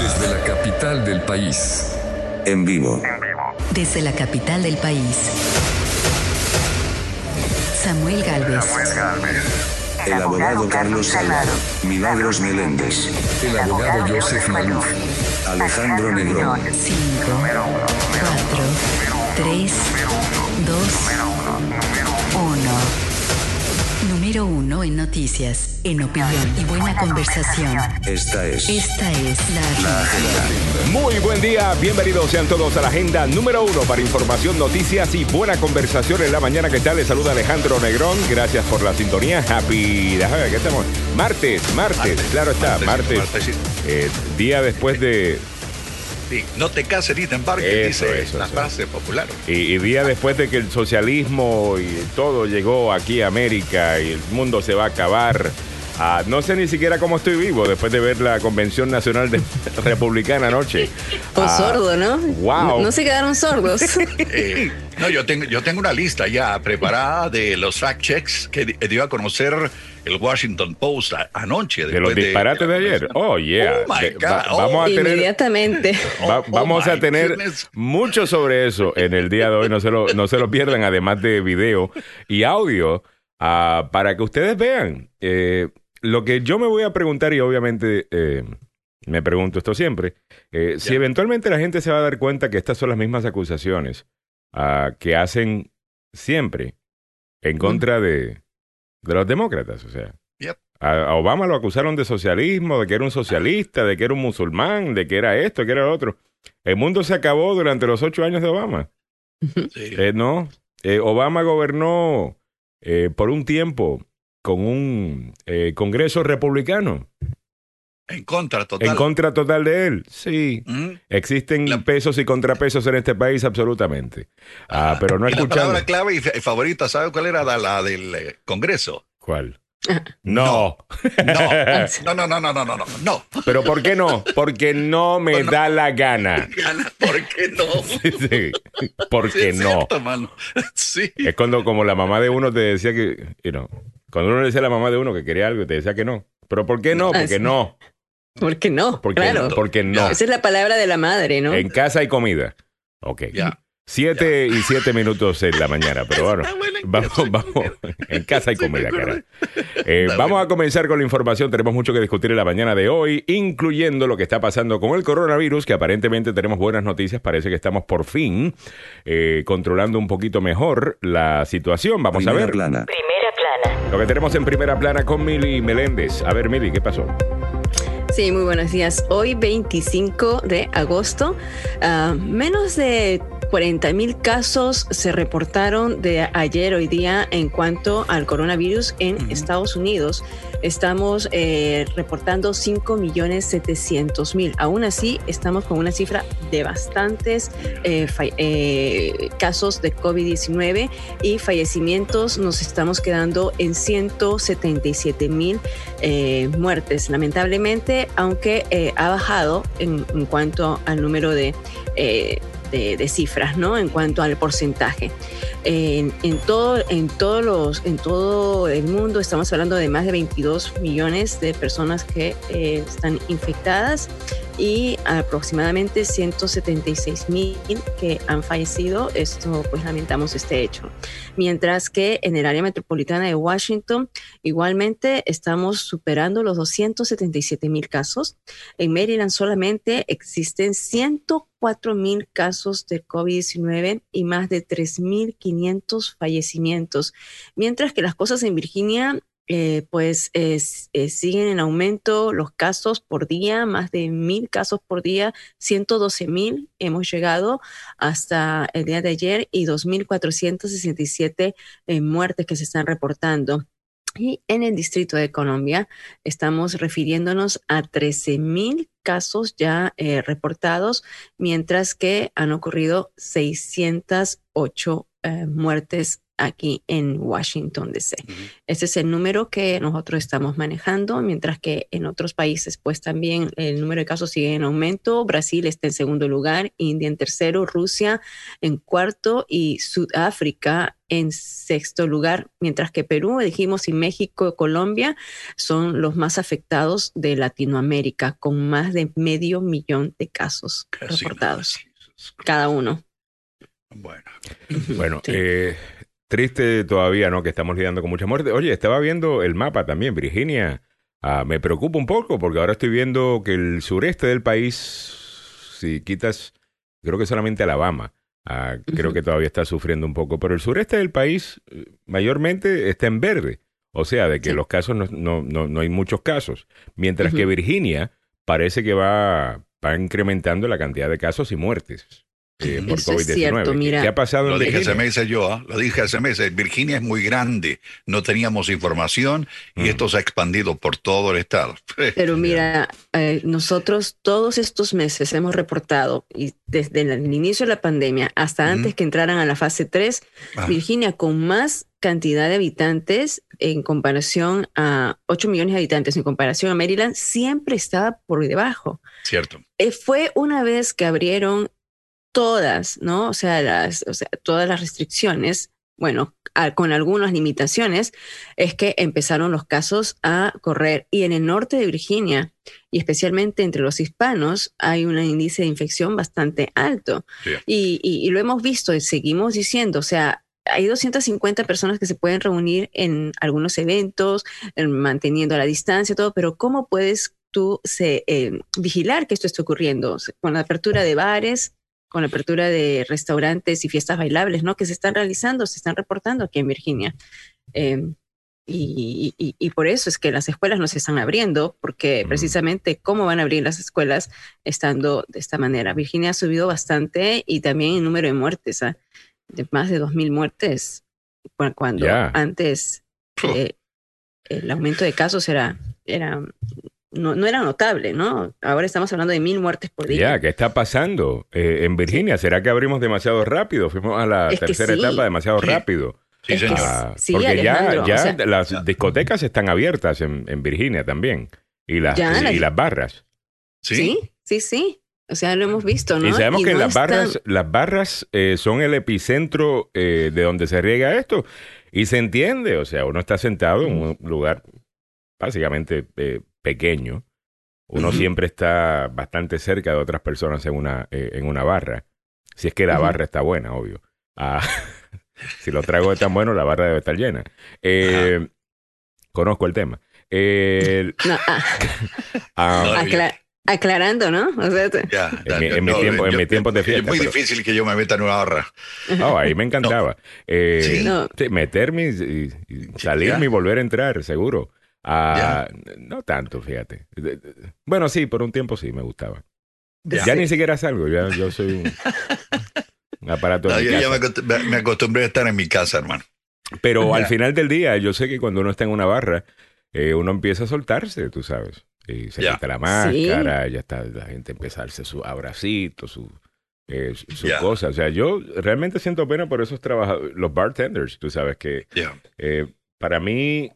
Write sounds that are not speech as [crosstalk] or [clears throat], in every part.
Desde la capital del país. En vivo. Desde la capital del país. Samuel Galvez. El abogado Carlos Salgado. Milagros Meléndez. El abogado Joseph Maluf. Alejandro Negrón. 5, 4, 3, 2, 1. Número 1 en noticias, en opinión y buena conversación. Esta es Esta es la la agenda. Muy buen día, bienvenidos sean todos a la agenda número uno para información, noticias y buena conversación en la mañana. ¿Qué tal? Les saluda Alejandro Negrón. Gracias por la sintonía. Happy. déjame ver, ¿Qué estamos? Martes, martes, Martes, claro está, martes, martes. martesito. Eh, día después de. Sí, no te cases ni te embarques, Eso, dice eso, la eso. frase popular. Y, y día después de que el socialismo y todo llegó aquí a América y el mundo se va a acabar. Ah, no sé ni siquiera cómo estoy vivo después de ver la Convención Nacional de- [laughs] Republicana anoche. [laughs] O Ah, sordo, ¿no? wow. No, no se quedaron sordos. [laughs] Eh, no, yo tengo, yo tengo una lista ya preparada de los fact checks que di- dio a conocer el Washington Post a- anoche. De los disparates de, ayer. Oh, yeah. Oh, my De- God. [laughs] va- Oh, vamos a tener, Inmediatamente. va- Oh, oh vamos a tener goodness. mucho sobre eso en el día de hoy. No se lo, no se lo pierdan, además de video y audio, ah, para que ustedes vean. Eh, lo que yo me voy a preguntar, y obviamente eh, me pregunto esto siempre, eh, si eventualmente la gente se va a dar cuenta que estas son las mismas acusaciones ah, que hacen siempre en contra de, de los demócratas. O sea, Yep. a, Obama lo acusaron de socialismo, de que era un socialista, de que era un musulmán, de que era esto, que era lo otro. El mundo se acabó durante los ocho años de Obama. Sí. Eh, no, Eh, Obama gobernó eh, por un tiempo con un eh, Congreso republicano en contra total. en contra total de él. Sí. Mm. Existen La- pesos y contrapesos en este país, absolutamente. Ah, pero no Y la escuchando. palabra clave y fa- favorita, ¿sabe cuál era la, la del eh, Congreso? ¿Cuál? [laughs] No. [laughs] No, no, no, no, no, no, no, no. pero ¿por qué no? Porque no me Bueno. da la gana. [laughs] Gana, ¿Por qué no? Sí, Porque Sí, es no. cierto, mano. Sí. Es cuando como la mamá de uno te decía que, you know, cuando uno le decía a la mamá de uno que quería algo y te decía que no. Pero ¿por qué no? Ah, Porque no. ¿Por qué no? Porque, claro. porque no. Esa es la palabra de la madre, ¿no? En casa hay comida. Ok. Ya. Siete y siete minutos en la mañana, pero bueno, Está buena, vamos, vamos. En casa hay comida, cara. Eh, vamos a comenzar con la información. Tenemos mucho que discutir en la mañana de hoy, incluyendo lo que está pasando con el coronavirus, que aparentemente tenemos buenas noticias. Parece que estamos por fin eh, controlando un poquito mejor la situación. Vamos a Primera ver plana. Primera plana. lo que tenemos en primera plana con Mili Meléndez. A ver, Mili, ¿qué pasó? Sí, muy buenos días. Hoy 25 de agosto, ah, menos de 40 mil casos se reportaron de ayer, hoy día, en cuanto al coronavirus en. Estados Unidos. Estamos eh, reportando 5 millones 700 mil. Aún así, estamos con una cifra de bastantes eh, eh, casos de COVID-19 y fallecimientos. Nos estamos quedando en 177 mil muertes, lamentablemente, aunque ha bajado en, en cuanto al número de, de, de cifras, ¿no? En cuanto al porcentaje. En, todo, en, todos los, en todo el mundo estamos hablando de más de 22 millones de personas que eh, están infectadas y aproximadamente 176 mil que han fallecido. Esto, pues lamentamos este hecho. Mientras que en el área metropolitana de Washington, igualmente estamos superando los 277 mil casos. En Maryland solamente existen 104 mil casos de COVID-19 y más de 3.500 fallecimientos. Mientras que las cosas en Virginia eh, pues es- eh, siguen en aumento los casos por día, más de mil casos por día, 112 mil hemos llegado hasta el día de ayer y 2.467 eh, muertes que se están reportando. Y en el Distrito de Colombia estamos refiriéndonos a 13 mil casos ya reportados, mientras que han ocurrido 608 eh, muertes aquí en Washington, D.C. Este es el número que nosotros estamos manejando, mientras que en otros países, pues también el número de casos sigue en aumento. Brasil está en segundo lugar, India en tercero, Rusia en cuarto y Sudáfrica en sexto lugar, mientras que Perú, dijimos, y México, Colombia son los más afectados de Latinoamérica, con más de medio millón de casos Casi reportados, nada. cada uno. Bueno, Bueno, Sí. eh, triste todavía, ¿no? Que estamos lidiando con mucha muerte. Oye, estaba viendo el mapa también, Virginia. ah, me preocupa un poco porque ahora estoy viendo que el sureste del país, si quitas, creo que solamente Alabama, ah, creo que todavía está sufriendo un poco, pero el sureste del país eh, mayormente está en verde. O sea, de que Sí. los casos no, no, no, no hay muchos casos. Mientras que. Virginia parece que va, va incrementando la cantidad de casos y muertes eh, por Eso es COVID-19. cierto, ¿Qué- mira. ¿Qué ha pasado lo dije hace Virginia? meses yo, ¿ah? lo dije hace meses. Virginia es muy grande, no teníamos información y Mm. esto se ha expandido por todo el estado. [laughs] Pero mira, eh, nosotros todos estos meses hemos reportado, y desde el inicio de la pandemia hasta antes que entraran a la fase 3, Ah, Virginia con más cantidad de habitantes en comparación a 8 millones de habitantes, en comparación a Maryland, siempre estaba por debajo. cierto. Eh, fue una vez que abrieron todas, ¿no? O sea, las, o sea, todas las restricciones, bueno, a- con algunas limitaciones, es que empezaron los casos a correr. Y en el norte de Virginia, y especialmente entre los hispanos, hay un índice de infección bastante alto. Sí. Y, y- y lo hemos visto y seguimos diciendo, o sea, hay 250 personas que se pueden reunir en algunos eventos, en- manteniendo la distancia, todo, pero ¿cómo puedes tú se, eh, vigilar que esto esté ocurriendo? Con la apertura de bares, con la apertura de restaurantes y fiestas bailables, ¿no? Que se están realizando, se están reportando aquí en Virginia. Eh, y, y- y por eso es que las escuelas no se están abriendo, porque Mm. precisamente cómo van a abrir las escuelas estando de esta manera. Virginia ha subido bastante y también el número de muertes, ¿ah? de más de 2.000 muertes, cu- cuando antes eh, el aumento de casos era, era no, no era notable, ¿no? Ahora estamos hablando de mil muertes por día. Ya, ¿qué está pasando eh, en Virginia? ¿Será que abrimos demasiado rápido? Fuimos a la Es tercera sí. etapa demasiado rápido. Sí, Es que señor. Ah, sí, porque ya, Alejandro, ya o sea- las discotecas están abiertas en, en Virginia también. Y las, Ya, y las- las barras. Sí, sí, sí, sí. O sea, lo hemos visto, ¿no? Y sabemos que no las barras, las barras eh, son el epicentro eh, de donde se riega esto. Y se entiende, o sea, uno está sentado en un lugar básicamente eh, pequeño. Uno siempre está bastante cerca de otras personas en una, eh, en una barra. Si es que la barra está buena, obvio. Ah, [laughs] si los tragos están buenos, la barra debe estar llena. Eh, conozco el tema. Eh, [laughs] No, ah, [laughs] ah, No, acla- aclarando, ¿no? O sea, te- En mi- en mi tiempo- en mi tiempo de fiesta, Es muy pero- difícil que yo me meta en una barra. Oh, ahí me encantaba. Eh, Sí. No. sí, meterme y, salirme y volver a entrar, seguro. Ah, no tanto, fíjate. De- de- Bueno, sí, por un tiempo sí me gustaba. Ya. Ni siquiera salgo, ya yo soy un, [laughs] un aparato No, de yo ya casa. me acost- me me acostumbré a estar en mi casa, hermano. Pero al final del día, yo sé que cuando uno está en una barra, eh, uno empieza a soltarse, tú sabes. Y se quita la máscara, ya está, la gente empieza a darse su abracito, su, eh, su, su Ya. cosa. O sea, yo realmente siento pena por esos trabajadores, los bartenders, tú sabes que eh, para mí,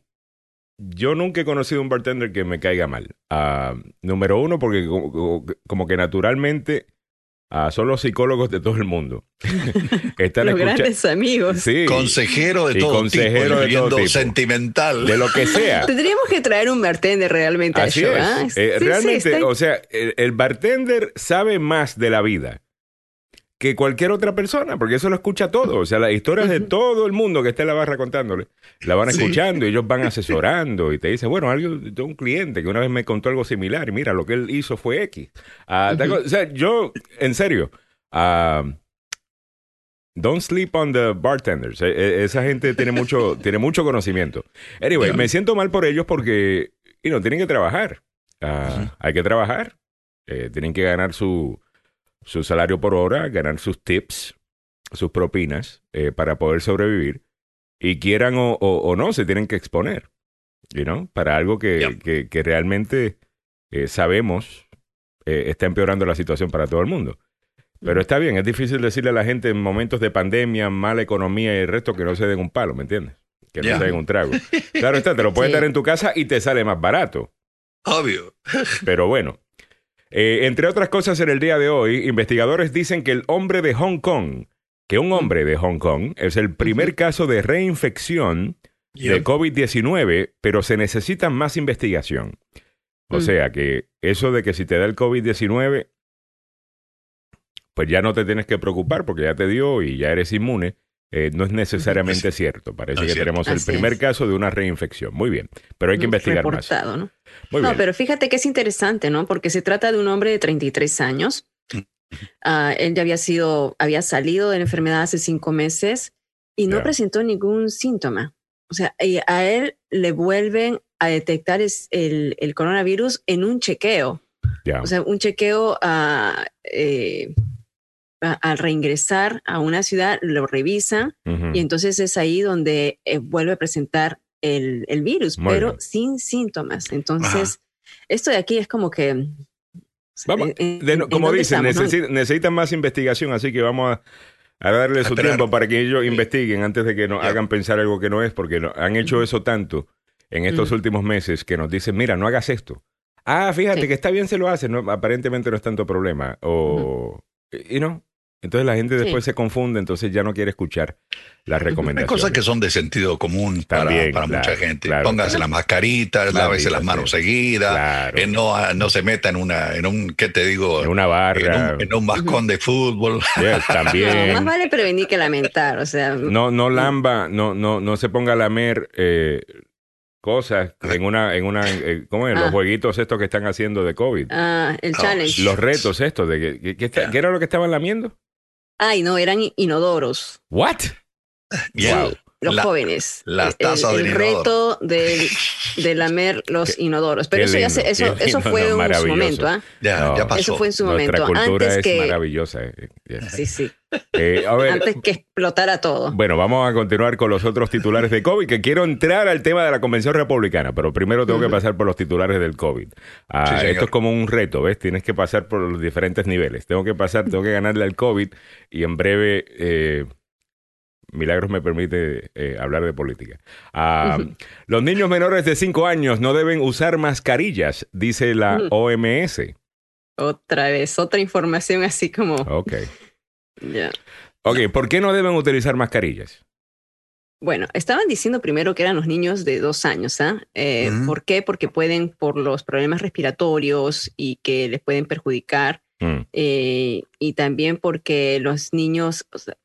yo nunca he conocido un bartender que me caiga mal. Ah, número uno, porque como, que naturalmente ah, son los psicólogos de todo el mundo. [laughs] Están los escucha- grandes amigos. Sí, Consejero de Y todo consejero tipo, de todo tipo. sentimental. de lo que sea. [laughs] Tendríamos que traer un bartender realmente al Así show, es. ¿ah? Eh, Sí, sí, realmente, está- o sea, el, el bartender sabe más de la vida que cualquier otra persona, porque eso lo escucha todo. O sea, las historias de todo el mundo que está en la barra contándole, la van Sí. escuchando y ellos van [laughs] asesorando y te dicen, bueno, algo de un cliente que una vez me contó algo similar y mira, lo que él hizo fue X. Ah. O sea, yo, en serio, ah, don't sleep on the bartenders. Eh, eh, esa gente tiene mucho, [laughs] tiene mucho conocimiento. Anyway, me siento mal por ellos porque, you know, tienen que trabajar. Ah, Hay que trabajar. Eh, tienen que ganar su, su salario por hora, ganar sus tips, sus propinas eh, para poder sobrevivir. Y quieran o, o- o no, se tienen que exponer, you know, para algo que, que, que realmente eh, sabemos eh, está empeorando la situación para todo el mundo. Pero está bien, es difícil decirle a la gente en momentos de pandemia, mala economía y el resto que no se den un palo, ¿me entiendes? Que no se den un trago. [laughs] Claro está, te lo puedes Sí. dar en tu casa y te sale más barato. Obvio. Pero bueno. Eh, entre otras cosas, en el día de hoy, investigadores dicen que el hombre de Hong Kong, que un hombre de Hong Kong es el primer caso de reinfección de Yeah. COVID-19, pero se necesita más investigación. O Mm. sea que eso de que si te da el COVID-19, pues ya no te tienes que preocupar porque ya te dio y ya eres inmune, eh, no es necesariamente Es- cierto. Parece no que cierto. tenemos el primer es. caso de una reinfección. Muy bien, pero hay que investigar más. ¿no? Muy no, bien. pero fíjate que es interesante, ¿no? Porque se trata de un hombre de 33 años. Ah, él ya había sido, había salido de la enfermedad hace cinco meses y no presentó ningún síntoma. O sea, y a él le vuelven a detectar es- el, el coronavirus en un chequeo. O sea, un chequeo a, eh, al reingresar a una ciudad, lo revisan Ujú. y entonces es ahí donde eh, vuelve a presentar el, el virus, Muy pero bien. sin síntomas. Entonces, esto de aquí es como que... Vamos, de no- ¿en como dicen, estamos, no? necesi- necesitan más investigación, así que vamos a, a darle su Esperar. tiempo para que ellos investiguen antes de que nos hagan pensar algo que no es, porque no- han hecho eso tanto en estos últimos meses que nos dicen, mira, no hagas esto. Ah, fíjate Sí. que está bien se lo hace, no, aparentemente no es tanto problema. O, y no. Entonces la gente Sí. después se confunde, entonces ya no quiere escuchar las Ujú. Hay recomendaciones. cosas que son de sentido común para, También, para claro, mucha gente. claro, Póngase claro. las mascaritas, lávese las manos seguidas, Claro. eh, no, ah, no se meta en una, en un, ¿qué te digo? en una En barra. un, en un mascón de fútbol. Yes, [laughs] No, también. más vale prevenir que lamentar, o sea... No, no lamba, no, no, no se ponga a lamer eh, cosas en una, en una, eh, ¿cómo es? Los Ah. jueguitos estos que están haciendo de COVID. Ah, el Ah, challenge. Los retos estos de que, que- que está- Ya. ¿qué era lo que estaban lamiendo? Ay, no, eran inodoros. What? Yeah. Sí, los La- jóvenes. las El- tazas el, del reto de, de lamer [laughs] los inodoros. Pero eso ya se- eso, eso fue no, en su momento, ¿ah? Ya, No. ya pasó. Eso fue en su Nuestra momento. cultura Antes es que, maravillosa. eh, yes. sí, sí, Eh, a ver, antes que explotara todo. Bueno, vamos a continuar con los otros titulares de COVID, que quiero entrar al tema de la Convención Republicana, pero primero tengo que pasar por los titulares del COVID. Ah, Sí, esto es como un reto, ¿ves? Tienes que pasar por los diferentes niveles. Tengo que pasar, tengo que ganarle al COVID y en breve, eh, Milagros me permite eh, hablar de política. Ah. Los niños menores de 5 años no deben usar mascarillas, dice la. OMS. Otra vez, otra información así como... Ok. [laughs] ya. Ok, ¿por qué no deben utilizar mascarillas? Bueno, estaban diciendo primero que eran los niños de dos años, ¿ah? Eh. ¿Por qué? Porque pueden, por los problemas respiratorios y que les pueden perjudicar, Mm, eh, y también porque los niños o sea,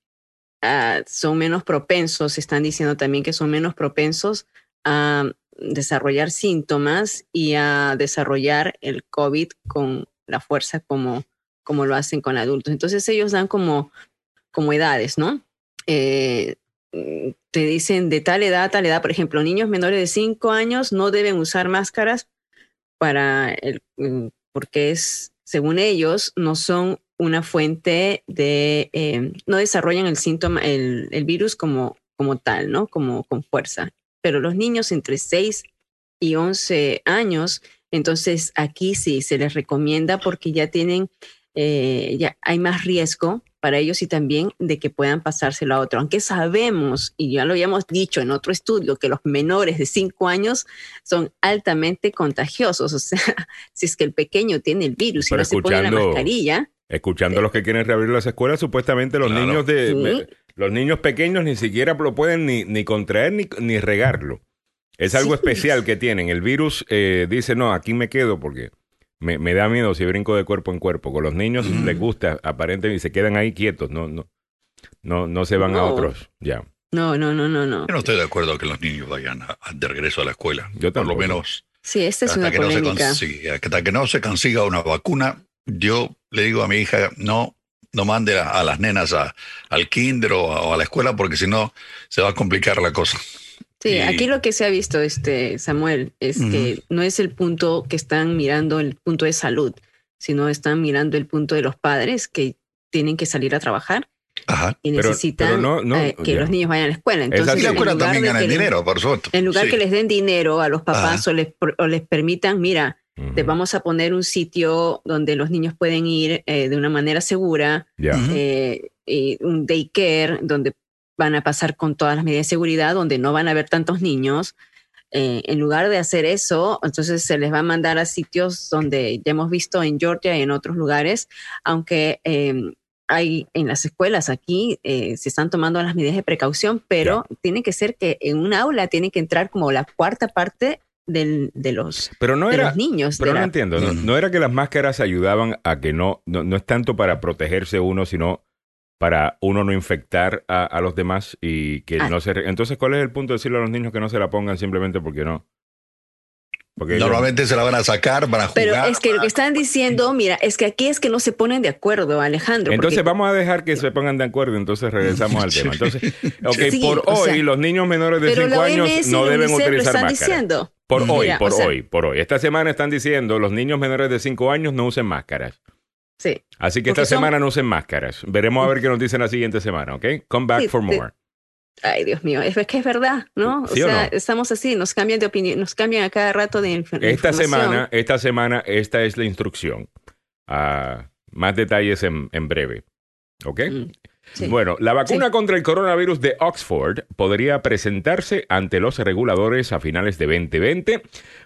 ah, son menos propensos, están diciendo también que son menos propensos a desarrollar síntomas y a desarrollar el COVID con la fuerza como, como lo hacen con adultos. Entonces ellos dan como, como edades, ¿no? Eh, mm, te dicen de tal edad, tal edad, por ejemplo, niños menores de 5 años no deben usar máscaras para el, mm, porque es, según ellos, no son una fuente de, eh, no desarrollan el síntoma, el, el virus como, como tal, ¿no? Como con fuerza. Pero los niños entre 6 y 11 años, entonces aquí sí se les recomienda porque ya tienen, eh, ya hay más riesgo para ellos y también de que puedan pasárselo a otro. Aunque sabemos, y ya lo habíamos dicho en otro estudio, que los menores de 5 años son altamente contagiosos. O sea, [laughs] si es que el pequeño tiene el virus y no se pone la mascarilla, Escuchando a los que quieren reabrir las escuelas, supuestamente los Claro. niños de Sí. los niños pequeños ni siquiera lo pueden ni, ni contraer ni, ni regarlo. Es algo Sí. especial que tienen. El virus eh, dice, no, aquí me quedo porque me, me da miedo si brinco de cuerpo en cuerpo. Con los niños Mm. les gusta, aparentemente, y se quedan ahí quietos, no, no, no, no se van a No. otros. Ya. no, no, no, no, no. Yo no estoy de acuerdo que los niños vayan a- a- de regreso a la escuela. Yo Por lo tampoco. menos Sí, esta es hasta una que, no se polémica. consiga, hasta que no se consiga una vacuna. Yo le digo a mi hija, no, no mande a, a las nenas a- al kinder o a, o a la escuela porque si no se va a complicar la cosa. Sí, Y- aquí lo que se ha visto, este Samuel, es que no es el punto que están mirando el punto de salud, sino están mirando el punto de los padres que tienen que salir a trabajar Ajá. y necesitan pero no- no, eh, que ya. los niños vayan a la escuela. Entonces. Y la en escuela lugar también de gana que el les- dinero, por supuesto. En lugar Sí. que les den dinero a los papás. Ajá. o les, o les permitan, mira, te vamos a poner un sitio donde los niños pueden ir eh, de una manera segura, eh, y un daycare donde van a pasar con todas las medidas de seguridad, donde no van a haber tantos niños. Eh, en lugar de hacer eso, entonces se les va a mandar a sitios donde ya hemos visto en Georgia y en otros lugares, aunque eh, hay en las escuelas aquí eh, se están tomando las medidas de precaución, pero tiene que ser que en un aula tiene que entrar como la cuarta parte del- de los Pero no de era. los niños. Pero no la- entiendo. No, no era que las máscaras ayudaban a que no, no. No es tanto para protegerse uno, sino para uno no infectar a, a los demás y que Ah. no se. re- Entonces, ¿cuál es el punto de decirle a los niños que no se la pongan simplemente porque no? Porque ellos- Normalmente se la van a sacar, van a jugar. Pero es que lo que están diciendo, mira, es que aquí es que no se ponen de acuerdo, Alejandro. Entonces porque- vamos a dejar que se pongan de acuerdo, entonces regresamos al [laughs] tema. Entonces, ok, Sí, por o hoy sea, los niños menores de pero 5 la años no deben UNICEF lo utilizar están máscara. diciendo. Por hoy, por sea- hoy, por hoy. Esta semana están diciendo los niños menores de 5 años no usen máscaras. Sí. Así que esta son- semana no usen máscaras. Veremos a ver qué nos dicen la siguiente semana, ¿ok? Come back Sí, for sí. more. Ay, Dios mío, es, que es verdad, ¿no? O ¿Sí o sea, no? estamos así, nos cambian de opinión, nos cambian a cada rato de, inf- Esta información. semana, esta semana, esta es la instrucción. Ah, más detalles en, en breve. ¿Ok? Mm, sí. Bueno, la vacuna contra el coronavirus de Oxford podría presentarse ante los reguladores a finales de 2020.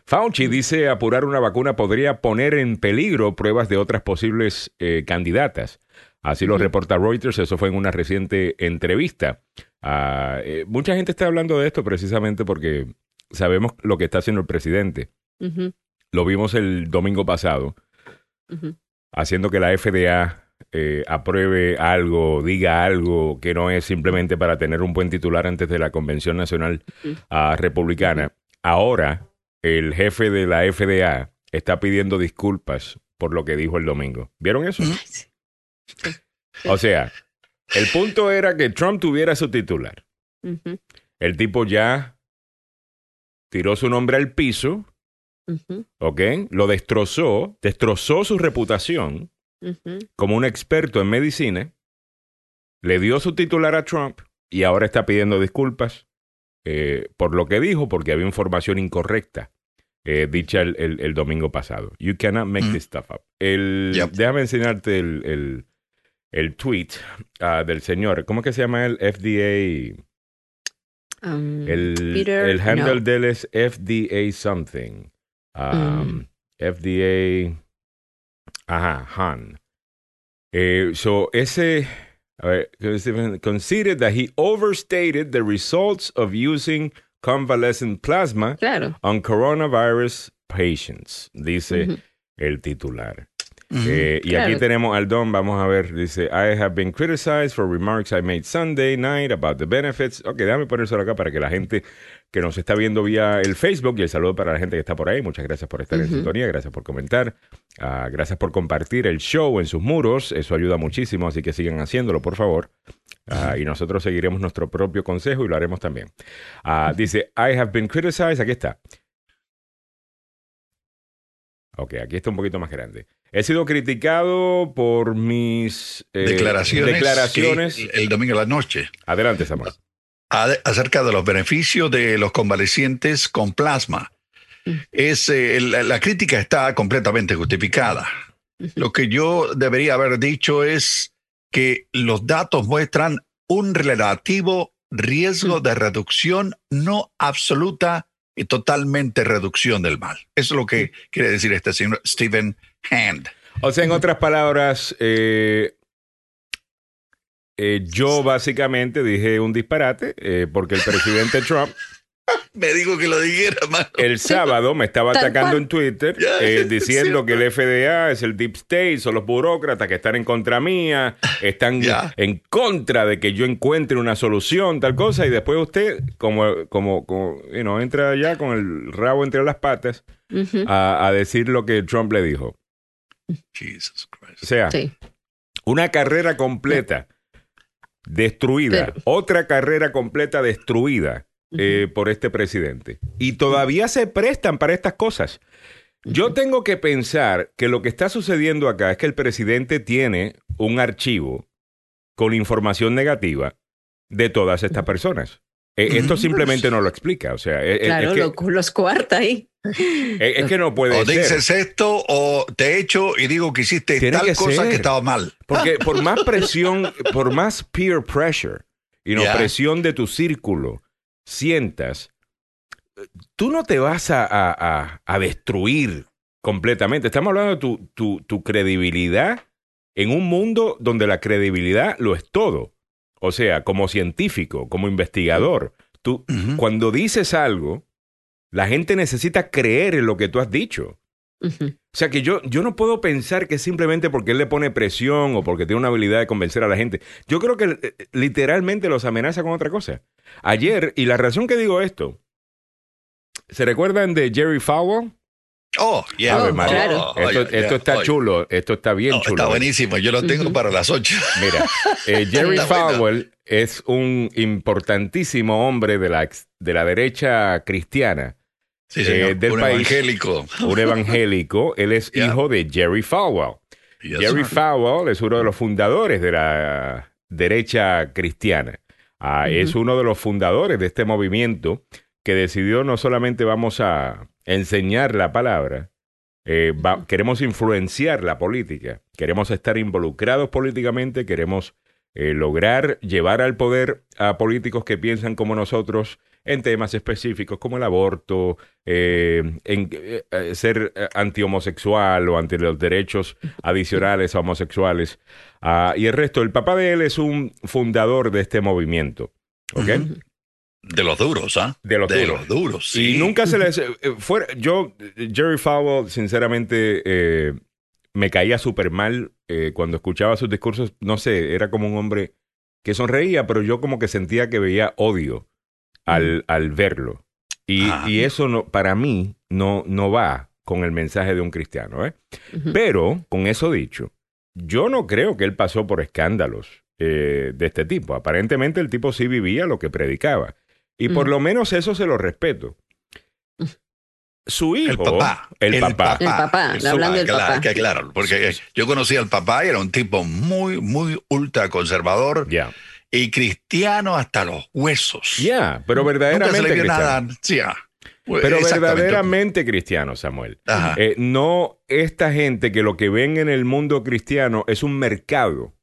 Fauci dice apurar una vacuna podría poner en peligro pruebas de otras posibles eh, candidatas. Así lo reporta Reuters, eso fue en una reciente entrevista. Ah, eh, mucha gente está hablando de esto precisamente porque sabemos lo que está haciendo el presidente. Lo vimos el domingo pasado, haciendo que la FDA eh, apruebe algo, diga algo que no es simplemente para tener un buen titular antes de la Convención Nacional ah, Republicana. Ahora, el jefe de la FDA está pidiendo disculpas por lo que dijo el domingo. ¿Vieron eso? O sea, el punto era que Trump tuviera su titular. El tipo ya tiró su nombre al piso, ¿ok? Lo destrozó, destrozó su reputación como un experto en medicina, le dio su titular a Trump y ahora está pidiendo disculpas eh, por lo que dijo, porque había información incorrecta eh, dicha el, el- el domingo pasado. You cannot make Mm. this stuff up. El, Yep. Déjame enseñarte el, el, el tweet ah, del señor. ¿Cómo es que se llama el FDA? Um, El, Peter, el handle no. de él es FDA something. Um, Mm. FDA. Ajá, Han. Eh, so, ese. A ver, considered that he overstated the results of using convalescent plasma Claro. on coronavirus patients, dice Ujú. el titular. Eh, y aquí tenemos al Don, vamos a ver, dice, I have been criticized for remarks I made Sunday night about the benefits. Ok, déjame ponérselo acá para que la gente que nos está viendo vía el Facebook y el saludo para la gente que está por ahí. Muchas gracias por estar en sintonía, gracias por comentar, ah, gracias por compartir el show en sus muros, eso ayuda muchísimo, así que sigan haciéndolo, por favor. Ah, y nosotros seguiremos nuestro propio consejo y lo haremos también. Ah, dice, I have been criticized, aquí está. Ok, aquí está un poquito más grande. He sido criticado por mis eh, declaraciones, el domingo a la noche Adelante, Samuel. a- acerca de los beneficios de los convalecientes con plasma. Mm. Es, eh, la crítica está completamente justificada. Lo que yo debería haber dicho es que los datos muestran un relativo riesgo Mm. de reducción, no absoluta y totalmente reducción del mal. Eso es lo que quiere decir este señor Stephen Hand. O sea, en otras palabras, eh, eh, yo básicamente dije un disparate eh, porque el presidente [laughs] Trump Me dijo que lo dijera, mano. el sábado me estaba atacando en Twitter eh, diciendo que el FDA es el Deep State, son los burócratas que están en contra mía, están Ya. en contra de que yo encuentre una solución, tal cosa, y después usted, como, como, como you know, entra ya con el rabo entre las patas a decir lo que Trump le dijo. Jesus Christ. O sea, Sí. una carrera completa destruida, Pero- otra carrera completa destruida eh, por este presidente. Y todavía se prestan para estas cosas. Yo tengo que pensar que lo que está sucediendo acá es que el presidente tiene un archivo con información negativa de todas estas personas. Eh, Esto simplemente no lo explica. O sea, es, es- Claro, es que, lo- los cuarta ahí. es- es que no puede O ser. dices esto o te echo y digo que hiciste Tiene tal que cosa ser. que estaba mal. Porque [laughs] por más presión, por más peer pressure y no presión de tu círculo sientas, tú no te vas a, a- a- a destruir completamente. Estamos hablando de tu, tu- tu credibilidad en un mundo donde la credibilidad lo es todo. O sea, como científico, como investigador, tú cuando dices algo, la gente necesita creer en lo que tú has dicho. O sea que yo, yo no puedo pensar que simplemente porque él le pone presión o porque tiene una habilidad de convencer a la gente. Yo creo que eh, literalmente los amenaza con otra cosa. Ayer, y la razón que digo esto, ¿se recuerdan de Jerry Falwell? Oh, yeah. Oh, María. claro. Esto, está chulo, esto está bien No, chulo. está buenísimo. Yo lo tengo para las 8. [laughs] Mira, eh, Jerry. Falwell es un importantísimo hombre de la, de la derecha cristiana, Sí, señor. Eh, del Un país. evangélico. un evangélico. Él es Yeah. hijo de Jerry Falwell. Yes, Jerry sir. Falwell es uno de los fundadores de la derecha cristiana. Ah. Es uno de los fundadores de este movimiento que decidió no solamente vamos a enseñar la palabra, eh, va- queremos influenciar la política, queremos estar involucrados políticamente, queremos eh, lograr llevar al poder a políticos que piensan como nosotros en temas específicos como el aborto, eh, en ser antihomosexual o ante los derechos adicionales a homosexuales. Ah, y el resto, el papá de él es un fundador de este movimiento. ¿Ok? De los duros, ¿ah? De los de duros. los duros, sí. Y nunca se les... eh, fuera, yo, Jerry Falwell, sinceramente, eh, me caía súper mal eh, cuando escuchaba sus discursos. No sé, era como un hombre que sonreía, pero yo como que sentía que veía odio al, al verlo. Y, Ah. y eso no, para mí no, no va con el mensaje de un cristiano. ¿eh? Pero, con eso dicho, yo no creo que él pasó por escándalos eh, de este tipo. Aparentemente el tipo sí vivía lo que predicaba. Y por Mm. lo menos eso se lo respeto. Su hijo, El papá. el papá. El papá, hablando del claro, papá. Que claro, porque yo conocí al papá y era un tipo muy, muy ultra conservador Ya, y cristiano hasta los huesos. ya, pero Nunca se verdaderamente le vio cristiano. nada. Sí, ah. Pero verdaderamente cristiano, Samuel. Ajá. Eh, no esta gente que lo que ven en el mundo cristiano es un mercado.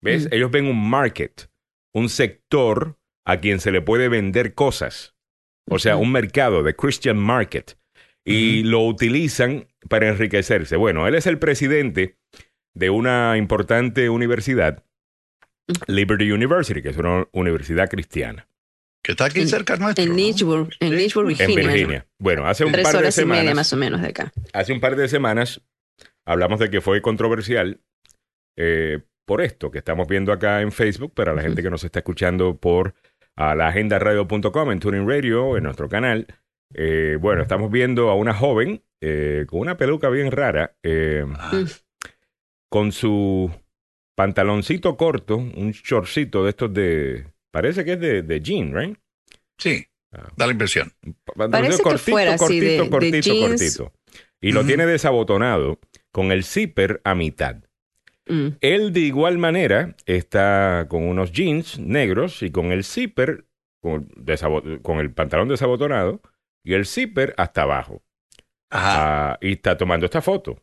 ¿Ves? Mm. Ellos ven un market, un sector a quien se le puede vender cosas. O sea, un mercado, de Christian Market. Y lo utilizan para enriquecerse. Bueno, él es el presidente de una importante universidad, Liberty University, que es una universidad cristiana que está aquí En- cerca nuestro. En ¿no? Lynchburg, en Lynchburg, en Virginia. Virginia. Bueno, hace un Tres par de horas y media semanas, más o menos de acá. hace un par de semanas hablamos de que fue controversial eh, por esto que estamos viendo acá en Facebook, para la gente que nos está escuchando por a la agendaradio.com, en Tuning Radio, en nuestro canal. Eh, bueno, estamos viendo a una joven eh, con una peluca bien rara, eh, con su pantaloncito corto, un shortcito de estos de... Parece que es de, de jean, ¿right? sí, Ah. da la impresión. Parece que fuera así, de- de cortito, jeans. cortito. Y lo tiene desabotonado con el zipper a mitad. Mm. Él de igual manera está con unos jeans negros y con el zipper, con, el pantalón desabotonado y el zipper hasta abajo. Ajá. Ah, y está tomando esta foto.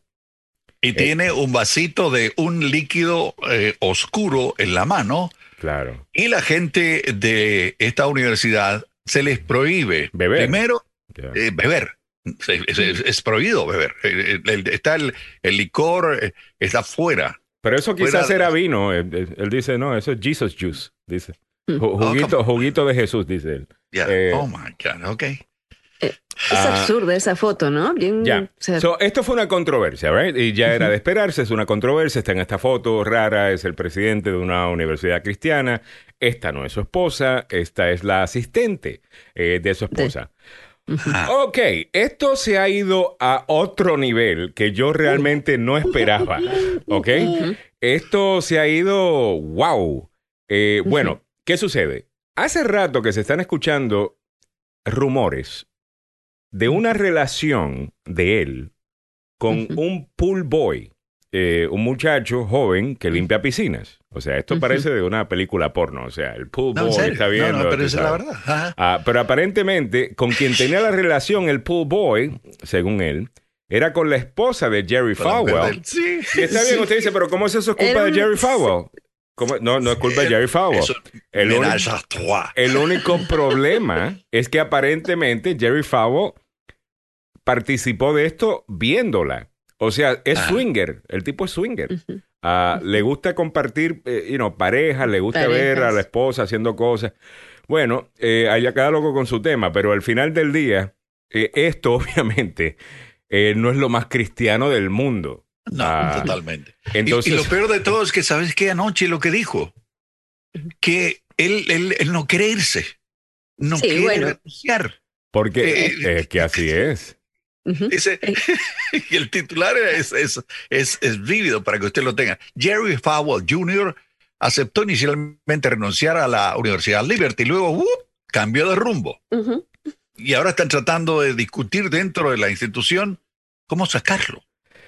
y tiene un vasito de un líquido eh, oscuro en la mano Claro. y la gente de esta universidad se les prohíbe Beber. primero eh, beber. Es, es- es prohibido beber. Eh, está el, el licor, eh, está fuera. Pero eso quizás fuera- era vino. Él, él- él dice, no, eso es Jesus juice, dice. Mm. Ju- Juguito, juguito de Jesús, dice él. Eh, oh my God, ok. Es Ah. absurda esa foto, ¿no? Bien. O sea, So, esto fue una controversia, ¿right? Y ya era de esperarse, es una controversia. Está en esta foto rara, es el presidente de una universidad cristiana. Esta no es su esposa, esta es la asistente eh, de su esposa. Ok, esto se ha ido a otro nivel que yo realmente no esperaba. ¿Ok? Esto se ha ido, wow. Eh, bueno, ¿qué sucede? Hace rato que se están escuchando rumores de una relación de él con un pool boy. Eh, un muchacho joven que limpia piscinas. O sea, esto parece de una película porno. O sea, el pool No, boy está viendo. No, no, pero esa es la verdad. Ah, pero aparentemente, con quien tenía la relación el pool boy, según él, era con la esposa de Jerry Falwell. perder- Sí. Y está bien, usted dice, pero ¿cómo es eso culpa Era de Jerry Falwell? ¿Cómo? No, no es culpa de Jerry Falwell. Eso, El. El único problema es que aparentemente Jerry Falwell participó de esto viéndola. O sea, es Ah. swinger. El tipo es swinger. Ah, le gusta compartir, eh, you know, parejas, le gusta ver a la esposa haciendo cosas. Bueno, eh, allá cada loco con su tema, pero al final del día, eh, esto [laughs] obviamente eh, no es lo más cristiano del mundo. No, Ah, totalmente. Y- Entonces, y, lo peor de todo es que, ¿sabes qué? Anoche lo que dijo, que él, él, él no quiere irse, no Sí, quiere bueno. porque eh, es que así es. Dice, [laughs] y el titular es, es, es, es vívido para que usted lo tenga. Jerry Falwell Jr. aceptó inicialmente renunciar a la Universidad Liberty, luego ¡uh! cambió de rumbo. Y ahora están tratando de discutir dentro de la institución cómo sacarlo.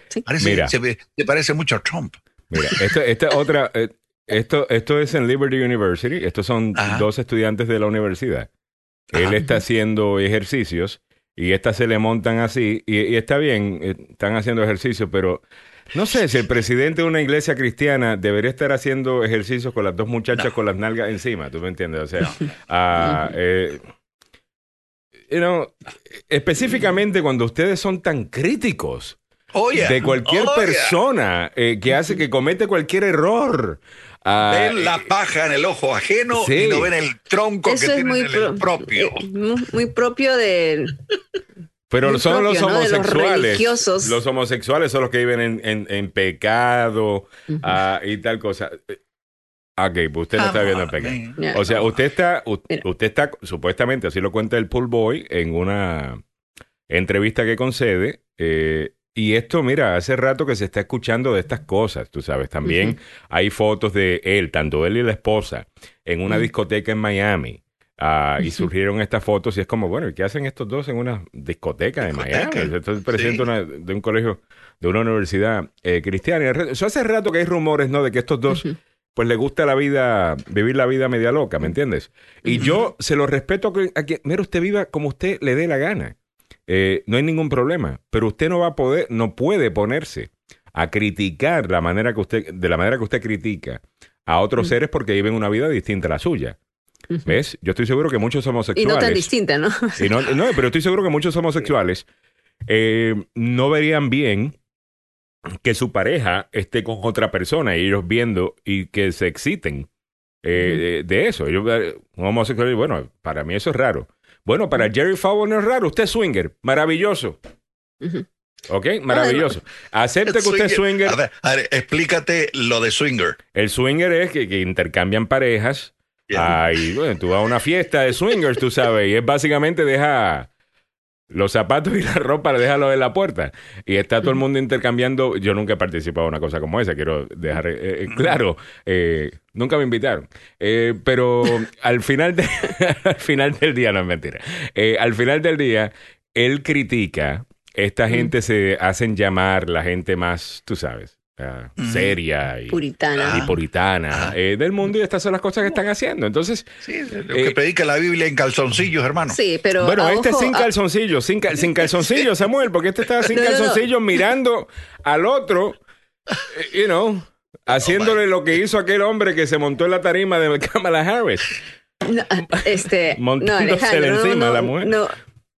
Sí. Parece, Mira. se, parece mucho a Trump. Mira, esta, esta otra, eh, esto, esto es en Liberty University. Estos son Ajá. dos estudiantes de la universidad. Él está haciendo ejercicios y estas se le montan así. Y, y está bien, eh, están haciendo ejercicios, pero no sé si el presidente de una iglesia cristiana debería estar haciendo ejercicios con las dos muchachas No. con las nalgas encima. ¿Tú me entiendes? O sea, ah, eh, you know, específicamente cuando ustedes son tan críticos Oye, de cualquier oye, persona eh, que hace que comete cualquier error. Ah, Ven la paja en el ojo ajeno Sí. y no ven el tronco Eso que es tienen muy en el pro- propio. eh, muy, propio de pero muy son los propio, ¿no? los homosexuales. Los homosexuales son los que viven en, en- en pecado ah, y tal cosa. Eh, Ok, pues usted no está viendo el pecado. O sea, usted está, usted está, supuestamente, así lo cuenta el pool boy en una entrevista que concede. eh, y esto, mira, hace rato que se está escuchando de estas cosas, tú sabes. También hay fotos de él, tanto él y la esposa, en una discoteca en Miami. Ah, y surgieron estas fotos y es como, bueno, ¿y qué hacen estos dos en una discoteca de Miami? Esto es presidente sí. de una- de un colegio, de una universidad eh, cristiana. Eso hace rato que hay rumores, ¿no? De que estos dos pues le gusta la vida, vivir la vida media loca, ¿me entiendes? Y yo se lo respeto a que, a que- mira, usted viva como usted le dé la gana. Eh, no hay ningún problema, pero usted no va a poder, no puede ponerse a criticar la manera que usted, de la manera que usted critica a otros Mm. seres porque viven una vida distinta a la suya. ¿Ves? Yo estoy seguro que muchos y homosexuales. no tan distinta, ¿no? Y no, no, pero estoy seguro que muchos homosexuales eh, no verían bien que su pareja esté con otra persona y ellos viendo y que se exciten eh, de eso. Ellos, eh, un homosexual, bueno, para mí eso es raro. Bueno, para Jerry Fowler no es raro. Usted es swinger. Maravilloso. ¿Ok? Maravilloso. [laughs] Acepte que usted es swinger. A ver, a ver, explícate lo de swinger. El swinger es que, que intercambian parejas. Ya. Ah, y bueno, tú vas a una fiesta de swingers, tú sabes, y es básicamente deja los zapatos y la ropa, déjalo en la puerta. Y está todo el mundo intercambiando. Yo nunca he participado en una cosa como esa, quiero dejar eh, eh, claro. eh, nunca me invitaron. Eh, pero al final, de- [laughs] al final del día, no es mentira. Al final del día, él critica. Esta gente se hacen llamar la gente más, tú sabes, ah, seria y, Puritana. y puritana eh, del mundo y estas son las cosas que están haciendo. Entonces, Sí, lo Eh, que predica la Biblia en calzoncillos, hermano. Sí, pero. bueno, a este ojo, sin a- calzoncillos, sin, cal- sin calzoncillos, Samuel, porque este estaba [laughs] sin No, no, no. calzoncillos mirando al otro, eh, you know, haciéndole lo que hizo aquel hombre que se montó en la tarima de Kamala Harris. No, este, no, Montándosele Alejandro, no, encima no, la mujer. no,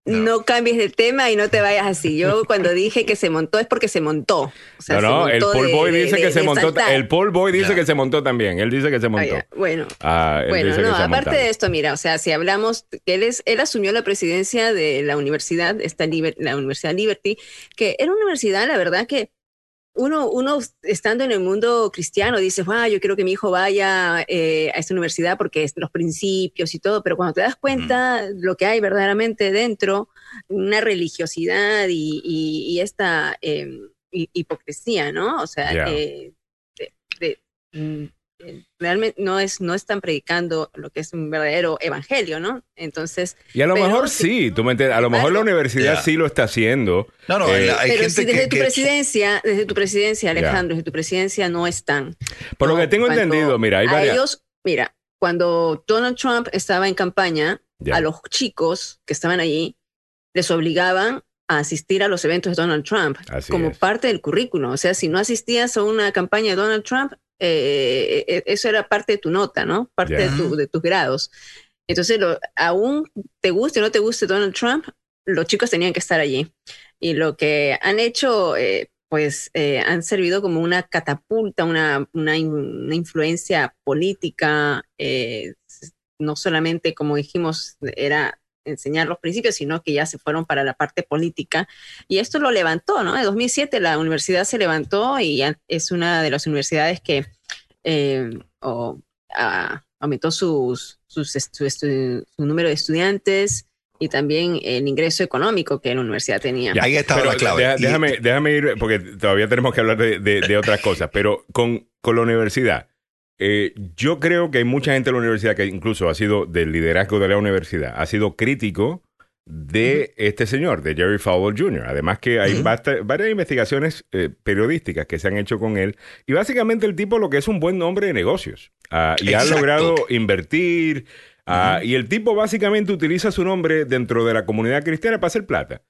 no cambies de tema y no te vayas así. Yo [laughs] cuando dije que se montó es porque se montó. O sea, no, se no, el Paul Boy de- dice de- que se de montó. saltar. El Paul Boy dice que se montó también. Él dice que se Ah, montó. Bueno, Ah, él bueno, dice que no, se aparte de esto, mira, o sea, si hablamos que él es, él asumió la presidencia de la universidad, esta Liber- la Universidad Liberty, que era una universidad, la verdad que uno, uno estando en el mundo cristiano dice, wow, yo quiero que mi hijo vaya eh, a esta universidad porque es los principios y todo, pero cuando te das cuenta lo que hay verdaderamente dentro, una religiosidad y, y- y esta eh, hi- hipocresía, ¿no? O sea, eh, de- de, mm, realmente no, es, no están predicando lo que es un verdadero evangelio, ¿no? Entonces... Y a lo mejor si- sí, tú me entiendes, a lo mejor la universidad Ya. sí lo está haciendo. No, no, Eh, hay Pero gente si desde que, tu que- presidencia, desde tu presidencia, Alejandro, desde tu presidencia no están. Por lo que tengo entendido, mira, hay a varias... ellos, mira, cuando Donald Trump estaba en campaña, a los chicos que estaban allí les obligaban a asistir a los eventos de Donald Trump Así como es. parte del currículo. O sea, si no asistías a una campaña de Donald Trump, eh, eh, eso era parte de tu nota, ¿no? Parte Ya. de, tu- de tus grados. Entonces, lo, aún te guste o no te guste Donald Trump, los chicos tenían que estar allí. Y lo que han hecho, eh, pues, eh, han servido como una catapulta, una, una, una influencia política, eh, no solamente, como dijimos, era enseñar los principios, sino que ya se fueron para la parte política. Y esto lo levantó, ¿no? En 2007 la universidad se levantó y ya es una de las universidades que eh, o, ah, aumentó sus, sus estu- su, estu- su número de estudiantes y también el ingreso económico que la universidad tenía. ahí estaba Pero la clave. deja- déjame, déjame ir, porque todavía tenemos que hablar de, de- de otras cosas, pero con, con la universidad, eh, yo creo que hay mucha gente en la universidad que incluso ha sido del liderazgo de la universidad, ha sido crítico de este señor, de Jerry Falwell Jr. Además que hay basta- varias investigaciones eh, periodísticas que se han hecho con él. Y básicamente el tipo lo que es un buen hombre de negocios Ah, y ha logrado invertir ah, y el tipo básicamente utiliza su nombre dentro de la comunidad cristiana para hacer plata.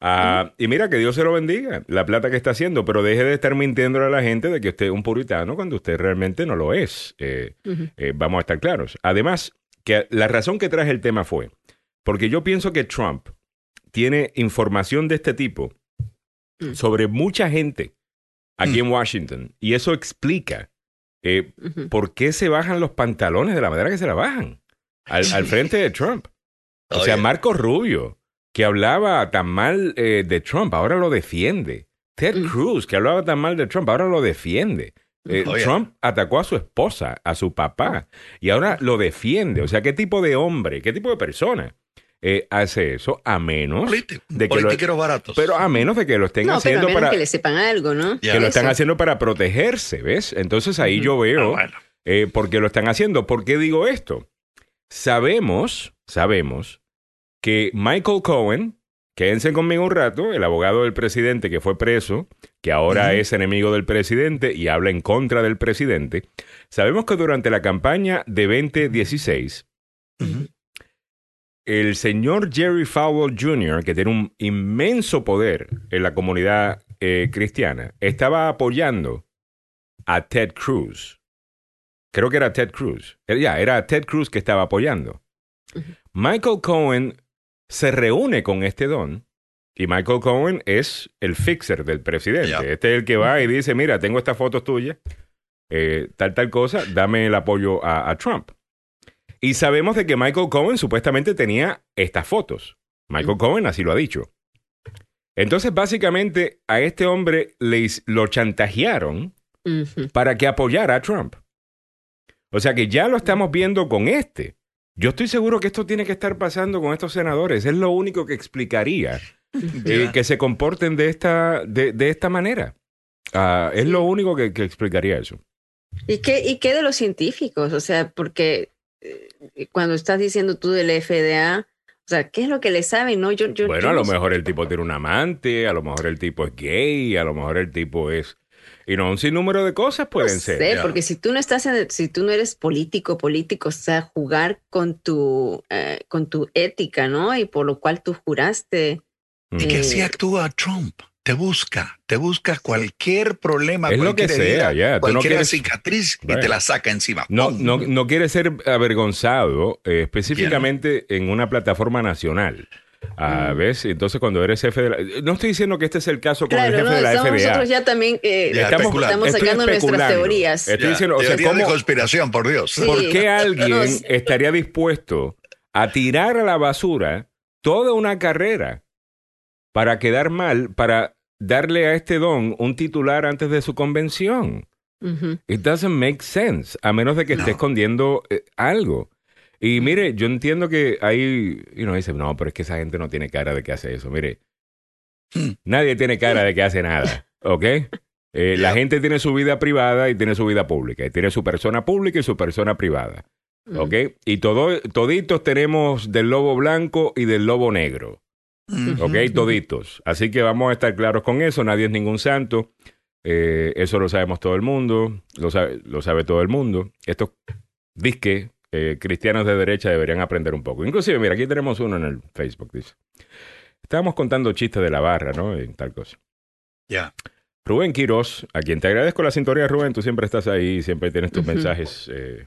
Ah, Y mira, que Dios se lo bendiga, la plata que está haciendo, pero deje de estar mintiendo a la gente de que usted es un puritano cuando usted realmente no lo es. Eh, eh, vamos a estar claros. Además, que la razón que traje el tema fue porque yo pienso que Trump tiene información de este tipo Mm. sobre mucha gente aquí Mm. en Washington y eso explica eh, por qué se bajan los pantalones de la manera que se la bajan al, al frente de Trump. O sea. Marco Rubio, que hablaba tan mal eh, de Trump, ahora lo defiende. Ted Mm. Cruz, que hablaba tan mal de Trump, ahora lo defiende. Eh, Oye. Trump atacó a su esposa, a su papá, y ahora lo defiende. O sea, ¿qué tipo de hombre, qué tipo de persona eh, hace eso? A menos Político- de que lo- baratos. pero a menos de que lo estén No, pero a haciendo menos para que le sepan algo, ¿no? Ya. que lo están Eso. haciendo para protegerse, ¿ves? Entonces ahí yo Ah, veo bueno. eh, por qué lo están haciendo. ¿Por qué digo esto? Sabemos, sabemos que Michael Cohen, quédense conmigo un rato, el abogado del presidente que fue preso, que ahora es enemigo del presidente y habla en contra del presidente, sabemos que durante la campaña de 2016, Ujú. el señor Jerry Falwell Jr., que tiene un inmenso poder en la comunidad eh, cristiana, estaba apoyando a Ted Cruz. Creo que era Ted Cruz. Eh, Ya, era Ted Cruz que estaba apoyando. Michael Cohen se reúne con este don y Michael Cohen es el fixer del presidente. Este es el que va y dice, mira, tengo estas fotos tuyas, eh, tal, tal cosa, dame el apoyo a, a Trump. Y sabemos de que Michael Cohen supuestamente tenía estas fotos. Michael Cohen así lo ha dicho. Entonces, básicamente, a este hombre le, lo chantajearon para que apoyara a Trump. O sea que ya lo estamos viendo con este. Yo estoy seguro que esto tiene que estar pasando con estos senadores. Es lo único que explicaría [laughs] eh, que se comporten de esta, de, de esta manera. Ah, es lo único que, que explicaría eso. ¿Y qué, ¿Y qué de los científicos? O sea, porque eh, cuando estás diciendo tú del FDA, o sea, ¿qué es lo que le saben? No, yo, yo, Bueno, yo a no lo sé. mejor el tipo tiene un amante, a lo mejor el tipo es gay, a lo mejor el tipo es... Y no, un sinnúmero de cosas No pueden ser. sé, ya. porque si tú no estás en, si tú no eres político, político, o sea, jugar con tu, eh, con tu ética, ¿no? Y por lo cual tú juraste. Mm. ¿Y que Eh, así actúa Trump? Te busca, te busca cualquier problema, Es lo que cualquier sea, herida, no cualquier quieres- cicatriz y Right. te la saca encima. No, no, no quiere ser avergonzado eh, específicamente en una plataforma nacional. Ah, Mm. ¿Ves? Entonces, cuando eres jefe de la... No estoy diciendo que este es el caso con Claro, el jefe ¿no? de la Estamos FDA. nosotros ya también eh, Ya, Estamos, sacando nuestras teorías. Estoy Ya, diciendo, o sea, teoría de ¿cómo, conspiración, por Dios. Sí. ¿por qué alguien No, sí. estaría dispuesto a tirar a la basura toda una carrera para quedar mal, para darle a este don un titular antes de su convención? It doesn't make sense, a menos de que esté escondiendo eh, algo. Y mire, yo entiendo que ahí, y uno dice, no, pero es que esa gente no tiene cara de que hace eso. Mire, nadie tiene cara de que hace nada, ¿ok? Eh, La gente tiene su vida privada y tiene su vida pública. Y tiene su persona pública y su persona privada. ¿Ok? Y todo, toditos tenemos del lobo blanco y del lobo negro. ¿Ok? Toditos. Así que vamos a estar claros con eso. Nadie es ningún santo. Eh, eso lo sabemos todo el mundo. Lo sabe, lo sabe todo el mundo. Estos disque eh, cristianos de derecha deberían aprender un poco. Inclusive, mira, aquí tenemos uno en el Facebook, dice. Estábamos contando chistes de la barra, ¿no? Y tal cosa. Ya. Rubén Quiroz, a quien te agradezco la sintonía, Rubén, tú siempre estás ahí, siempre tienes tus mensajes eh,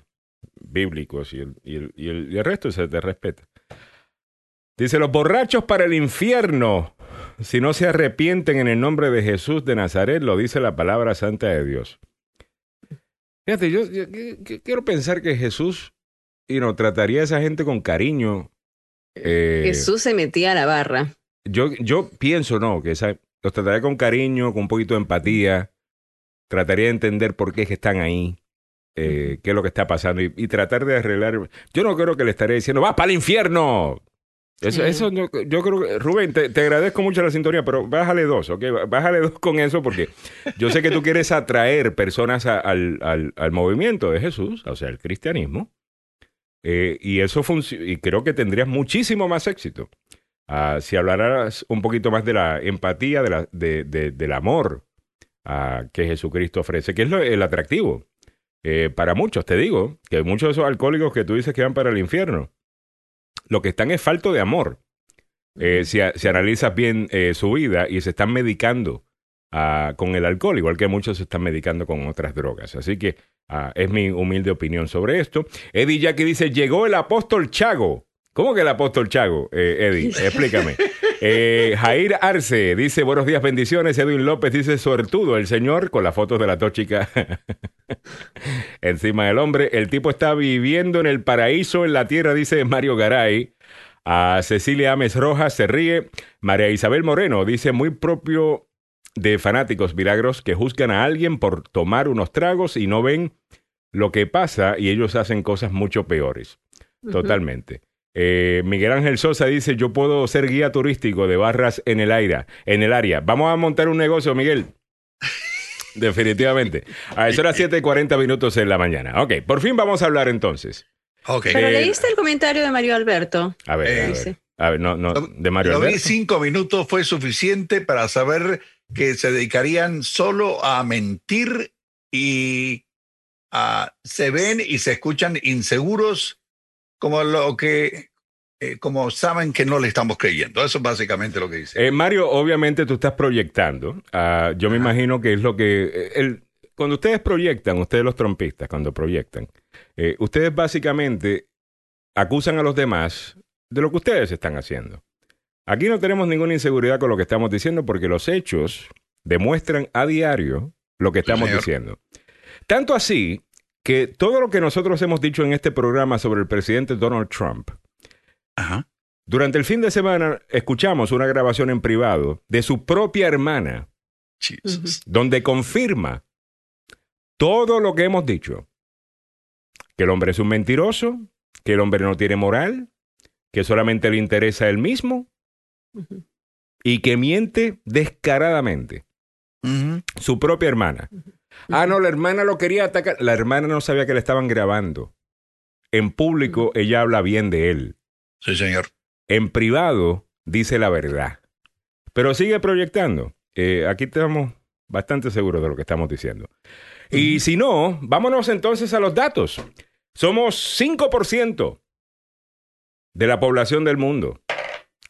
bíblicos y el, y, el, y, el, y el resto se te respeta. Dice, los borrachos para el infierno, si no se arrepienten en el nombre de Jesús de Nazaret, lo dice la palabra santa de Dios. Fíjate, yo, yo- yo- yo quiero pensar que Jesús y no trataría a esa gente con cariño. eh, Jesús se metía a la barra. yo, yo pienso, no, que esa- los trataría con cariño, con un poquito de empatía. Trataría de entender por qué es que están ahí, eh, qué es lo que está pasando y, y tratar de arreglar. Yo no creo que le estaré diciendo, ¡vas para el infierno! Eso, eso yo creo que, Rubén, te, te agradezco mucho la sintonía, pero bájale dos, ¿ok? Bájale dos con eso porque yo sé que tú quieres atraer personas a- al, al- al movimiento de Jesús, o sea, el cristianismo. Eh, y eso funciona, y creo que tendrías muchísimo más éxito. Ah, si hablaras un poquito más de la empatía, de la, de- de- del amor ah, que Jesucristo ofrece, que es lo- el atractivo. Eh, para muchos, te digo, que muchos de esos alcohólicos que tú dices que van para el infierno, lo que están es falto de amor. Eh, si, si analizas bien eh, su vida y se están medicando ah, con el alcohol, igual que muchos se están medicando con otras drogas. Así que ah, es mi humilde opinión sobre esto. Eddie Jackie dice, llegó el apóstol Chago. ¿Cómo que el apóstol Chago, eh, Eddie? [laughs] Explícame. Eh, Jair Arce dice, buenos días, bendiciones. Edwin López dice, suertudo el señor, con las fotos de la tóxica [laughs] encima del hombre. El tipo está viviendo en el paraíso, en la tierra, dice Mario Garay. A Cecilia Ames Rojas se ríe. María Isabel Moreno dice, muy propio de fanáticos milagros que juzgan a alguien por tomar unos tragos y no ven lo que pasa y ellos hacen cosas mucho peores. Totalmente. Eh, Miguel Ángel Sosa dice, yo puedo ser guía turístico de barras en el aire, en el área. Vamos a montar un negocio, Miguel. [laughs] Definitivamente. A eso las 7:40 minutos en la mañana. Ok, por fin vamos a hablar entonces. Ok. Pero Eh, leíste el comentario de Mario Alberto. A ver, Eh, a ver. dice. A ver, no, no, de Mario Lo vi cinco minutos fue suficiente para saber que se dedicarían solo a mentir y ah, se ven y se escuchan inseguros como lo que eh, como saben que no le estamos creyendo. Eso es básicamente lo que dice. Eh, Mario, obviamente tú estás proyectando. Ah, yo me imagino que es lo que... eh, el- cuando ustedes proyectan, ustedes los trompistas, cuando proyectan, eh, ustedes básicamente acusan a los demás de lo que ustedes están haciendo. Aquí no tenemos ninguna inseguridad con lo que estamos diciendo porque los hechos demuestran a diario lo que estamos señor. diciendo. Tanto así que todo lo que nosotros hemos dicho en este programa sobre el presidente Donald Trump, Ajá. durante el fin de semana escuchamos una grabación en privado de su propia hermana Jesus. donde confirma todo lo que hemos dicho. Que el hombre es un mentiroso, que el hombre no tiene moral, que solamente le interesa a él mismo Y que miente descaradamente. Su propia hermana. Ah, no, la hermana lo quería atacar. La hermana no sabía que le estaban grabando. En público ella habla bien de él. Sí, señor. En privado dice la verdad. Pero sigue proyectando. Eh, aquí estamos bastante seguros de lo que estamos diciendo. Y si no, vámonos entonces a los datos. Somos 5% de la población del mundo.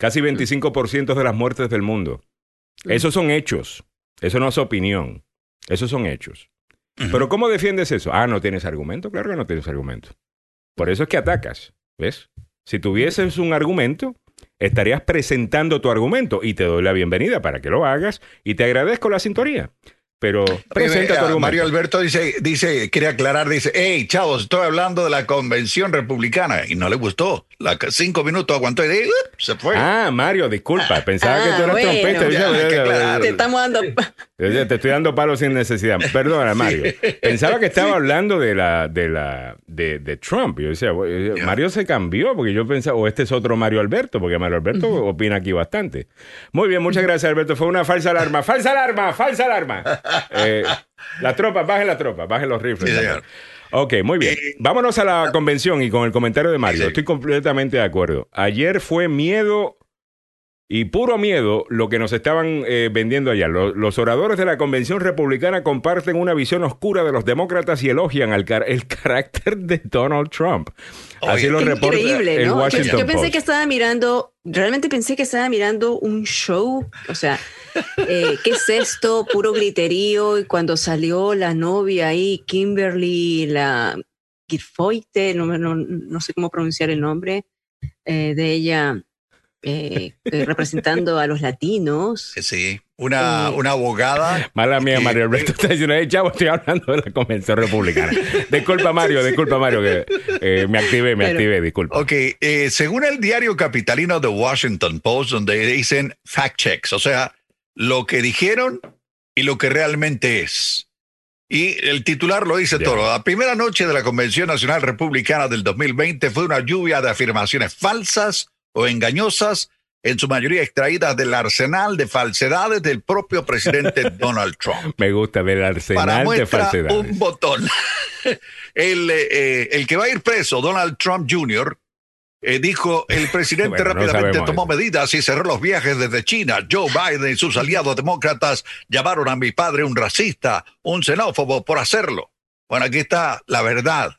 Casi 25% de las muertes del mundo. Esos son hechos. Eso no es opinión. Esos son hechos. Pero ¿cómo defiendes eso? Ah, no tienes argumento. Claro que no tienes argumento. Por eso es que atacas. ¿Ves? Si tuvieses un argumento, estarías presentando tu argumento y te doy la bienvenida para que lo hagas y te agradezco la sintonía. Pero presenta tu Ah, argumento. Mario Alberto dice, dice, quiere aclarar, dice, hey, chavos, estoy hablando de la convención republicana y no le gustó. la, cinco minutos aguantó y de, ¡up! se fue. Ah, Mario, disculpa. Pensaba Ah, que tú eras bueno. trompeta. Ya, claro. Te estamos dando. Te estoy dando palos sin necesidad. Perdona, Mario. Pensaba que estaba hablando de la de la de, de Trump. Yo decía. Mario se cambió porque yo pensaba, o este es otro Mario Alberto, porque Mario Alberto opina aquí bastante. Muy bien, muchas gracias, Alberto. Fue una falsa alarma. ¡Falsa alarma! ¡Falsa alarma! [laughs] Eh, las tropas, bajen las tropas, bajen los rifles. Sí. Ok, muy bien. Eh, Vámonos a la convención y con el comentario de Mario. Estoy completamente de acuerdo. Ayer fue miedo y puro miedo lo que nos estaban eh, vendiendo allá. Los, los oradores de la convención republicana comparten una visión oscura de los demócratas y elogian al car- el [laughs] carácter de Donald Trump. Así lo reporta increíble, el ¿no? Yo, Washington yo pensé Post. que estaba mirando, realmente pensé que estaba mirando un show, o sea, eh, ¿qué es esto? Puro griterío. Y cuando salió la novia ahí, Kimberly, la Guilfoyle, no, no, no sé cómo pronunciar el nombre eh, de ella, eh, eh, representando a los latinos. [laughs] Sí, una, Eh. una abogada. Mala mía, que- Mario Alberto está diciendo, "Eh, chavo, estoy hablando de la convención republicana. Disculpa, Mario, disculpa, Mario, que eh, me activé, me Pero- activé, disculpa. Ok, eh, según el diario capitalino The Washington Post, donde dicen fact checks, o sea, lo que dijeron y lo que realmente es. Y el titular lo dice todo. La primera noche de la Convención Nacional Republicana del 2020 fue una lluvia de afirmaciones falsas o engañosas, en su mayoría extraídas del arsenal de falsedades del propio presidente [laughs] Donald Trump. Me gusta del Para arsenal de muestra falsedades. un botón. [laughs] el, eh, eh, el que va a ir preso, Donald Trump Jr., eh, dijo, el presidente [laughs] Bueno, rápidamente tomó eso. medidas y cerró los viajes desde China. Joe Biden y sus aliados demócratas llamaron a mi padre un racista, un xenófobo por hacerlo. Bueno, aquí está la verdad.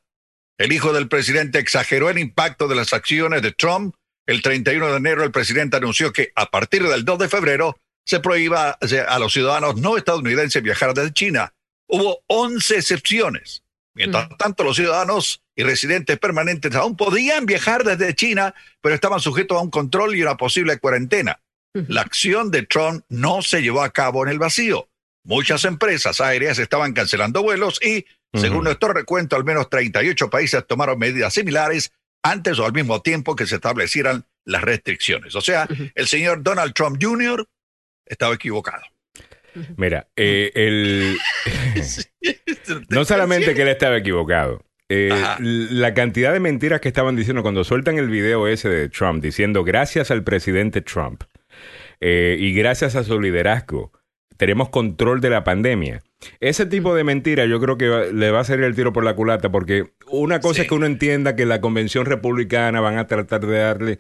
El hijo del presidente exageró el impacto de las acciones de Trump. El 31 de enero el presidente anunció que a partir del 2 de febrero se prohíba a los ciudadanos no estadounidenses viajar desde China. Hubo 11 excepciones. Mientras tanto, los ciudadanos y residentes permanentes aún podían viajar desde China, pero estaban sujetos a un control y una posible cuarentena. La acción de Trump no se llevó a cabo en el vacío. Muchas empresas aéreas estaban cancelando vuelos y, según nuestro recuento, al menos 38 países tomaron medidas similares antes o al mismo tiempo que se establecieran las restricciones. O sea, el señor Donald Trump Jr. estaba equivocado. Mira, eh, el, [laughs] no solamente que él estaba equivocado, eh, la cantidad de mentiras que estaban diciendo cuando sueltan el video ese de Trump diciendo gracias al presidente Trump eh, y gracias a su liderazgo tenemos control de la pandemia. Ese tipo de mentiras yo creo que va- le va a salir el tiro por la culata porque una cosa Sí. es que uno entienda que la convención republicana van a tratar de darle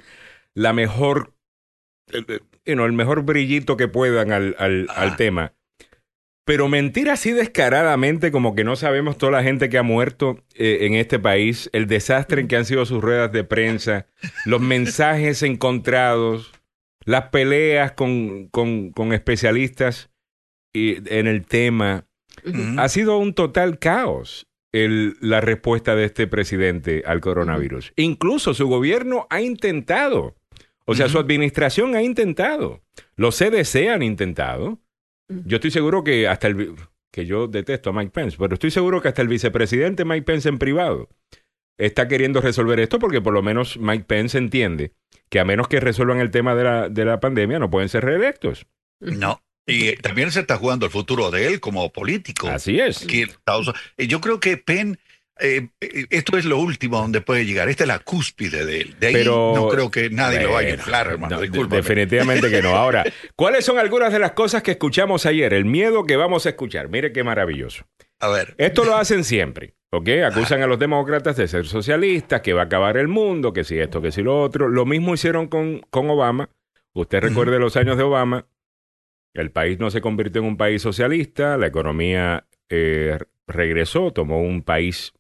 la mejor, el, el- mejor brillito que puedan al, al- al tema. Pero mentir así descaradamente como que no sabemos toda la gente que ha muerto eh, en este país, el desastre en que han sido sus ruedas de prensa, los mensajes encontrados, las peleas con, con- con especialistas en el tema. Ha sido un total caos el- la respuesta de este presidente al coronavirus. Incluso su gobierno ha intentado, o sea, su administración ha intentado, los CDC han intentado. Yo estoy seguro que hasta el... que yo detesto a Mike Pence, pero estoy seguro que hasta el vicepresidente Mike Pence en privado está queriendo resolver esto porque por lo menos Mike Pence entiende que a menos que resuelvan el tema de la, de la pandemia no pueden ser reelectos. No. Y también se está jugando el futuro de él como político. Así es. Aquí en Estados Unidos. Eh, Yo creo que Penn, eh, eh, esto es lo último donde puede llegar. Esta es la cúspide de él. De ahí Pero no creo que nadie lo vaya a inflar, hermano. no, definitivamente que no. [laughs] Ahora, ¿cuáles son algunas de las cosas que escuchamos ayer? El miedo que vamos a escuchar. Mire qué maravilloso. A ver. Esto lo hacen siempre, ¿ok? Acusan a los demócratas de ser socialistas, que va a acabar el mundo, que si esto, que si lo otro. Lo mismo hicieron con, con Obama. Usted recuerde los años de Obama. El país no se convirtió en un país socialista, la economía eh, regresó, tomó un país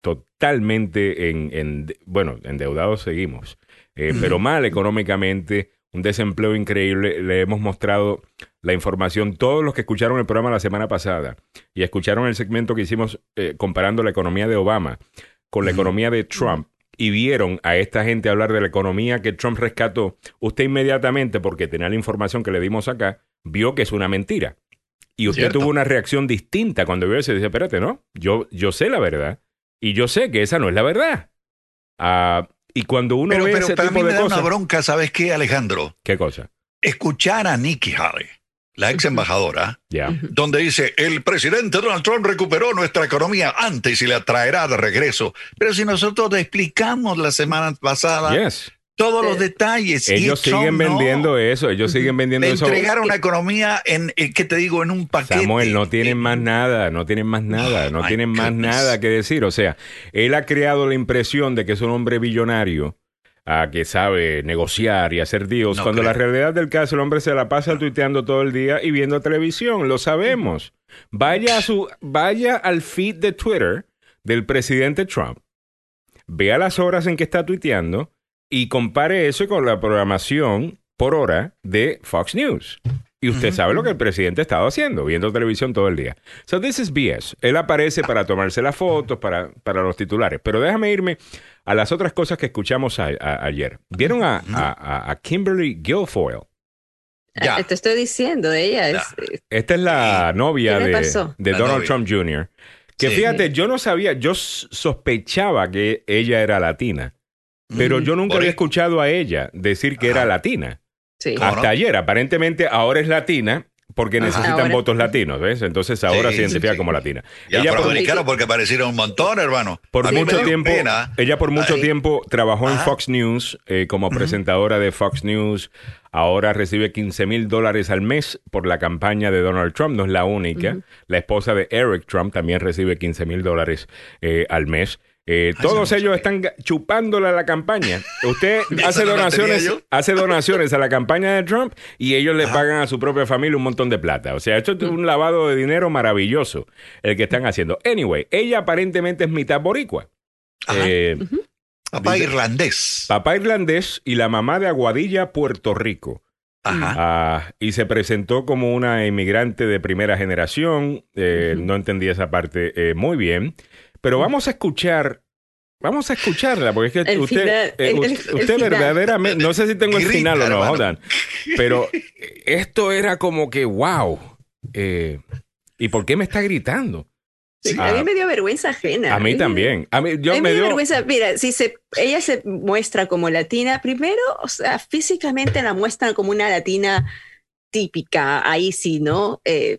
totalmente en, en bueno, endeudados seguimos, eh, pero mal económicamente, un desempleo increíble. Le hemos mostrado la información, todos los que escucharon el programa la semana pasada y escucharon el segmento que hicimos eh, comparando la economía de Obama con la economía de Trump y vieron a esta gente hablar de la economía que Trump rescató, usted inmediatamente, porque tenía la información que le dimos acá, vio que es una mentira. Y usted Cierto. tuvo una reacción distinta cuando vio eso y dice, espérate, ¿no? Yo, yo sé la verdad y yo sé que esa no es la verdad. Ah, Y cuando uno Pero, ve pero ese para tipo mí me de da cosas... una bronca, ¿sabes qué, Alejandro? ¿Qué cosa? Escuchar a Nikki Haley, la ex embajadora, Ya. donde dice, el presidente Donald Trump recuperó nuestra economía antes y la traerá de regreso. Pero si nosotros te explicamos la semana pasada Yes. Todos los detalles. y Ellos Trump siguen no. vendiendo eso, ellos siguen vendiendo Le eso. entregaron una economía en, eh, ¿qué te digo? En un paquete. Samuel, no tienen más nada, no tienen más nada, no tienen más nada que decir. O sea, él ha creado la impresión de que es un hombre billonario ah, que sabe negociar y hacer No cuando la realidad del caso el hombre se la pasa tuiteando todo el día y viendo televisión, lo sabemos. Vaya, a su, vaya al feed de Twitter del presidente Trump, vea las horas en que está tuiteando y compare eso con la programación por hora de Fox News. Y usted sabe lo que el presidente ha estado haciendo, viendo televisión todo el día. So this is BS. Él aparece para tomarse las fotos, para, para los titulares. Pero déjame irme a las otras cosas que escuchamos a- a- ayer. ¿Vieron a, a- Kimberly Guilfoyle? Ya. Ah, Te estoy diciendo, ella es. Ya. Esta es la novia ¿Qué le de, de La Donald novia. Trump Jr. Que Sí. fíjate, yo no sabía, yo sospechaba que ella era latina, pero yo nunca había ahí. escuchado a ella decir que era Ajá. latina. Sí. ¿Cómo Hasta no? ayer, aparentemente ahora es latina porque necesitan Ahora. votos latinos, ¿ves? Entonces ahora Sí, se identifica sí. como latina. Y ella por, porque aparecieron un montón, hermano. por mucho tiempo, pena. ella por mucho Ay. tiempo trabajó en. Fox News eh, como presentadora de Fox News. Ahora recibe 15 mil dólares al mes por la campaña de Donald Trump. No es la única. La esposa de Eric Trump también recibe 15 mil dólares eh, al mes. Eh, Ay, todos ellos están chupándole a la campaña. Usted [laughs] hace donaciones, hace donaciones a la campaña de Trump y ellos le Ajá. pagan a su propia familia un montón de plata. O sea, esto es un lavado de dinero maravilloso el que están haciendo. Anyway, ella aparentemente es mitad boricua. Eh, Papá dice- irlandés. papá irlandés y la mamá de Aguadilla, Puerto Rico. Ajá. Ah, y se presentó como una inmigrante de primera generación. Eh, No entendí esa parte eh, muy bien. Pero vamos a escuchar. Vamos a escucharla, porque es que El usted, final, eh, el- usted, el usted final. verdaderamente, no sé si tengo el Grita, final o no, on. pero eh, esto era como que, wow. eh, ¿Y por qué me está gritando? Sí, Ah, a mí me dio vergüenza ajena. A mí me- también. A mí, yo a mí me me dio dio, vergüenza. Mira, si se, ella se muestra como latina, primero, o sea, físicamente la muestran como una latina típica, ahí sí, ¿no? Eh,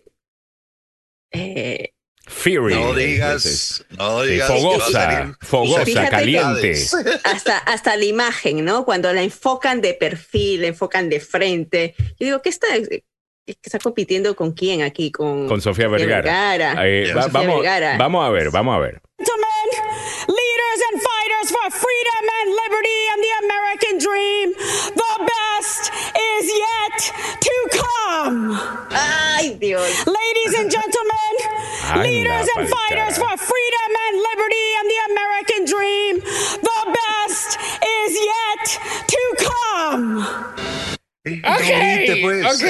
eh, Fury. No digas, no digas. fogosa, fogosa, caliente. [laughs] hasta, hasta la imagen, ¿no? Cuando la enfocan de perfil, la enfocan de frente. Yo digo, ¿qué está, qué está compitiendo con quién aquí? Con, Con Sofía Vergara. Eh, Ya. va- Sofía vamos, Vergara. vamos a ver, vamos a ver. Gentlemen, leaders and fighters for freedom and liberty and the American dream, the best is yet to come. ¡Ay, Dios! Ladies and gentlemen, [laughs] leaders and fighters for freedom and liberty and the American dream, the best is yet to come. Eh, [laughs] no grite, pues.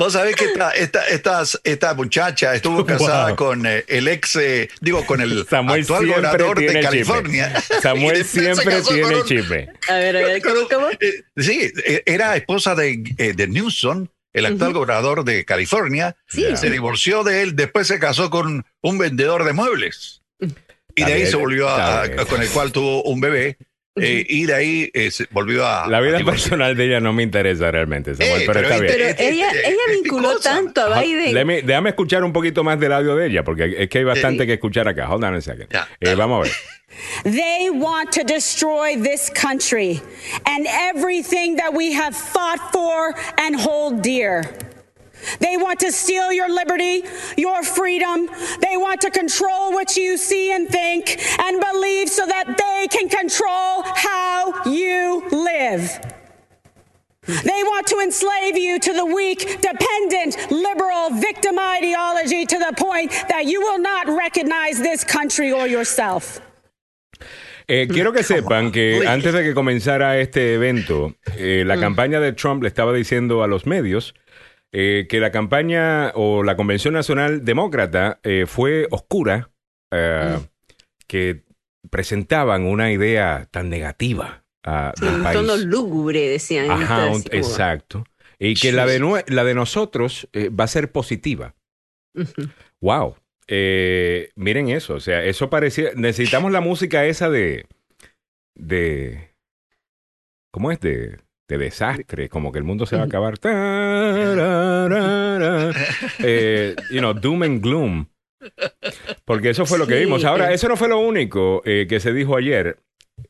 Vos sabés que esta, esta, estas- esta muchacha estuvo [laughs] casada Wow. con eh, el ex, eh, digo, con el Samuel actual gobernador de. California. [laughs] Samuel siempre tiene un- chisme. A ver, a ver, ¿cómo? cómo? Eh, sí, era esposa de, eh, de Newsom, el actual gobernador de California. Sí. Se divorció de él, después se casó con un vendedor de muebles. Y de ahí se volvió a, con el cual tuvo un bebé. Eh, y de ahí eh, se volvió a. La vida a personal de ella no me interesa realmente, Samuel, Eh, pero, pero está es- bien. Pero ella, ella vinculó tanto a Biden. Let me- déjame escuchar un poquito más del audio de ella, porque es que hay bastante que escuchar acá. Hold on a second. Ya, Eh, vamos a ver. [laughs] They want to destroy this country and everything that we have fought for and hold dear. They want to steal your liberty, your freedom. They want to control what you see and think and believe so that they can control how you live. They want to enslave you to the weak, dependent, liberal, victim ideology to the point that you will not recognize this country or yourself. Eh, quiero que sepan que antes de que comenzara este evento, eh, la campaña de Trump le estaba diciendo a los medios eh, que la campaña o la convención nacional demócrata eh, fue oscura, eh, que presentaban una idea tan negativa ah, del un país. tono lúgubre, decían. Ajá, un- así como- exacto. Y que la de, la de nosotros va a ser positiva. Wow. miren eso, o sea, eso parecía, necesitamos la música esa de, de, ¿cómo es? De, de desastre, como que el mundo se va a acabar. [laughs] Eh, you know, doom and gloom. Porque eso fue lo que Sí, vimos. Ahora, eh. eso no fue lo único eh, que se dijo ayer.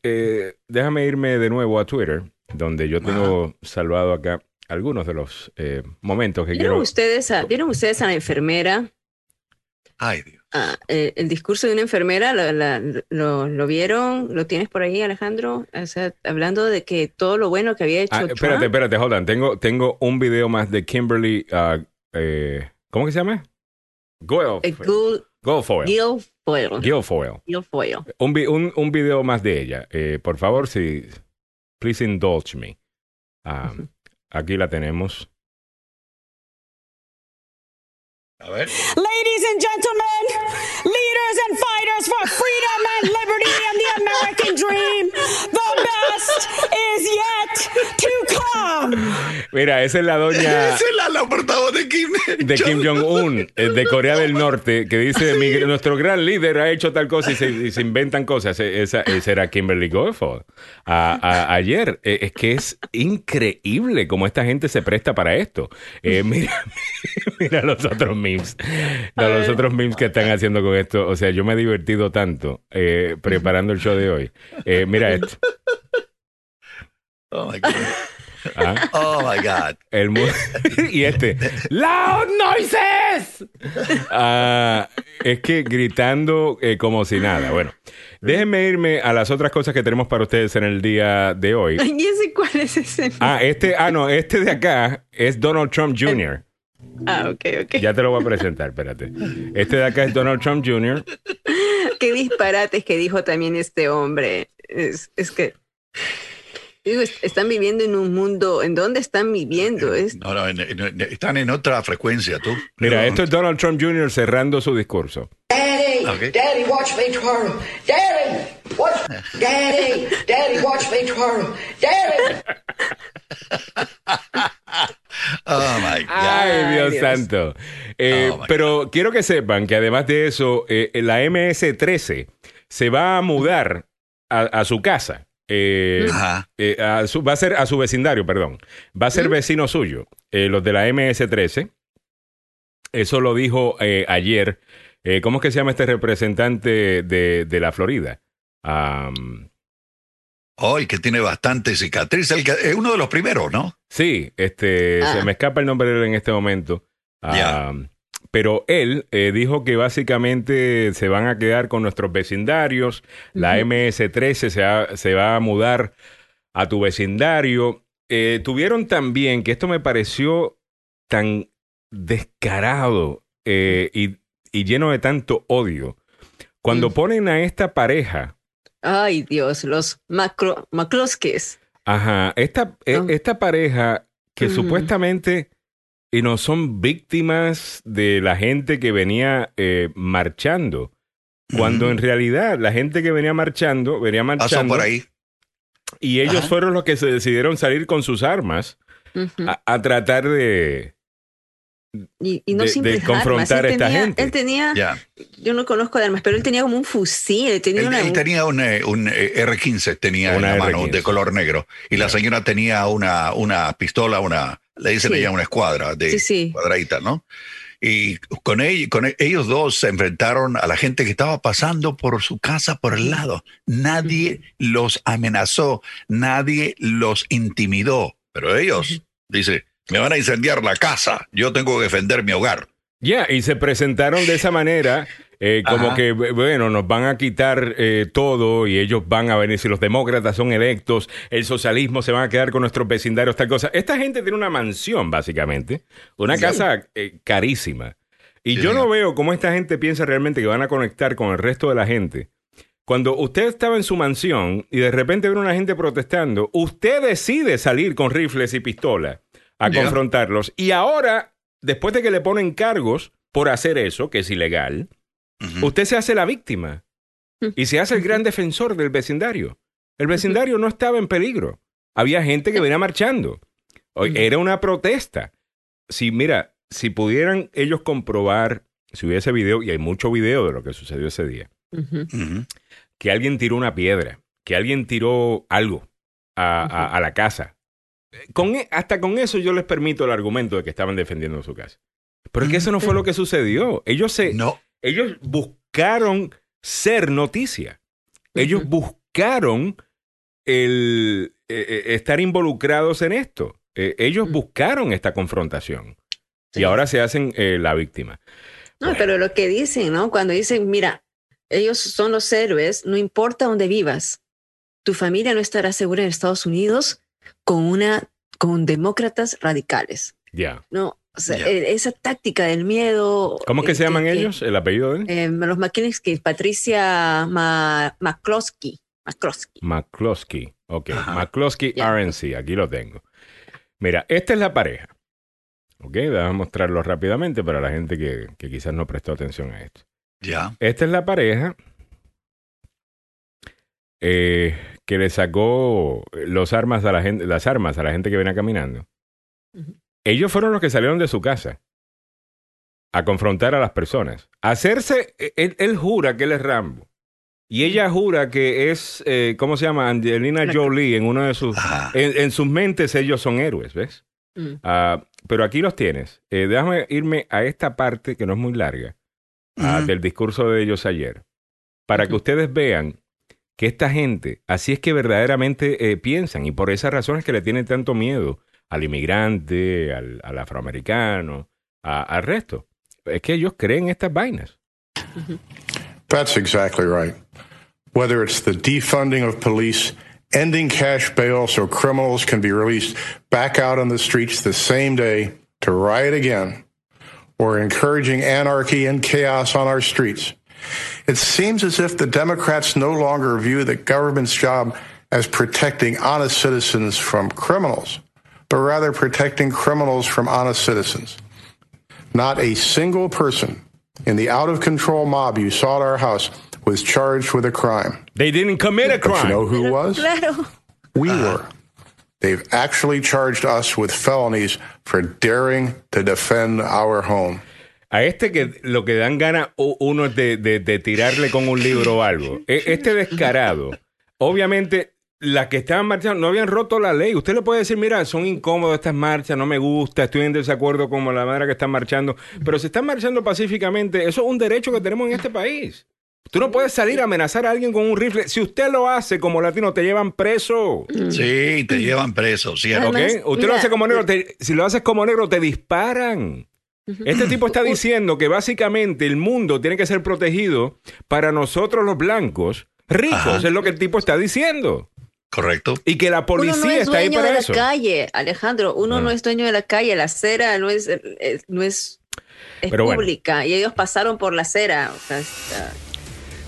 Eh, déjame irme de nuevo a Twitter, donde yo tengo salvado acá algunos de los eh, momentos que ¿Vieron quiero. ustedes, a, ¿Vieron ustedes a la enfermera? Ay, Dios. Ah, eh, el discurso de una enfermera, ¿lo, la- lo, lo vieron? ¿Lo tienes por ahí, Alejandro? O sea, hablando de que todo lo bueno que había hecho Ah, Trump. espérate, espérate, hold on. Tengo, tengo un video más de Kimberly. ah, eh, ¿Cómo que se llama? Guilfoyle. Eh, Guilfoyle. Guilfoyle. Guilfoyle. Guilfoyle. Un, un, un video más de ella. Eh, por favor, si. Please indulge me. Ah, aquí la tenemos. Ladies and gentlemen, leaders and fighters for freedom and liberty and the American dream, the best is yet to come. Mira, esa es la doña Esa es la, la portavoz de Kim. de Kim Jong-un, eh, de Corea del Norte, que dice: "Mi- Nuestro gran líder ha hecho tal cosa y se, y se inventan cosas. E- Esa, esa era Kimberly Guilfoyle. A- a- ayer, eh, es que es increíble cómo esta gente se presta para esto. Eh, [laughs] mira, mira los otros memes. No, los otros memes que están haciendo con esto. O sea, yo me he divertido tanto eh, preparando el show de hoy. Eh, mira esto. Oh my [laughs] God. Ah, Oh my God. el mu- [laughs] y este. ¡Loud noises! Ah, es que gritando eh, como si nada. Bueno, déjenme irme a las otras cosas que tenemos para ustedes en el día de hoy. ¿y ese cuál es ese? Ah, este, ah, no, este de acá es Donald Trump Jr. Ah, ok, ok. Ya te lo voy a presentar, espérate. Este de acá es Donald Trump Jr. Qué disparates que dijo también este hombre. Es, es que. Digo, están viviendo en un mundo. ¿En dónde están viviendo? Es, No, no, en- en- están en otra frecuencia, tú. Mira, esto es Donald Trump Jr. cerrando su discurso. Daddy, Okay. Daddy, watch me twirl. Daddy, watch, Daddy, Daddy, watch me twirl. Daddy. [laughs] Oh my God. Ay, Dios, Dios. santo. Eh, Oh, pero quiero que sepan que además de eso, eh, la MS-13 se va a mudar a, a su casa. Eh, Ajá. eh, a su- va a ser a su vecindario, perdón. Va a ser vecino suyo. Eh, los de la MS-13. Eso lo dijo eh, ayer. ¿Cómo es que se llama este representante de, de la Florida? Oh, y que tiene bastante cicatriz. El que- es uno de los primeros, ¿no? Sí, este, Ah. se me escapa el nombre en este momento. Ah, Pero él eh, dijo que básicamente se van a quedar con nuestros vecindarios. La MS-13 se, va- se va a mudar a tu vecindario. Eh, tuvieron también, que esto me pareció tan descarado eh, y, y lleno de tanto odio. Cuando Mm. ponen a esta pareja ay, Dios, los macro, maclosques. Ajá, esta, e- Ah. esta pareja que supuestamente y no son víctimas de la gente que venía eh, marchando, cuando en realidad la gente que venía marchando, venía Pasó marchando por ahí. y ellos Ajá. fueron los que se decidieron salir con sus armas a tratar de... y, y no de- simples de confrontar armas. Él a esta tenía- gente. Él tenía, Ya. yo no conozco de armas, pero él tenía como un fusil, él tenía Él, una... él tenía un, eh, un, eh, R15, tenía en Una la mano, R15. de color negro. Y la señora tenía una, una pistola, una, le dicen Sí. ella una escuadra de Sí, sí. cuadradita, ¿no? Y con, ell- con e- ellos dos se enfrentaron a la gente que estaba pasando por su casa por el lado. Nadie los amenazó, nadie los intimidó. Pero ellos, dice, me van a incendiar la casa, yo tengo que defender mi hogar. Ya, y se presentaron de esa manera, eh, como Ajá. que, bueno, nos van a quitar eh, todo y ellos van a venir, si los demócratas son electos, el socialismo se van a quedar con nuestros vecindarios, tal cosa. Esta gente tiene una mansión, básicamente, una Sí. casa eh, carísima. Y Sí, yo no veo cómo esta gente piensa realmente que van a conectar con el resto de la gente. Cuando usted estaba en su mansión y de repente ve una gente protestando, usted decide salir con rifles y pistolas a confrontarlos. Y ahora, después de que le ponen cargos por hacer eso, que es ilegal, usted se hace la víctima y se hace el gran defensor del vecindario. El vecindario no estaba en peligro. Había gente que venía marchando. Era una protesta. Si, mira, si pudieran ellos comprobar si hubiese video, y hay mucho video de lo que sucedió ese día, que alguien tiró una piedra, que alguien tiró algo a, a- a la casa. Con, e- hasta con eso yo les permito el argumento de que estaban defendiendo su casa. Pero es que eso no fue lo que sucedió. Ellos se, No. ellos buscaron ser noticia. Ellos buscaron el eh, eh, estar involucrados en esto. Eh, ellos Ujú. buscaron esta confrontación. Y ahora se hacen eh, la víctima. No, Bueno. pero lo que dicen, ¿no? Cuando dicen, mira, ellos son los héroes, no importa dónde vivas, tu familia no estará segura en Estados Unidos con una con demócratas radicales. Ya. No, o sea, eh, esa táctica del miedo. ¿Cómo es que eh, se llaman que- ellos? ¿El apellido de él? Eh, los McKinney, Patricia Ma, McCloskey. McCloskey. McCloskey. Ok. Ajá. McCloskey Ya. RNC. Aquí lo tengo. Mira, esta es la pareja. Ok, vamos a mostrarlo rápidamente para la gente que, que quizás no prestó atención a esto. Ya. Esta es la pareja eh, que le sacó los armas a la gente, las armas a la gente que venía caminando. Ellos fueron los que salieron de su casa a confrontar a las personas. A hacerse, él, él jura que él es Rambo. Y ella jura que es, eh, ¿cómo se llama? Angelina Jolie en uno de sus... Ajá. En, en sus mentes ellos son héroes, ¿ves? Mm. Ah, pero aquí los tienes. Eh, déjame irme a esta parte que no es muy larga ah, del discurso de ellos ayer, para que ustedes vean que esta gente, así es que verdaderamente eh, piensan, y por esas razones que le tienen tanto miedo al inmigrante, al, al afroamericano, a- al resto. Es que ellos creen estas vainas. That's exactly right. Whether it's the defunding of police, ending cash bail so criminals can be released back out on the streets the same day to riot again, or encouraging anarchy and chaos on our streets, it seems as if the Democrats no longer view the government's job as protecting honest citizens from criminals, but rather protecting criminals from honest citizens. Not a single person in the out of control mob you saw at our house was charged with a crime. They didn't commit a crime. But you know who was? We were. They've actually charged us with felonies for daring to defend our home. A este que lo que dan gana u- uno es de, de- de tirarle con un libro o algo. E- Este descarado, obviamente, las que estaban marchando no habían roto la ley. Usted le puede decir, mira, son incómodas estas marchas, no me gusta, estoy en desacuerdo con la manera que están marchando. Pero si están marchando pacíficamente, eso es un derecho que tenemos en este país. Tú no puedes salir a amenazar a alguien con un rifle. Si usted lo hace como latino, te llevan preso. Sí, te llevan preso, ¿cierto? ¿Ok? Además, Usted lo hace como negro, te- si lo haces como negro, te disparan. Este tipo está diciendo que básicamente el mundo tiene que ser protegido para nosotros los blancos ricos, Ajá. es lo que el tipo está diciendo. Correcto. Y que la Uno policía no es está ahí dueño para de eso. la calle, Alejandro. Uno Ah. no es dueño de la calle. La acera no es, es- no es, es Pero bueno. pública y ellos pasaron por la acera. O sea, está-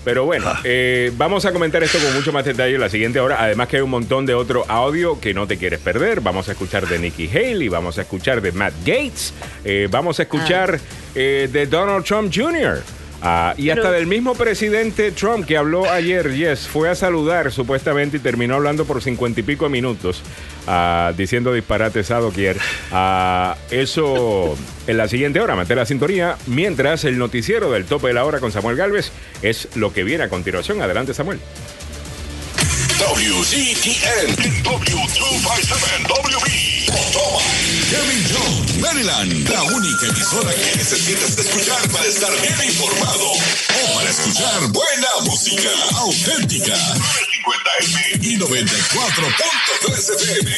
Pero bueno, Ah. eh, vamos a comentar esto con mucho más detalle en la siguiente hora. Además que hay un montón de otro audio que no te quieres perder. Vamos a escuchar de Nikki Haley, vamos a escuchar de Matt Gates, eh, vamos a escuchar eh, de Donald Trump Jr. Ah, y hasta Pero- del mismo presidente Trump que habló ayer, yes, fue a saludar supuestamente y terminó hablando por cincuenta y pico de minutos, ah, diciendo disparates a doquier. Ah, eso en la siguiente hora, mantén la sintonía, mientras el noticiero del tope de la hora con Samuel Galvez es lo que viene a continuación. Adelante, Samuel. WCTN W257 Toma Kevin Jones, Maryland La única emisora que necesitas escuchar para estar bien informado O para escuchar buena música auténtica 950M y 94.3 FM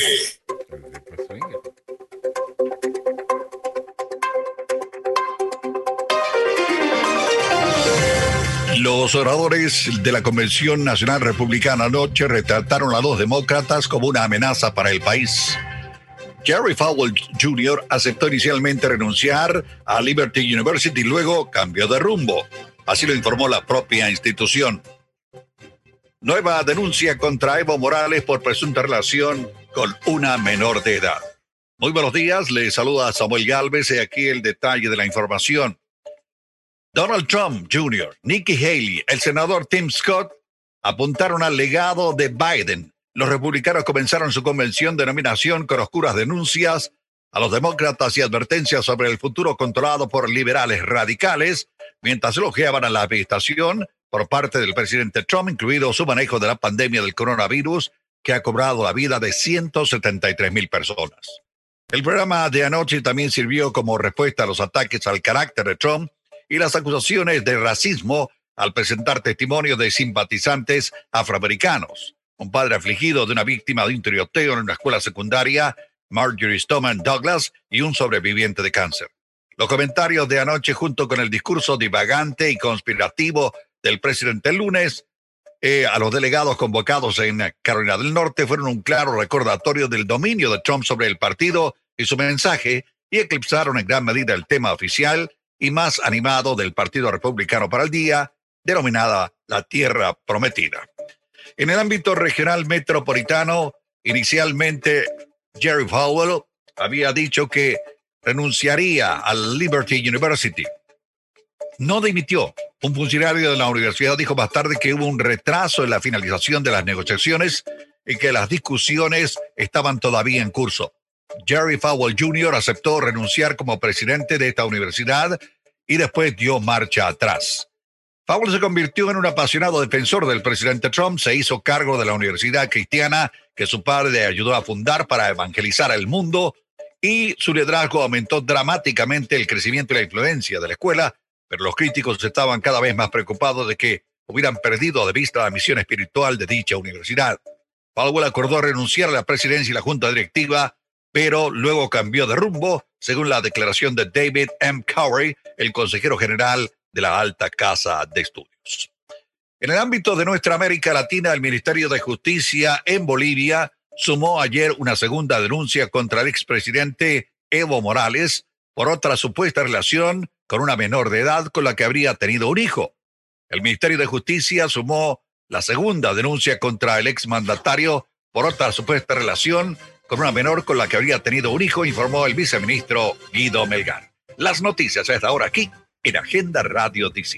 Los oradores de la Convención Nacional Republicana anoche retrataron a los demócratas como una amenaza para el país. Jerry Falwell Jr. aceptó inicialmente renunciar a Liberty University y luego cambió de rumbo. Así lo informó la propia institución. Nueva denuncia contra Evo Morales por presunta relación con una menor de edad. Muy buenos días, le saluda Samuel Galvez y aquí el detalle de la información. Donald Trump Jr., Nikki Haley, el senador Tim Scott apuntaron al legado de Biden. Los republicanos comenzaron su convención de nominación con oscuras denuncias a los demócratas y advertencias sobre el futuro controlado por liberales radicales mientras elogiaban a la administración por parte del presidente Trump, incluido su manejo de la pandemia del coronavirus, que ha cobrado la vida de 173 mil personas. El programa de anoche también sirvió como respuesta a los ataques al carácter de Trump y las acusaciones de racismo al presentar testimonios de simpatizantes afroamericanos. Un padre afligido de una víctima de un tiroteo en una escuela secundaria, Marjorie Stoneman Douglas, y un sobreviviente de cáncer. Los comentarios de anoche junto con el discurso divagante y conspirativo del presidente el lunes eh, a los delegados convocados en Carolina del Norte fueron un claro recordatorio del dominio de Trump sobre el partido y su mensaje y eclipsaron en gran medida el tema oficial y más animado del Partido Republicano para el día, denominada la Tierra Prometida. En el ámbito regional metropolitano, inicialmente Jerry Powell había dicho que renunciaría al Liberty University. No dimitió. Un funcionario de la universidad dijo más tarde que hubo un retraso en la finalización de las negociaciones y que las discusiones estaban todavía en curso. Jerry Powell Jr. aceptó renunciar como presidente de esta universidad y después dio marcha atrás. Powell se convirtió en un apasionado defensor del presidente Trump, se hizo cargo de la universidad cristiana que su padre ayudó a fundar para evangelizar al mundo y su liderazgo aumentó dramáticamente el crecimiento y la influencia de la escuela, pero los críticos estaban cada vez más preocupados de que hubieran perdido de vista la misión espiritual de dicha universidad. Powell acordó renunciar a la presidencia y la junta directiva, pero luego cambió de rumbo, según la declaración de David M. Cowrie, el consejero general de la Alta Casa de Estudios. En el ámbito de nuestra América Latina, el Ministerio de Justicia en Bolivia sumó ayer una segunda denuncia contra el expresidente Evo Morales por otra supuesta relación con una menor de edad con la que habría tenido un hijo. El Ministerio de Justicia sumó la segunda denuncia contra el exmandatario por otra supuesta relación con una menor con la que habría tenido un hijo, informó el viceministro Guido Melgar. Las noticias a esta hora aquí en Agenda Radio DC.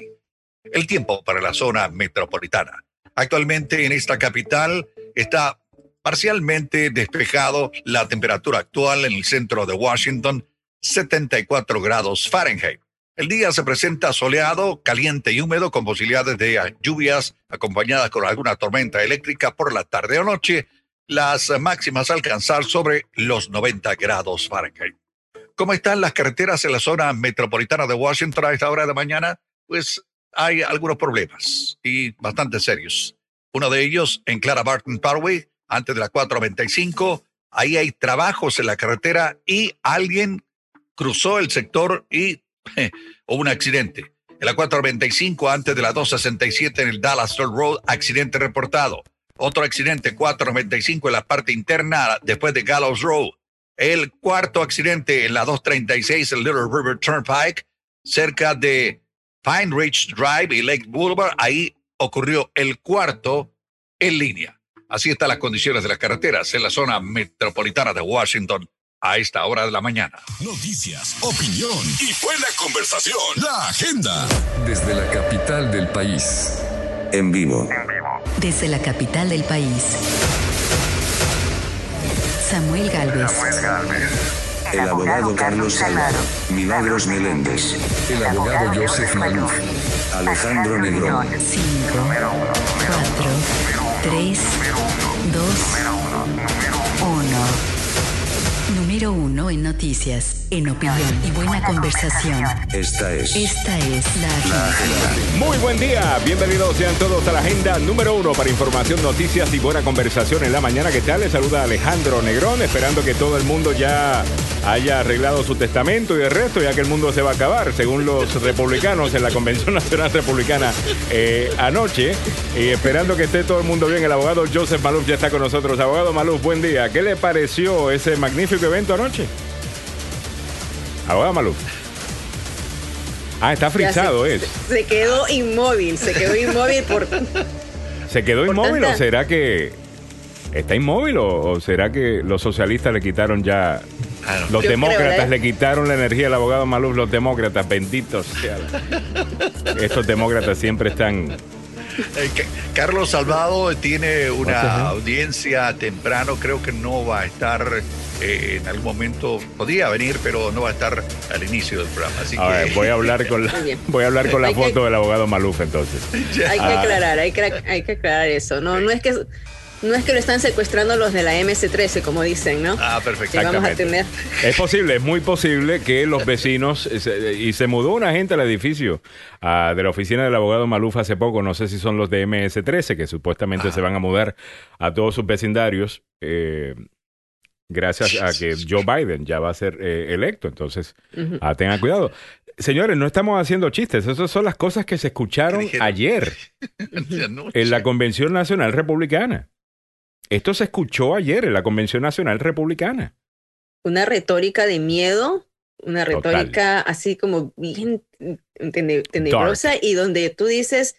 El tiempo para la zona metropolitana. Actualmente en esta capital está parcialmente despejado la temperatura actual en el centro de Washington, 74 grados Fahrenheit. El día se presenta soleado, caliente y húmedo con posibilidades de lluvias acompañadas con alguna tormenta eléctrica por la tarde o noche. Las máximas alcanzar sobre los 90 grados Fahrenheit. ¿Cómo están las carreteras en la zona metropolitana de Washington a esta hora de mañana? Pues hay algunos problemas y bastante serios. Uno de ellos en Clara Barton Parkway, antes de la 495. Ahí hay trabajos en la carretera y alguien cruzó el sector y hubo un accidente. En la 495, antes de la 267 en el Dallas Road, accidente reportado. Otro accidente, 495 en la parte interna, después de Gallows Road. El cuarto accidente en la 236, el Little River Turnpike, cerca de Pine Ridge Drive y Lake Boulevard. Ahí ocurrió el cuarto en línea. Así están las condiciones de las carreteras en la zona metropolitana de Washington a esta hora de la mañana. Noticias, opinión y buena conversación. La agenda. Desde la capital del país. En vivo. Desde la capital del país. Samuel Galvez. El abogado Carlos Salgado. Milagros Meléndez. El abogado Joseph Maluf. Alejandro Negrón. 5, 4, 3, 2, 1. Número 1 en noticias, en opinión y buena conversación. Esta es Esta es la agenda. Muy buen día, bienvenidos sean todos a la agenda número uno para información, noticias y buena conversación en la mañana. ¿Qué tal? Les saluda Alejandro Negrón, esperando que todo el mundo ya haya arreglado su testamento y el resto, ya que el mundo se va a acabar, según los republicanos en la Convención Nacional Republicana eh, anoche. Y esperando que esté todo el mundo bien, el abogado Joseph Maluf ya está con nosotros. Abogado Maluf, buen día. ¿Qué le pareció ese magnífico evento anoche? Abogado Maluf. Ah, está frisado, se, [laughs] es. Se quedó inmóvil, se quedó inmóvil por... [laughs] ¿Se quedó Por inmóvil tanta- o será que está inmóvil o, o será que los socialistas le quitaron ya, Claro. los Yo demócratas creo, ¿eh? le quitaron la energía al abogado Maluf, los demócratas, benditos sean. [laughs] Estos demócratas siempre están Carlos Salvado tiene una audiencia temprano, creo que no va a estar eh, en algún momento, podría venir, pero no va a estar al inicio del programa. Así A ver, que voy a hablar con la, voy a hablar con la que- foto del abogado Maluf entonces. Hay que Ah. aclarar, hay que, hay que aclarar eso. No, no es que no es que lo están secuestrando los de la MS-13, como dicen, ¿no? Ah, perfecto. Que vamos a tener. Es posible, es muy posible que los vecinos, eh, se- y se mudó una gente al edificio ah, de la oficina del abogado Maluf hace poco, no sé si son los de MS-13, que supuestamente se van a mudar a todos sus vecindarios, eh, gracias a que Joe Biden ya va a ser eh, electo, entonces ah, tengan cuidado. Señores, no estamos haciendo chistes, esas son las cosas que se escucharon ayer [laughs] en la Convención Nacional Republicana. Esto se escuchó ayer en la Convención Nacional Republicana. Una retórica de miedo, una Total. retórica así como bien tene- tenebrosa y donde tú dices,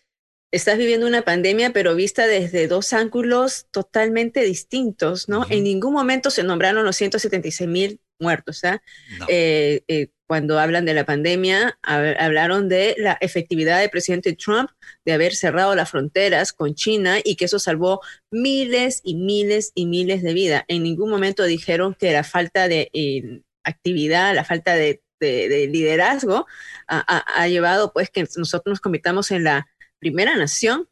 estás viviendo una pandemia, pero vista desde dos ángulos totalmente distintos, ¿no? Ujú. En ningún momento se nombraron los 176 mil muertos, ¿ah? No. eh, eh, cuando hablan de la pandemia, hab- hablaron de la efectividad del presidente Trump de haber cerrado las fronteras con China y que eso salvó miles y miles y miles de vidas. En ningún momento dijeron que la falta de eh, actividad, la falta de, de- de liderazgo ha llevado pues que nosotros nos convirtamos en la primera nación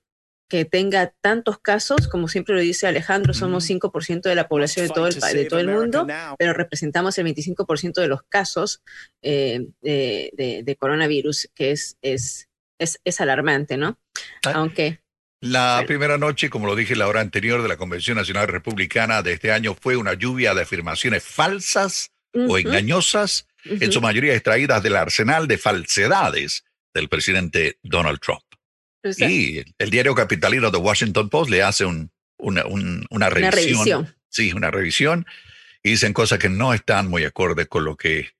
que tenga tantos casos, como siempre lo dice Alejandro, somos 5% de la población de todo el, de todo el mundo, pero representamos el 25% de los casos eh, de, de- de coronavirus, que es, es, es, es alarmante, ¿no? Ah. Aunque La Bueno. primera noche, como lo dije la hora anterior de la Convención Nacional Republicana de este año, fue una lluvia de afirmaciones falsas o engañosas, en su mayoría extraídas del arsenal de falsedades del presidente Donald Trump. O sea, Y el diario capitalino The Washington Post le hace un- una, un- una una revisión. revisión. Sí, una revisión. Y dicen cosas que no están muy acordes con lo que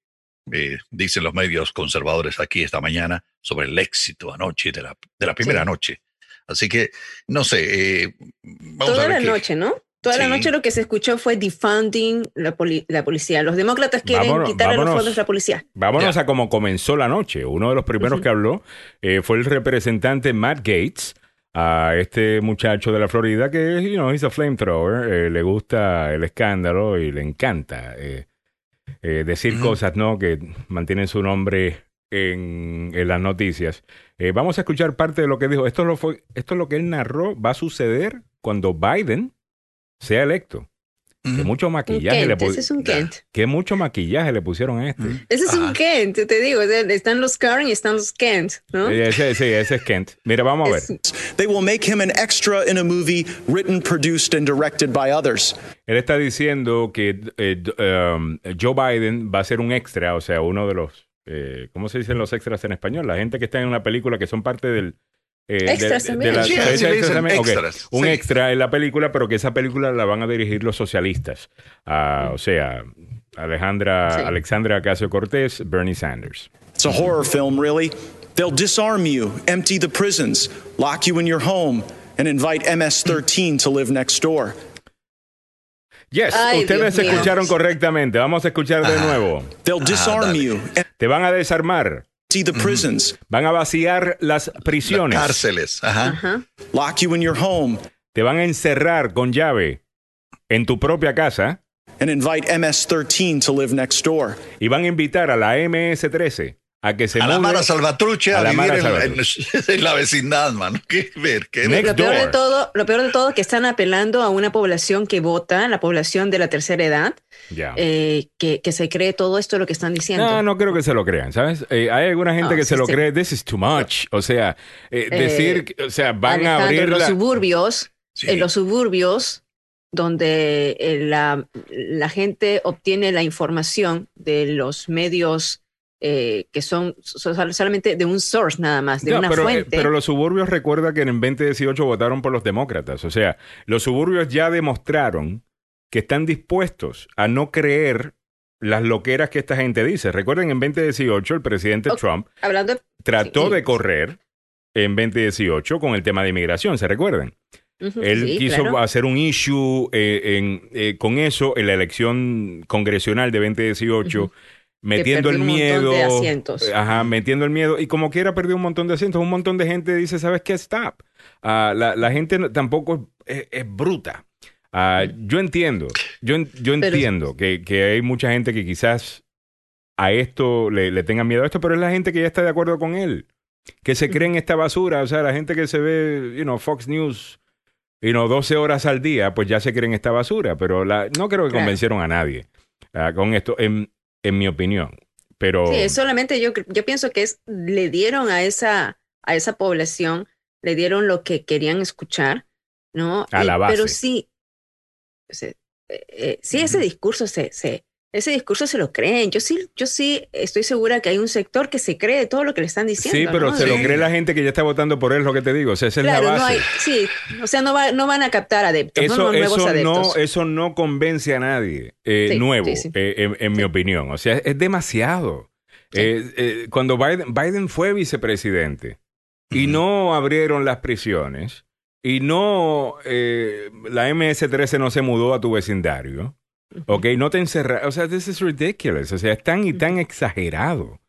eh, dicen los medios conservadores aquí esta mañana sobre el éxito anoche de la, de la primera Sí. noche. Así que, no sé, eh, vamos a Toda ver la qué- noche, ¿no? Toda la noche lo que se escuchó fue defunding la, poli- la policía. Los demócratas quieren Vámonos, quitarle vámonos. los fondos a la policía. Vámonos Ya. a cómo comenzó la noche. Uno de los primeros que habló eh, fue el representante Matt Gates, a este muchacho de la Florida que, you know, he's a flamethrower, eh, le gusta el escándalo y le encanta eh, eh, decir cosas, ¿no? Que mantienen su nombre en, en las noticias. Eh, vamos a escuchar parte de lo que dijo. Esto, lo fue, esto es lo que él narró va a suceder cuando Biden sea electo. Que mucho maquillaje le Kent, pu- ese es un. Kent. que mucho maquillaje le pusieron a este. Ese es Ajá. un Kent, te digo. Están los Karen y están los Kent, ¿no? Ese, sí, ese es Kent. Mira, vamos a ver. Es- They will make him an extra in a movie written, produced, and directed by others. Él está diciendo que eh, um, Joe Biden va a ser un extra, o sea, uno de los, eh, ¿cómo se dicen los extras en español? La gente que está en una película que son parte del... eh, Un sí. extra en la película, pero que esa película la van a dirigir los socialistas. Ah, o sea, Alejandra, Sí. Alexandra Ocasio Cortés, Bernie Sanders. It's a horror film, really. They'll disarm you, empty the prisons, lock you in your home, and invite MS 13 to live next door. Yes, Ay, ustedes Dios mío. escucharon correctamente. Vamos a escuchar de Ajá. nuevo. They'll disarm dale. you, Te van a desarmar, the prisons, van a vaciar las Las prisiones. cárceles. Ajá. Ajá. lock you in your home, te van a encerrar con llave en tu propia casa and invite MS 13 to live next door. y van a invitar a la MS-13 a que se A la Mara Salvatruche a a, la vivir Mara en, Salvatruche. en- en la vecindad, mano. Qué ver, qué ver. Lo peor de todo, lo peor de todo que están apelando a una población que vota, la población de la tercera edad, Ya. eh, que, que se cree todo esto lo que están diciendo. No, no creo que se lo crean, ¿sabes? Eh, hay alguna gente No, que sí, se lo sí. cree, this is too much. O sea, eh, decir, que- o sea, van a abrir en los la... suburbios, Sí. en los suburbios donde eh, la, la gente obtiene la información de los medios eh, que son, son solamente de un source nada más, de No, una pero, eh, fuente. pero los suburbios recuerda que en 2018 votaron por los demócratas. O sea, los suburbios ya demostraron que están dispuestos a no creer las loqueras que esta gente dice. Recuerden, en 2018 el presidente. Trump Hablando de... trató Sí. de correr en 2018 con el tema de inmigración, ¿se recuerdan? Él sí, quiso claro. hacer un issue eh, en, eh, con eso en la elección congresional de 2018. Metiendo el perdió un miedo. montón de asientos. Ajá, metiendo el miedo. Y como quiera perdió un montón de asientos. Un montón de gente dice, ¿sabes qué? Stop. Ah, la, la gente tampoco es, es bruta. Ah, yo entiendo, yo, yo Pero- entiendo que, que hay mucha gente que quizás a esto le, le tenga miedo a esto, pero es la gente que ya está de acuerdo con él, que se cree en esta basura, o sea, la gente que se ve, you know, Fox News, you know, 12 horas al día, pues ya se cree en esta basura, pero la, no creo que convencieron a nadie ah, con esto, en, en mi opinión. Pero Sí, solamente yo, yo pienso que es, le dieron a esa, a esa población, le dieron lo que querían escuchar, ¿no? A la base. Pero sí, eh, eh, sí, ese discurso se, se, ese discurso se lo creen. Yo sí, yo sí estoy segura que hay un sector que se cree todo lo que le están diciendo. sí, pero ¿no? se lo cree la gente que ya está votando por él, lo que te digo, o sea, esa es la base. no hay, sí, o sea, no, va, no van a captar adeptos, Eso, no, nuevos eso, adeptos. no, eso no convence a nadie eh, Sí, nuevo, sí, eh, en, en mi opinión. O sea, es demasiado. Eh, cuando Biden, Biden fue vicepresidente y no abrieron las prisiones y no eh, la MS-13 no se mudó a tu vecindario, ok, no te encerraron. O sea, this is ridiculous. O sea, es tan y tan exagerado.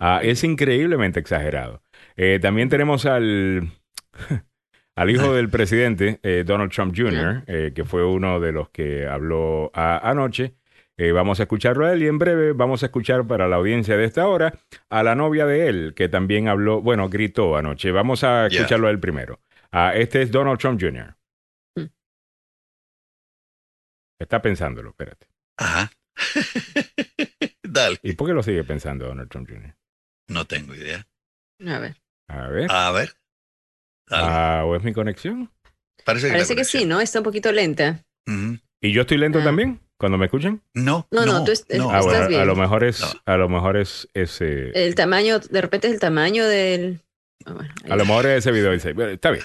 Ah, es increíblemente exagerado. Eh, también tenemos al, [laughs] al hijo del presidente, eh, Donald Trump Jr., eh, que fue uno de los que habló a- anoche. Eh, vamos a escucharlo a él y en breve vamos a escuchar para la audiencia de esta hora a la novia de él, que también habló, bueno, gritó anoche. Vamos a escucharlo a él primero. Ah, este es Donald Trump Jr. Está pensándolo, espérate. Ajá. [laughs] Dale. ¿Y por qué lo sigue pensando Donald Trump Jr.? No tengo idea. A ver, A ver. A ver. Ah, ¿O es mi conexión? Parece que, parece que sí, ¿no? Está un poquito lenta. ¿Y yo estoy lento Ah. también? ¿Cuando me escuchan? No, No, no, no, tú est- no. Ah, bueno, Estás bien. a lo mejor es, No. a lo mejor es ese, El tamaño, de repente es el tamaño del... ah, bueno, a lo mejor es ese video. Está bien.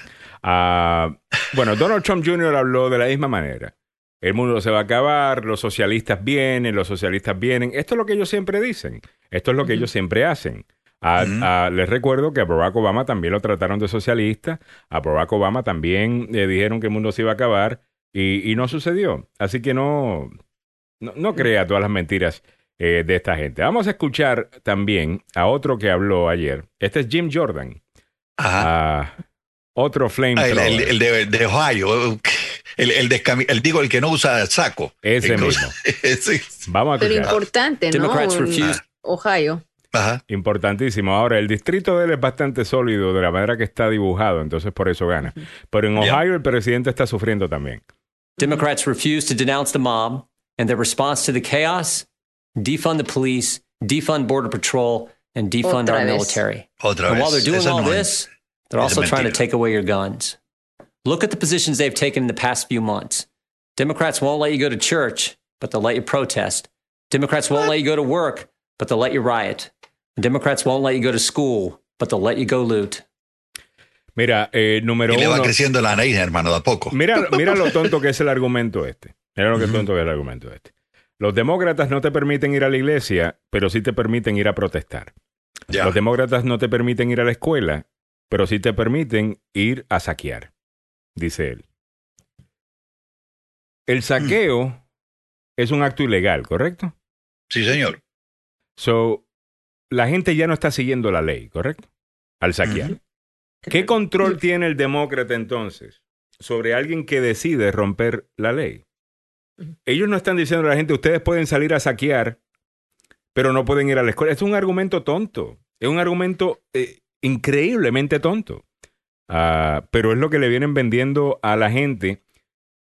Bueno, Donald Trump Jr. habló de la misma manera. El mundo se va a acabar, los socialistas vienen, los socialistas vienen. Esto es lo que ellos siempre dicen. Esto es lo que ellos siempre hacen. A- Ujú. a- les recuerdo que a Barack Obama también lo trataron de socialista. A Barack Obama también le dijeron que el mundo se iba a acabar y, y no sucedió. Así que no, no, no crea todas las mentiras eh, de esta gente. Vamos a escuchar también a otro que habló ayer. Este es Jim Jordan. Ajá. a otro Ah, el, el- el de, de Ohio. El, el, descami- el digo, el que no usa saco. Ese El mismo. sí. [laughs] Vamos a Pero escuchar. importante, ¿no? Democrats Un- refuse Ohio. Ajá. Importantísimo. Ahora, el distrito de él es bastante sólido de la manera que está dibujado, entonces por eso gana. Pero en. Ohio el presidente está sufriendo también. Democrats refuse to denounce the mob, and their response to the chaos defund the police, defund Border Patrol, and defund Otra our vez. military. Otra And vez. while they're doing Esa all no es- this, they're also trying to take away your guns. Look at the positions they've taken in the past few months. Democrats won't let you go to church, but they'll let you protest. Democrats won't let you go to work, but they'll let you riot. Democrats won't let you go to school, but they'll let you go loot. Mira, eh, número Y le va uno. creciendo la nariz, hermano, de a poco. Mira, [laughs] mira lo tonto que es el argumento este. Mira lo que tonto que es el argumento este. Los demócratas no te permiten ir a la iglesia, pero sí te permiten ir a protestar. Ya. Los demócratas no te permiten ir a la escuela, pero sí te permiten ir a saquear, dice él. El saqueo [clears throat] es un acto ilegal, ¿correcto? Sí, señor. So, la gente ya no está siguiendo la ley, ¿correcto? Al saquear. ¿Qué control [clears throat] tiene el demócrata entonces sobre alguien que decide romper la ley? Ellos no están diciendo a la gente, ustedes pueden salir a saquear, pero no pueden ir a la escuela. Es un argumento tonto. Es un argumento eh, increíblemente tonto. Ah, pero es lo que le vienen vendiendo a la gente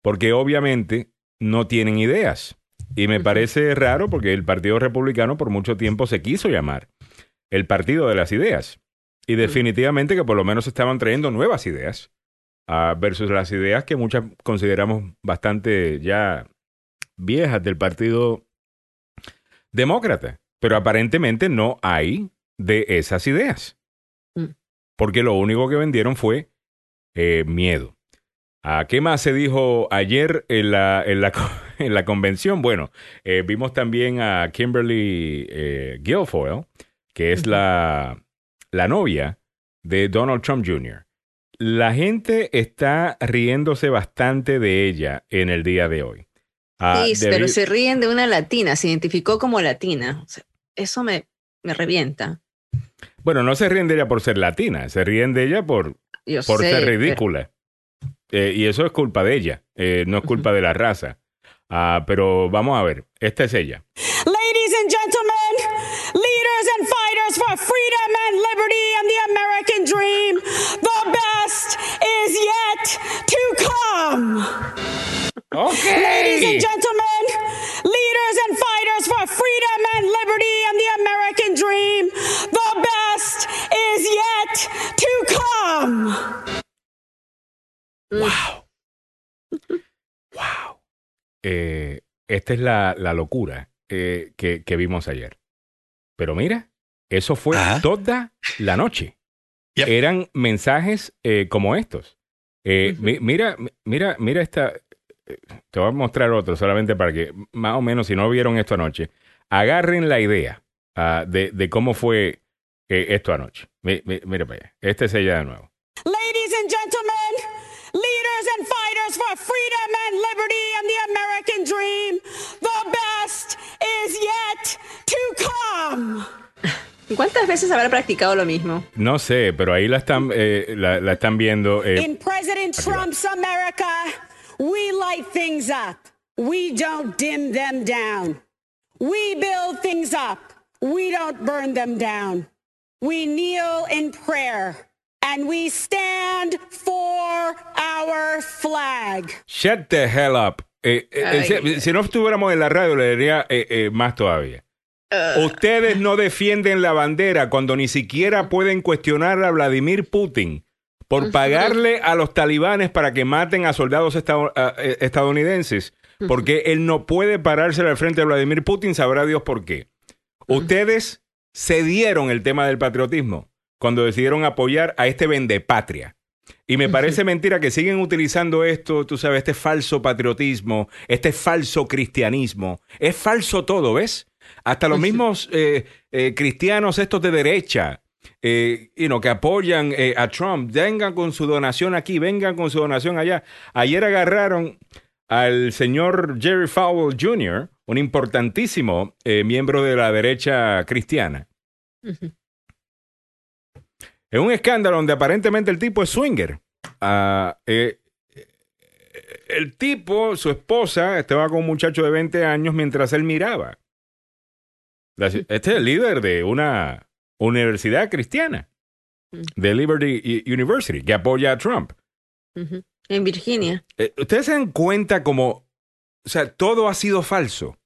porque obviamente no tienen ideas. Y me parece raro porque el Partido Republicano por mucho tiempo se quiso llamar el Partido de las Ideas. Y definitivamente que por lo menos estaban trayendo nuevas ideas ah, versus las ideas que muchas consideramos bastante ya viejas del Partido Demócrata. Pero aparentemente no hay de esas ideas. Porque lo único que vendieron fue eh, miedo. ¿A qué más se dijo ayer en la, en la, [laughs] en la convención? Bueno, eh, vimos también a Kimberly eh, Guilfoyle, que es la, la novia de Donald Trump Jr. La gente está riéndose bastante de ella en el día de hoy. Ah, sí, pero se ríen de una latina, se identificó como latina. O sea, eso me, me revienta. Bueno, no se ríen de ella por ser latina, se ríen de ella por, Yo por sé, ser pero- ridícula. Eh, y eso es culpa de ella, eh, no es culpa de la raza. Ah, pero vamos a ver, esta es ella. Ladies and gentlemen, leaders and fighters for freedom and liberty and the American dream, the best is yet to come. Ladies and gentlemen, leaders and fighters for freedom and liberty and the American dream, the best is yet to come. Eh, esta es la, la locura eh, que, que vimos ayer. Pero mira, eso fue toda la noche. Eran mensajes eh, como estos. Eh, mi- mira, mi- mira, mira esta. Te voy a mostrar otro solamente para que, más o menos, si no vieron esto anoche, agarren la idea ah, de, de cómo fue eh, esto anoche. Mi- mi- mira para allá. Este es ella de nuevo. Ladies and gentlemen, leaders and fighters for freedom and liberty and the American dream, the best is yet to come. ¿Cuántas veces habrá practicado lo mismo? No sé, pero ahí la están, eh, la, la están viendo. eh, In President. Trump's America, we light things up. We don't dim them down. We build things up. We don't burn them down. We kneel in prayer and we stand for our flag. Shut the hell up. Eh, eh, Ay. si, si no estuviéramos en la radio, le diría eh, eh, más todavía. Ustedes no defienden la bandera cuando ni siquiera pueden cuestionar a Vladimir Putin por pagarle a los talibanes para que maten a soldados eh, estadounidenses, porque él no puede pararse al frente de Vladimir Putin, sabrá Dios por qué. Ustedes cedieron el tema del patriotismo cuando decidieron apoyar a este vendepatria. Y me parece mentira que siguen utilizando esto, tú sabes, este falso patriotismo, este falso cristianismo. Es falso todo, ¿ves? Hasta los mismos eh, eh, cristianos estos de derecha, eh, you know, que apoyan eh, a Trump, vengan con su donación aquí, vengan con su donación allá. Ayer agarraron al señor Jerry Falwell Jr., un importantísimo eh, miembro de la derecha cristiana. Es un escándalo donde aparentemente el tipo es swinger. Ah, eh, el tipo, su esposa, estaba con un muchacho de 20 años mientras él miraba. Este es el líder de una universidad cristiana, de Liberty University, que apoya a Trump. En Virginia. Eh, Ustedes se dan cuenta como, o sea, todo ha sido falso.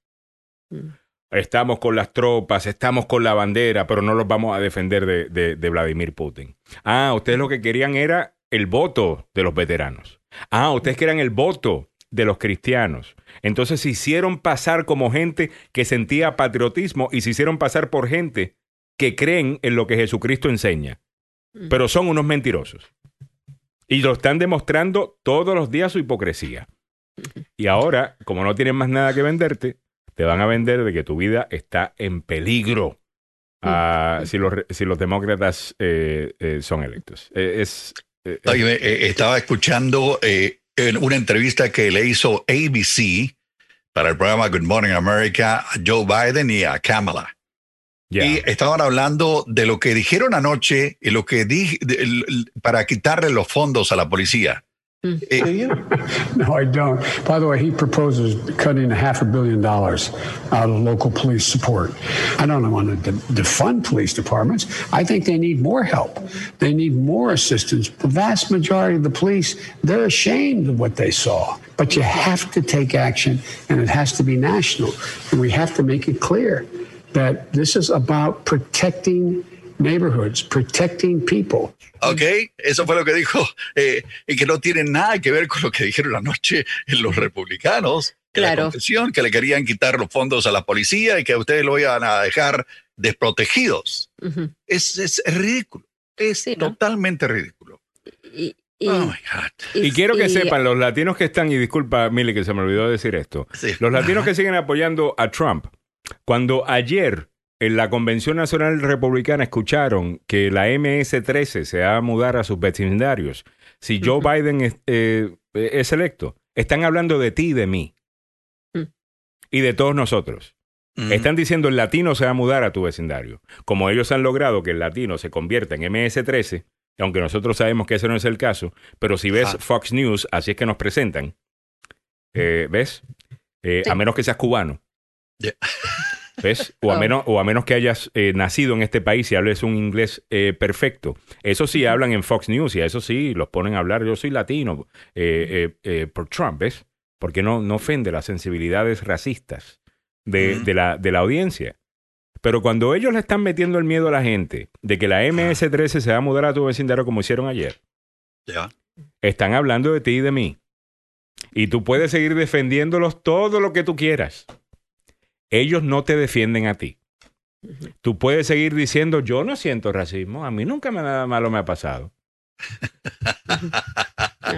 Estamos con las tropas, estamos con la bandera, pero no los vamos a defender de, de- de Vladimir Putin. Ah, ustedes lo que querían era el voto de los veteranos. Ah, ustedes querían el voto de los cristianos. Entonces se hicieron pasar como gente que sentía patriotismo y se hicieron pasar por gente que creen en lo que Jesucristo enseña. Pero son unos mentirosos. Y lo están demostrando todos los días su hipocresía. Y ahora, como no tienen más nada que venderte, te van a vender de que tu vida está en peligro ah, si, los, si los demócratas eh, eh, son electos. Eh, es, Oye, estaba escuchando eh, en una entrevista que le hizo ABC para el programa Good Morning America a Joe Biden y a Kamala. Y estaban hablando de lo que dijeron anoche y lo que di de- el- el- para quitarle los fondos a la policía. Eh, No, I don't. By the way, he proposes cutting a half a billion dollars out of local police support. I don't want to de- defund police departments. I think they need more help. They need more assistance. The vast majority of the police, they're ashamed of what they saw. But you have to take action, and it has to be national. And we have to make it clear that this is about protecting neighborhoods, protecting people. Ok, eso fue lo que dijo, eh, y que no tiene nada que ver con lo que dijeron anoche los republicanos, la Claro. confesión, que le querían quitar los fondos a la policía y que a ustedes lo iban a dejar desprotegidos. Ujú. Es, es ridículo, es totalmente ridículo. Y, Oh, my God. Y quiero que y- sepan, los latinos que están, y disculpa, Mili, que se me olvidó decir esto, los latinos que siguen apoyando a Trump, cuando ayer en la Convención Nacional Republicana escucharon que la MS-13 se va a mudar a sus vecindarios, si Joe Biden es, eh, es electo, están hablando de ti y de mí. Mm. Y de todos nosotros. Están diciendo el latino se va a mudar a tu vecindario. Como ellos han logrado que el latino se convierta en MS-13, aunque nosotros sabemos que ese no es el caso, pero si ves Fox News, así es que nos presentan. Eh, ¿Ves? Eh, A menos que seas cubano. ¿Ves? O a, Oh. menos, o a menos que hayas eh, nacido en este país y hables un inglés eh, perfecto. Eso sí hablan en Fox News y a eso sí los ponen a hablar. Yo soy latino eh, por Trump, ¿ves? Porque no, no ofende las sensibilidades racistas de, de la, de la audiencia. Pero cuando ellos le están metiendo el miedo a la gente de que la MS-13 se va a mudar a tu vecindario como hicieron ayer, Ya. están hablando de ti y de mí. Y tú puedes seguir defendiéndolos todo lo que tú quieras. Ellos no te defienden a ti. Tú puedes seguir diciendo, yo no siento racismo, a mí nunca me- nada malo me ha pasado. [laughs]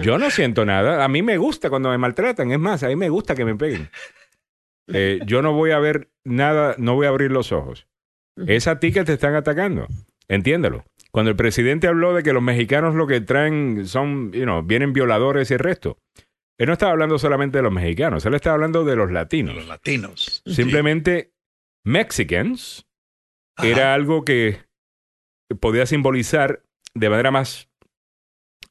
Yo no siento nada, a mí me gusta cuando me maltratan, es más, a mí me gusta que me peguen. Eh, yo no voy a ver nada, no voy a abrir los ojos. Es a ti que te están atacando, entiéndelo. Cuando el presidente habló de que los mexicanos lo que traen son, you know, vienen violadores y el resto, él no estaba hablando solamente de los mexicanos, él estaba hablando de los latinos. Los latinos. Simplemente Mexicans era algo que podía simbolizar de manera más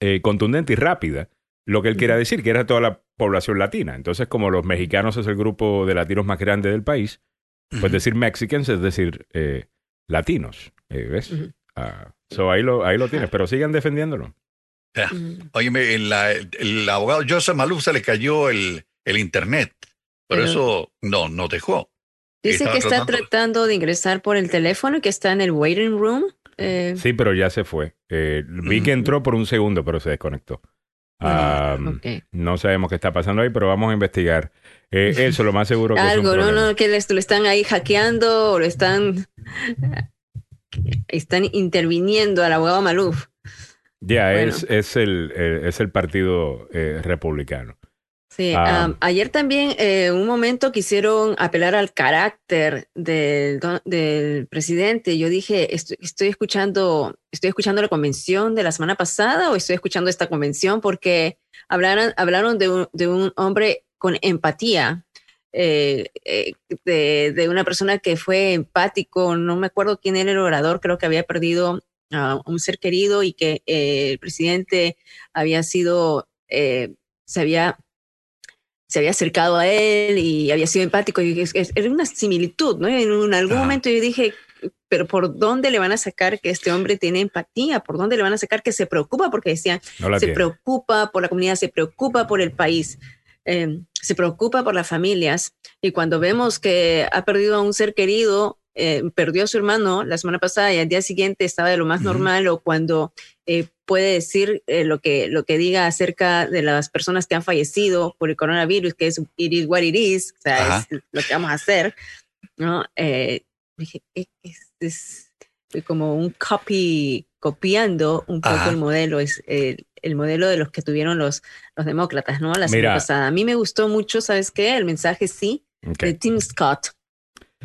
eh, contundente y rápida lo que él quería decir, que era toda la población latina. Entonces, como los mexicanos es el grupo de latinos más grande del país, pues decir Mexicans es decir eh, latinos. eh, ¿Ves? Ah, so ahí lo, ahí lo tienes, pero sigan defendiéndolo. Óyeme, el, la- el abogado Joseph Maluf se le cayó el, el internet. Por Pero- eso no, no dejó. Dice Estaba que está tratando- tratando de ingresar por el teléfono y que está en el waiting room. Eh, Sí, pero ya se fue. Eh, vi que entró por un segundo, pero se desconectó. Ah, No sabemos qué está pasando ahí, pero vamos a investigar. Eh, [laughs] eso lo más seguro que es un algo, no, problema. no, que les- lo están ahí hackeando o lo están, están interviniendo al abogado Maluf. Ya, Bueno. es, es, el, es el partido eh, republicano. Sí, Ah. ayer también eh, un momento quisieron apelar al carácter del, del presidente. Yo dije, estoy, estoy escuchando, estoy escuchando la convención de la semana pasada o estoy escuchando esta convención porque hablaron, hablaron de un, de un hombre con empatía, eh, eh, de, de una persona que fue empático. No me acuerdo quién era el orador, creo que había perdido a un ser querido y que eh, el presidente había sido, eh, se había se había acercado a él y había sido empático y es- es- era una similitud, ¿no? En un- algún momento yo dije, pero ¿por dónde le van a sacar que este hombre tiene empatía? ¿Por dónde le van a sacar que se preocupa? Porque decían, No se tiene. preocupa por la comunidad, se preocupa por el país, eh, se preocupa por las familias. Y cuando vemos que ha perdido a un ser querido, eh, perdió a su hermano la semana pasada y al día siguiente estaba de lo más normal o cuando eh, puede decir eh, lo, que, lo que diga acerca de las personas que han fallecido por el coronavirus, que es it is what it is, o sea, Ajá. es lo que vamos a hacer, ¿no? Dije, "Eh, es, es como un copy, copiando un poco Ajá. el modelo, es el, el modelo de los que tuvieron los, los demócratas, ¿no? La semana Mira. pasada. A mí me gustó mucho, ¿sabes qué? El mensaje sí, Ok. de Tim Scott.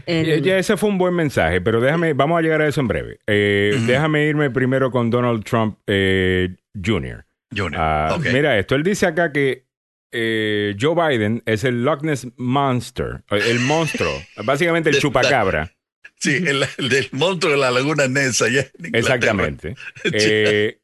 El- Ya, ya ese fue un buen mensaje, pero déjame, vamos a llegar a eso en breve. Eh, Déjame irme primero con Donald Trump eh, Jr. Junior. Ah. Mira esto, él dice acá que eh, Joe Biden es el Loch Ness Monster, el monstruo, [laughs] básicamente el chupacabra. Sí, el, el del monstruo de la laguna Ness allá en. Exactamente. [laughs] Eh,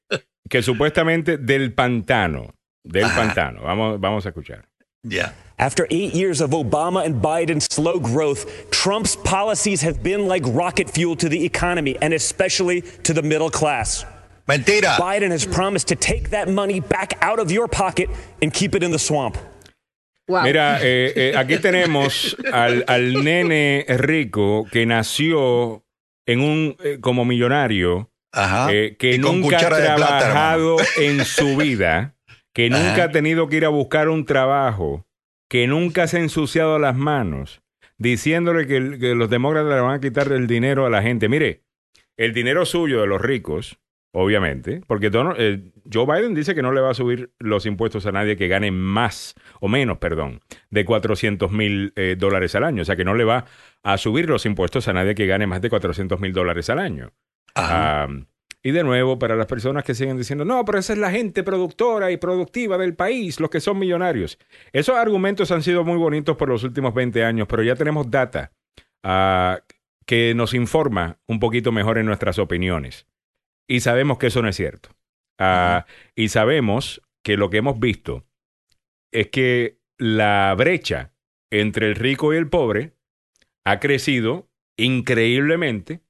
que supuestamente del pantano, del pantano. Vamos, vamos a escuchar. Ya. After eight years of Obama and Biden's slow growth, Trump's policies have been like rocket fuel to the economy and especially to the middle class. Mentira. Biden has promised to take that money back out of your pocket and keep it in the swamp. Mira, [laughs] eh, eh, aquí tenemos al, al nene rico que nació en un eh, como millonario, eh, que Y nunca ha cuchara de plata, trabajado en su vida, que nunca Ajá. ha tenido que ir a buscar un trabajo, que nunca se ha ensuciado las manos, diciéndole que, el- que los demócratas le van a quitar el dinero a la gente. Mire, el dinero suyo de los ricos, obviamente, porque Donald- eh, Joe Biden dice que no le va a subir los impuestos a nadie que gane más o menos, perdón, de 400 mil eh, dólares al año. O sea, que no le va a subir los impuestos a nadie que gane más de 400 mil dólares al año. Ah, y de nuevo, para las personas que siguen diciendo, no, pero esa es la gente productora y productiva del país, los que son millonarios. Esos argumentos han sido muy bonitos por los últimos 20 años, pero ya tenemos data. ah, que nos informa un poquito mejor en nuestras opiniones. Y sabemos que eso no es cierto. Ah, Y sabemos que lo que hemos visto es que la brecha entre el rico y el pobre ha crecido increíblemente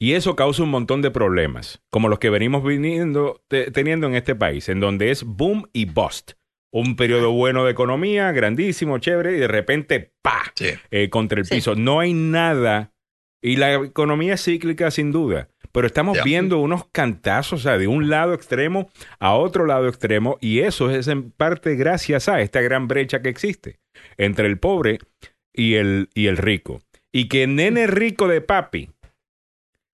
y eso causa un montón de problemas, como los que venimos viniendo, te- teniendo en este país, en donde es boom y bust. Un periodo bueno de economía, grandísimo, chévere, y de repente, ¡pa! Eh, contra el Sí. piso. No hay nada. Y la economía es cíclica, sin duda. Pero estamos viendo unos cantazos, o sea, de un lado extremo a otro lado extremo, y eso es en parte gracias a esta gran brecha que existe entre el pobre y el, y el rico. Y que nene rico de papi,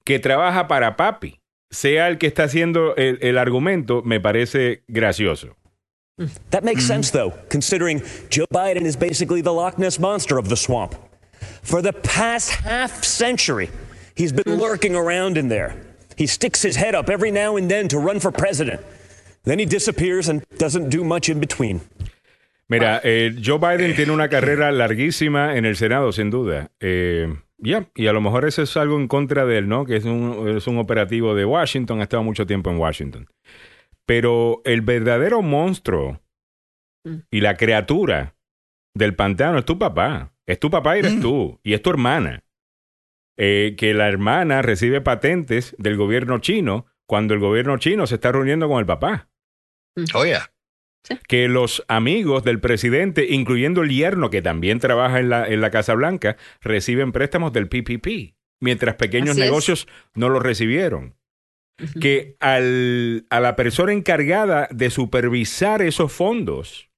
que trabaja para papi, sea el que está haciendo el, el argumento, me parece gracioso. That makes sense, though, considering Joe Biden is basically the Loch Ness monster of the swamp. For the past half century, he's been lurking around in there. He sticks his head up every now and then to run for president. Then he disappears and doesn't do much in between. Mira, eh, Joe Biden tiene una carrera larguísima en el Senado, sin duda. Eh, ya, y a lo mejor eso es algo en contra de él, ¿no? Que es un, es un operativo de Washington, ha estado mucho tiempo en Washington. Pero el verdadero monstruo y la criatura del pantano es tu papá. Es tu papá y eres tú. Y es tu hermana. Eh, que la hermana recibe patentes del gobierno chino cuando el gobierno chino se está reuniendo con el papá Oye, que los amigos del presidente, incluyendo el yerno que también trabaja en la, en la Casa Blanca, reciben préstamos del PPP, mientras pequeños Así es. negocios no los recibieron. Que al, a la persona encargada de supervisar esos fondos,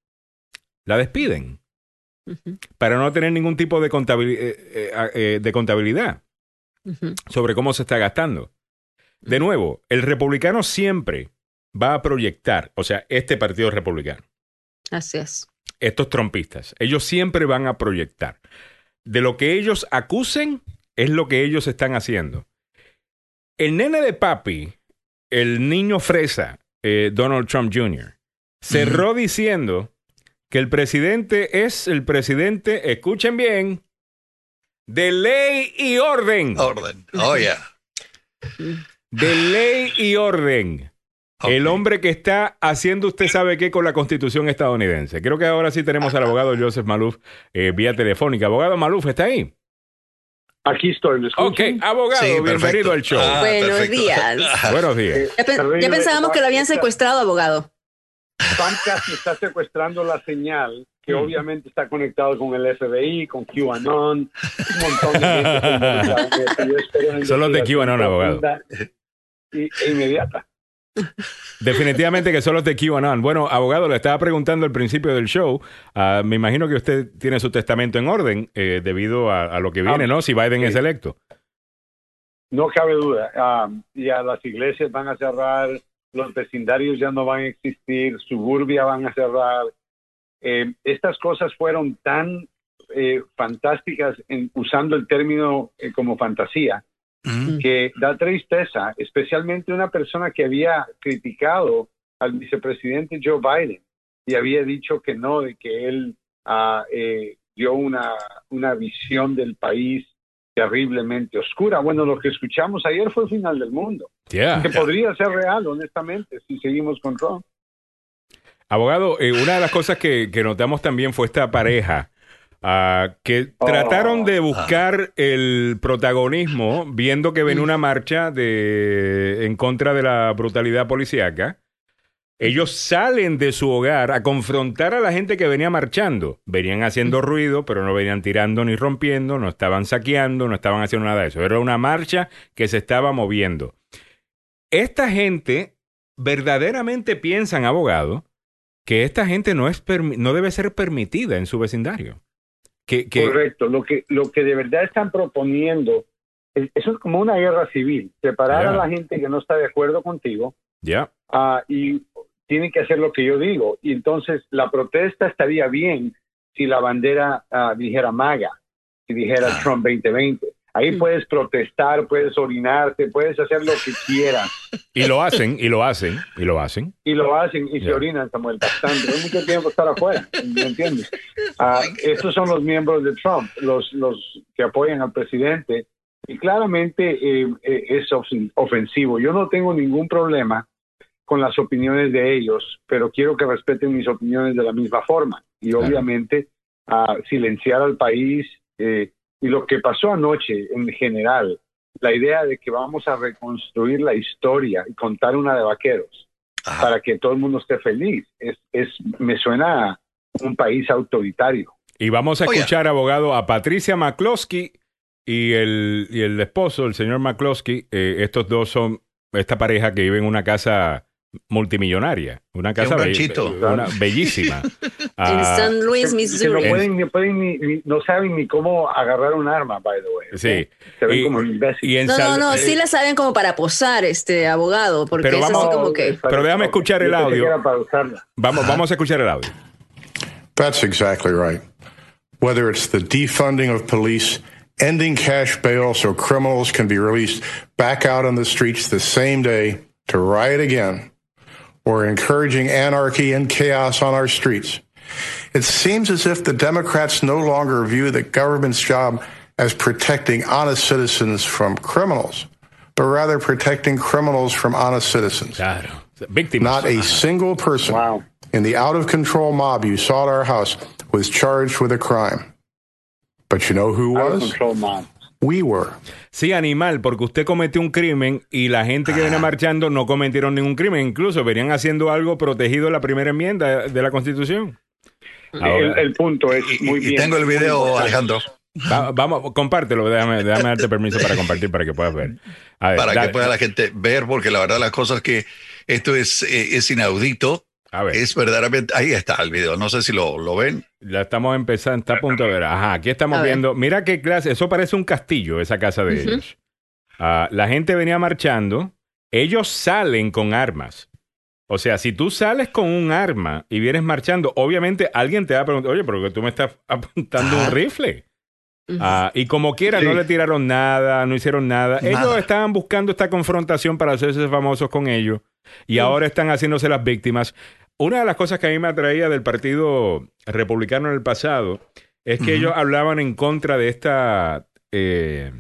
la despiden para no tener ningún tipo de, eh, eh, eh, de contabilidad sobre cómo se está gastando. De nuevo, el republicano siempre va a proyectar, o sea, este partido republicano, Así es. estos trompistas, ellos siempre van a proyectar. De lo que ellos acusen es lo que ellos están haciendo. El nene de papi, el niño fresa, eh, Donald Trump Jr., cerró diciendo que el presidente es el presidente, escuchen bien, de ley y orden. Orden. Oh, yeah. De ley y orden. El hombre que está haciendo usted sabe qué con la constitución estadounidense. Creo que ahora sí tenemos al abogado Joseph Maluf eh, vía telefónica. Abogado Maluf, ¿está ahí? Aquí estoy, ¿me Ok, escuchan? abogado, Sí, bienvenido al show. Ah, Buenos perfecto. días. [laughs] Buenos días. Ya, pe- ya pensábamos que lo habían secuestrado, abogado. Me está secuestrando la señal, que obviamente está conectado con el FBI, con QAnon, un montón de gente. [laughs] Son los de QAnon, abogado. Y, e inmediata. Definitivamente que son los de QAnon. Bueno, abogado, le estaba preguntando al principio del show. ah, me imagino que usted tiene su testamento en orden eh, debido a, a lo que viene, Ah, ¿no? Si Biden sí. es electo. No cabe duda. Ah, ya las iglesias van a cerrar, los vecindarios ya no van a existir, suburbia van a cerrar. Eh, estas cosas fueron tan eh, fantásticas en, usando el término como fantasía que da tristeza, especialmente una persona que había criticado al vicepresidente Joe Biden y había dicho que no, de que él eh, dio una, una visión del país terriblemente oscura. Bueno, lo que escuchamos ayer fue el final del mundo, Yeah. que podría ser real, honestamente, si seguimos con Trump. Abogado, eh, una de las cosas que, que notamos también fue esta pareja ah, que trataron de buscar el protagonismo viendo que venía una marcha de, en contra de la brutalidad policíaca. Ellos salen de su hogar a confrontar a la gente que venía marchando. Venían haciendo ruido, pero no venían tirando ni rompiendo, no estaban saqueando, no estaban haciendo nada de eso. Era una marcha que se estaba moviendo. Esta gente verdaderamente piensan, abogado, que esta gente no, es no debe ser permitida en su vecindario. Que, que- Correcto. Lo que, lo que de verdad están proponiendo, es- eso es como una guerra civil, separar a la gente que no está de acuerdo contigo Ya. ah, y tienen que hacer lo que yo digo. Y entonces la protesta estaría bien si la bandera ah, dijera MAGA, si dijera Trump 2020. Ahí puedes protestar, puedes orinarte, puedes hacer lo que quieras. Y lo hacen, y lo hacen, y lo hacen. Y lo hacen y se Ya. orinan, Samuel, bastante. Hay mucho tiempo estar afuera, ¿me entiendes? Ah, estos son los miembros de Trump, los, los que apoyan al presidente. Y claramente eh, eh, es of- ofensivo. Yo no tengo ningún problema con las opiniones de ellos, pero quiero que respeten mis opiniones de la misma forma. Y obviamente ah, silenciar al país eh, y lo que pasó anoche en general, la idea de que vamos a reconstruir la historia y contar una de vaqueros para que todo el mundo esté feliz, es, es me suena a un país autoritario. Y vamos a escuchar, abogado, a Patricia McCloskey y el, y el esposo, el señor McCloskey. Eh, estos dos son esta pareja que vive en una casa multimillonaria, una casa be- ranchito. una bellísima. [laughs] En Ah, San Luis, Que Missouri. no pueden, ni pueden ni, ni- no saben ni cómo agarrar un arma, by the way. sí. Se ven Y- como imbéciles. y No, no, Sal- no, eh, sí la saben como para posar, este abogado, porque Pero es vamos- así como que... Pero déjame escuchar el audio. Vamos, vamos a escuchar el audio. That's exactly right. Whether it's the defunding of police, ending cash bail so criminals can be released back out on the streets the same day to riot again, or encouraging anarchy and chaos on our streets. It seems as if the Democrats no longer view the government's job as protecting honest citizens from criminals, but rather protecting criminals from honest citizens. Not a single person in the out of control mob you saw at our house was charged with a crime. But you know who Out of was? control mob. We were. Sí, animal, porque usted cometió un crimen y la gente que viene marchando no cometieron ningún crimen. Incluso venían haciendo algo protegido la primera enmienda de la Constitución. El, el punto es muy bien. tengo el video. Alejandro. Va- vamos, compártelo, déjame, déjame darte permiso para compartir para que puedas ver. A ver, para dale. que pueda la gente ver, porque la verdad las cosas que esto es, eh, es inaudito. Es verdaderamente, ahí está el video, no sé si lo, lo ven. La estamos empezando, está a punto de ver. Ajá, aquí estamos A ver. viendo. Mira qué clase, eso parece un castillo, esa casa de ellos. Ah, la gente venía marchando, ellos salen con armas. O sea, si tú sales con un arma y vienes marchando, obviamente alguien te va a preguntar, oye, pero tú me estás [laughs] apuntando un rifle. Ah, y como quiera, no le tiraron nada, no hicieron nada. Ellos estaban buscando esta confrontación para hacerse famosos con ellos y ahora están haciéndose las víctimas. Una de las cosas que a mí me atraía del Partido Republicano en el pasado es que ellos hablaban en contra de esta eh,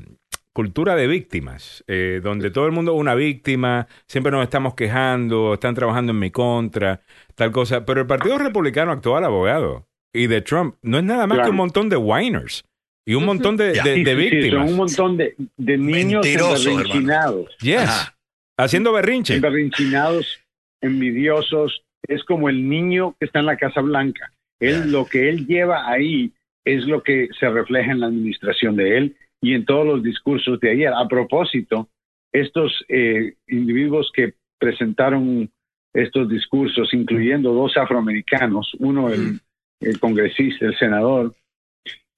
cultura de víctimas, eh, donde todo el mundo es una víctima, siempre nos estamos quejando, están trabajando en mi contra, tal cosa. Pero el Partido Republicano actual abogado y de Trump no es nada más que un montón de whiners y un montón de, de- Sí, de sí, sí, víctimas. son un montón de, de niños Mentirosos, emberrinchinados. Yes. Haciendo berrinche. Emberrinchinados, envidiosos. Es como el niño que está en la Casa Blanca. Él, Lo que él lleva ahí es lo que se refleja en la administración de él y en todos los discursos de ayer. A propósito, estos eh, individuos que presentaron estos discursos, incluyendo dos afroamericanos, uno el, el congresista, el senador,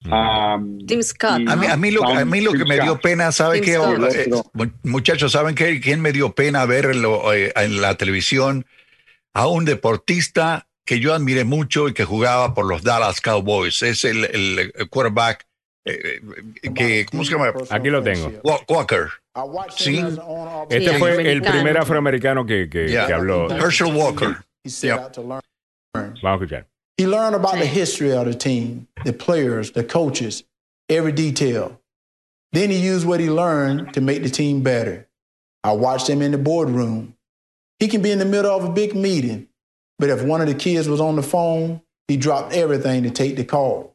um, Tim Scott. A mí, a mí lo, a mí lo que me dio pena, ¿sabe Tim qué? Eh, mu- muchachos, ¿saben qué? ¿Quién me dio pena ver en, lo- eh, en la televisión a un deportista que yo admiré mucho y que jugaba por los Dallas Cowboys? Es el, el quarterback eh, eh, que, ¿cómo se llama? Aquí lo tengo. Wa- Walker. Sí. Este Sí, fue el primer afroamericano que, que- Yeah. que habló. Herschel Walker. He set out to learn. Vamos a escuchar. He learned about the history of the team, the players, the coaches, every detail. Then he used what he learned to make the team better. I watched him in the boardroom. He can be in the middle of a big meeting, but if one of the kids was on the phone, he dropped everything to take the call.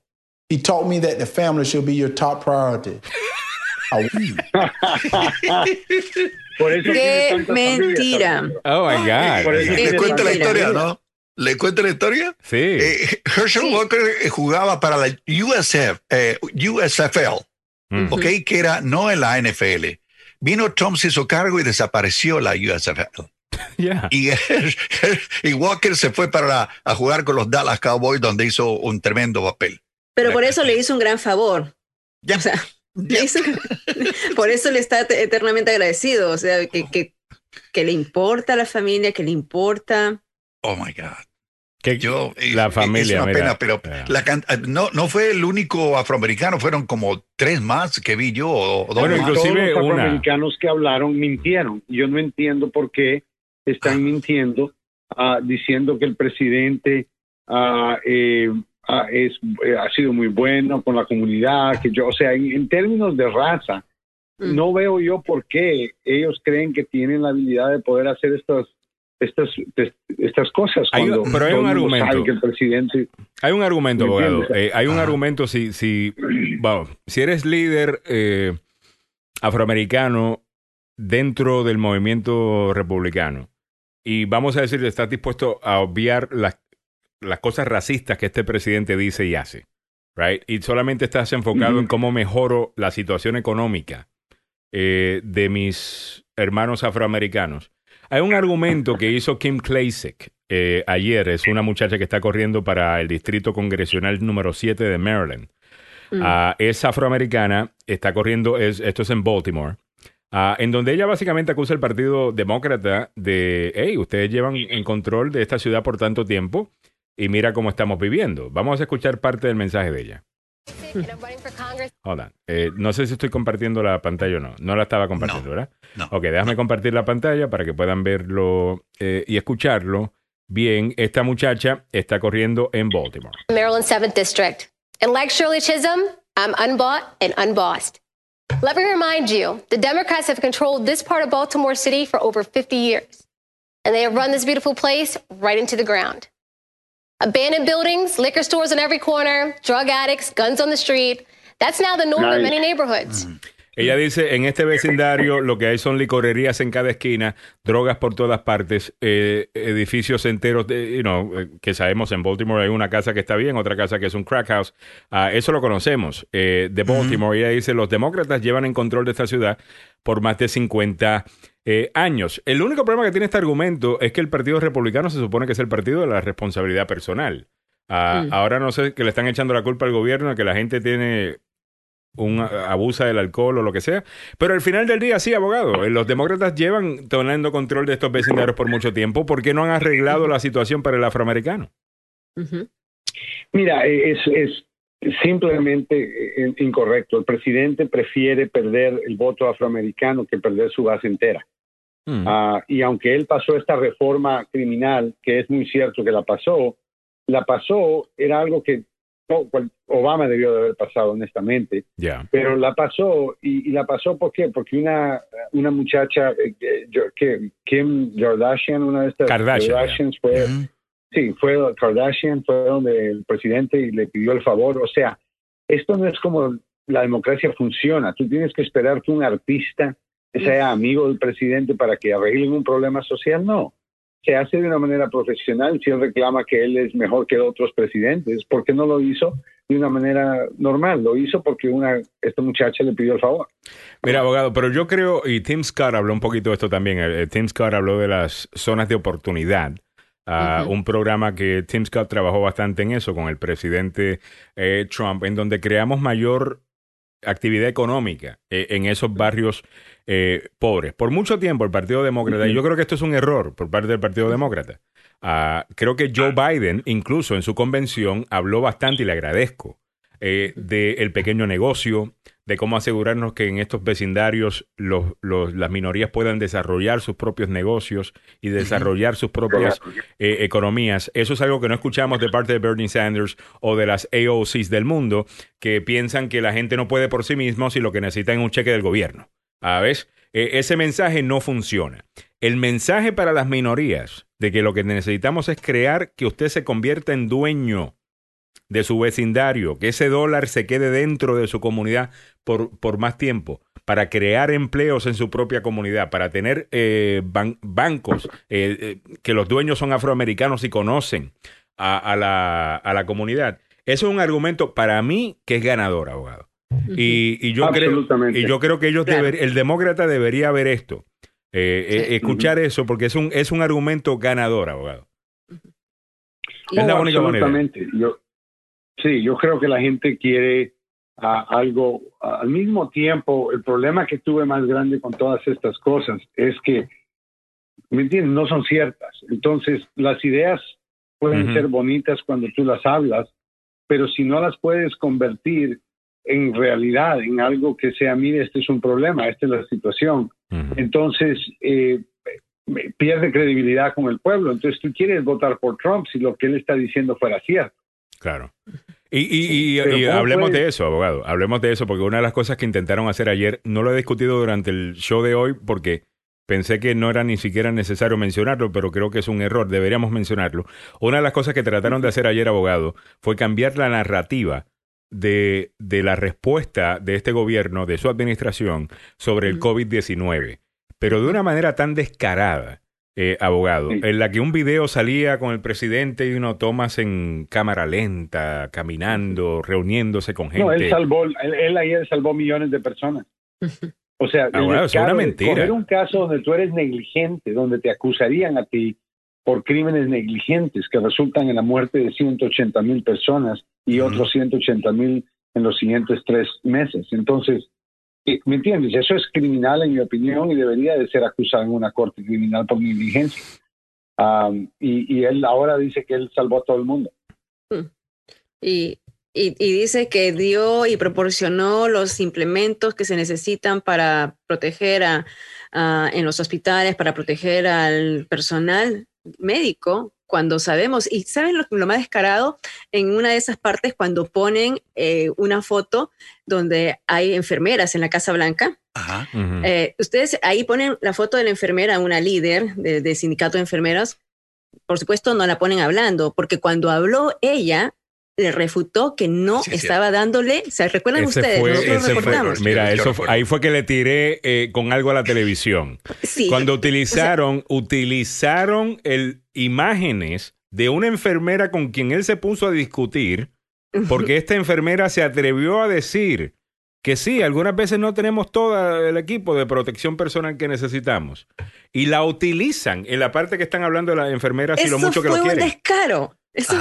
He taught me that the family should be your top priority. [laughs] Por eso ¡Qué mentira! Oh my God. Por eso Le cuento la historia. ¿no? ¿Le cuento la historia? Sí. Eh, Herschel Walker eh, jugaba para la USF, eh, USFL, ¿ok? Que era no en la NFL. Vino Trump, se hizo cargo y desapareció la USFL. [laughs] Yeah. Y, [laughs] y Walker se fue para a jugar con los Dallas Cowboys, donde hizo un tremendo papel. Pero por eso le hizo un gran favor. O sea, le hizo- [laughs] por eso le está et- eternamente agradecido. O sea, que, que, que le importa a la familia, que le importa. Oh my God. Que Yo, y- la familia, Es una mira. pena, pero la can- no, no fue el único afroamericano, fueron como tres más que vi yo. O, o dos Bueno, más. inclusive Todos los una- afroamericanos que hablaron mintieron. Yo no entiendo por qué están mintiendo ah, diciendo que el presidente ah, eh, es, ha sido muy bueno con la comunidad, que yo, o sea, en, en términos de raza, no veo yo por qué ellos creen que tienen la habilidad de poder hacer estas estas estas cosas Hay un- cuando pero hay un argumento. que el presidente Hay un argumento, ¿Me abogado. Eh, hay un argumento si, si, bueno, si eres líder eh, afroamericano dentro del movimiento republicano y vamos a decir que estás dispuesto a obviar las, las cosas racistas que este presidente dice y hace, right? Y solamente estás enfocado en cómo mejoro la situación económica eh, de mis hermanos afroamericanos. Hay un argumento que hizo Kim Klacik eh, ayer, es una muchacha que está corriendo para el distrito congresional número 7 de Maryland. Ah, es afroamericana, está corriendo, es, esto es en Baltimore, ah, en donde ella básicamente acusa al Partido Demócrata de, hey, ustedes llevan en control de esta ciudad por tanto tiempo y mira cómo estamos viviendo. Vamos a escuchar parte del mensaje de ella. Hold on. Eh, no sé si estoy compartiendo la pantalla o no. No la estaba compartiendo, ¿verdad? no. Ok, déjame compartir la pantalla para que puedan verlo eh, y escucharlo. Bien, esta muchacha está corriendo en Baltimore. Maryland 7th District. And like Shirley Chisholm, I'm unbought and unbossed. Let me remind you the Democrats have controlled this part of Baltimore City for over 50 years. And they have run this beautiful place right into the ground. Abandoned buildings, liquor stores on every corner, drug addicts, guns on the street. That's now the norm in many neighborhoods. Mm-hmm. Ella dice, en este vecindario lo que hay son licorerías en cada esquina, drogas por todas partes, eh, edificios enteros, de, you know, eh, que sabemos en Baltimore hay una casa que está bien, otra casa que es un crack house. Ah, eso lo conocemos eh, de Baltimore. Ella dice, los demócratas llevan en control de esta ciudad por más de 50 eh, años. El único problema que tiene este argumento es que el Partido Republicano se supone que es el partido de la responsabilidad personal. Ah, Mm. Ahora no sé que le están echando la culpa al gobierno de que la gente tiene un abusa del alcohol o lo que sea. Pero al final del día, sí, abogado, eh, los demócratas llevan tomando control de estos vecindarios por mucho tiempo. ¿Por qué no han arreglado la situación para el afroamericano? Mira, es, es simplemente eh, incorrecto. El presidente prefiere perder el voto afroamericano que perder su base entera. Ah, y aunque él pasó esta reforma criminal, que es muy cierto que la pasó, la pasó, era algo que Obama debió de haber pasado, honestamente. Ya. Pero la pasó, y, y la pasó ¿por qué? Porque una, una muchacha, eh, yo- que Kim Kardashian, una de estas Kardashian. Kardashians fue, sí, fue Kardashian, fue donde el presidente le pidió el favor. O sea, esto no es como la democracia funciona. Tú tienes que esperar que un artista sea amigo del presidente para que arreglen un problema social. No. Se hace de una manera profesional. Si él reclama que él es mejor que otros presidentes, ¿por qué no lo hizo de una manera normal? Lo hizo porque una esta muchacha le pidió el favor. Mira, abogado, pero yo creo, y Tim Scott habló un poquito de esto también, eh, Tim Scott habló de las zonas de oportunidad. Ah, Un programa que Tim Scott trabajó bastante en eso con el presidente eh, Trump, en donde creamos mayor actividad económica eh, en esos barrios eh, pobres. Por mucho tiempo el Partido Demócrata, y yo creo que esto es un error por parte del Partido Demócrata, ah, creo que Joe Biden, incluso en su convención, habló bastante, y le agradezco, eh, del pequeño negocio, de cómo asegurarnos que en estos vecindarios los, los- las minorías puedan desarrollar sus propios negocios y desarrollar sus propias eh, economías. Eso es algo que no escuchamos de parte de Bernie Sanders o de las AOCs del mundo, que piensan que la gente no puede por sí mismos y lo que necesitan es un cheque del gobierno. ¿Sabes? Eh, ese mensaje no funciona. El mensaje para las minorías de que lo que necesitamos es crear que usted se convierta en dueño de su vecindario, que ese dólar se quede dentro de su comunidad por, por más tiempo, para crear empleos en su propia comunidad, para tener eh, ban- bancos eh, eh, que los dueños son afroamericanos y conocen a, a la, a la comunidad. Eso es un argumento para mí que es ganador, abogado. Y, y yo creo, y yo creo que ellos Claro. deber- el demócrata debería ver esto, eh, eh, escuchar eso, porque es un, es un argumento ganador, abogado. Es la única manera. Yo, sí, yo creo que la gente quiere ah, algo. al mismo tiempo, el problema que tuve más grande con todas estas cosas es que, ¿me entiendes? No son ciertas. Entonces, las ideas pueden ser bonitas cuando tú las hablas, pero si no las puedes convertir en realidad, en algo que sea, mire, este es un problema, esta es la situación, entonces eh, pierde credibilidad con el pueblo. Entonces tú quieres votar por Trump si lo que él está diciendo fuera cierto. Claro. Y, y- y- y ¿cómo hablemos puede- de eso, abogado. Hablemos de eso, porque una de las cosas que intentaron hacer ayer, no lo he discutido durante el show de hoy, porque pensé que no era ni siquiera necesario mencionarlo, pero creo que es un error, deberíamos mencionarlo. Una de las cosas que trataron de hacer ayer, abogado, fue cambiar la narrativa de, de la respuesta de este gobierno, de su administración, sobre el COVID-19, pero de una manera tan descarada. eh, abogado, en la que un video salía con el presidente y uno tomas en cámara lenta, caminando, reuniéndose con gente. No, él salvó, él, él ayer salvó millones de personas. [laughs] O sea, Abogado, eso es una mentira. coger un caso donde tú eres negligente, donde te acusarían a ti por crímenes negligentes que resultan en la muerte de 180 mil personas y otros 180 mil en los siguientes tres meses. Entonces, eh, ¿me entiendes? Eso es criminal en mi opinión y debería de ser acusado en una corte criminal por negligencia. Am, y, y él ahora dice que él salvó a todo el mundo. Y, y, y dice que dio y proporcionó los implementos que se necesitan para proteger a, a- en los hospitales, para proteger al personal médico, cuando sabemos, y saben lo, lo más descarado, en una de esas partes cuando ponen eh, una foto donde hay enfermeras en la Casa Blanca, eh, ustedes ahí ponen la foto de la enfermera, una líder de, de sindicato de enfermeras. Por supuesto, no la ponen hablando, porque cuando habló ella, le refutó que no estaba dándole. ¿Se recuerdan Ese ustedes? fue- Nosotros fue- mira, eso fue- ahí fue que le tiré eh, con algo a la televisión. Sí. Cuando utilizaron, utilizaron el, imágenes de una enfermera con quien él se puso a discutir, porque esta enfermera se atrevió a decir que sí, algunas veces no tenemos todo el equipo de protección personal que necesitamos. Y la utilizan en la parte que están hablando de las enfermeras y Eso lo mucho que fue lo un quieren. descaro. Eso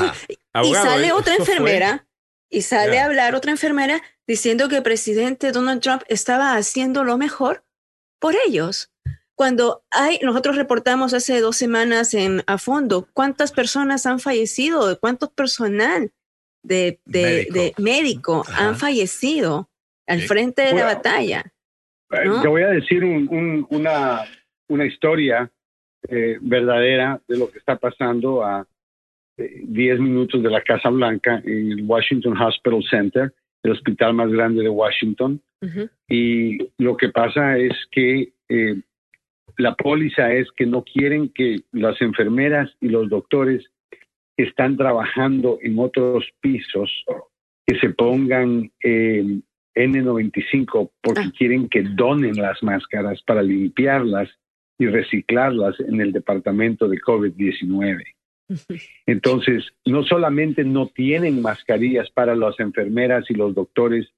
y sale eh, otra fue- enfermera y sale a hablar otra enfermera diciendo que el presidente Donald Trump estaba haciendo lo mejor por ellos. Cuando hay, nosotros reportamos hace dos semanas en a fondo cuántas personas han fallecido, cuántos personal de, de Médico. de médico han fallecido al frente de la batalla. Eh, ¿no? Te voy a decir un- un- una, una historia eh, verdadera de lo que está pasando a 10 minutos de la Casa Blanca en el Washington Hospital Center, el hospital más grande de Washington. Y lo que pasa es que eh, la póliza es que no quieren que las enfermeras y los doctores que están trabajando en otros pisos que se pongan eh, N95 porque quieren que donen las máscaras para limpiarlas y reciclarlas en el departamento de COVID-19. [laughs] Entonces, no solamente no tienen mascarillas para las enfermeras y los doctores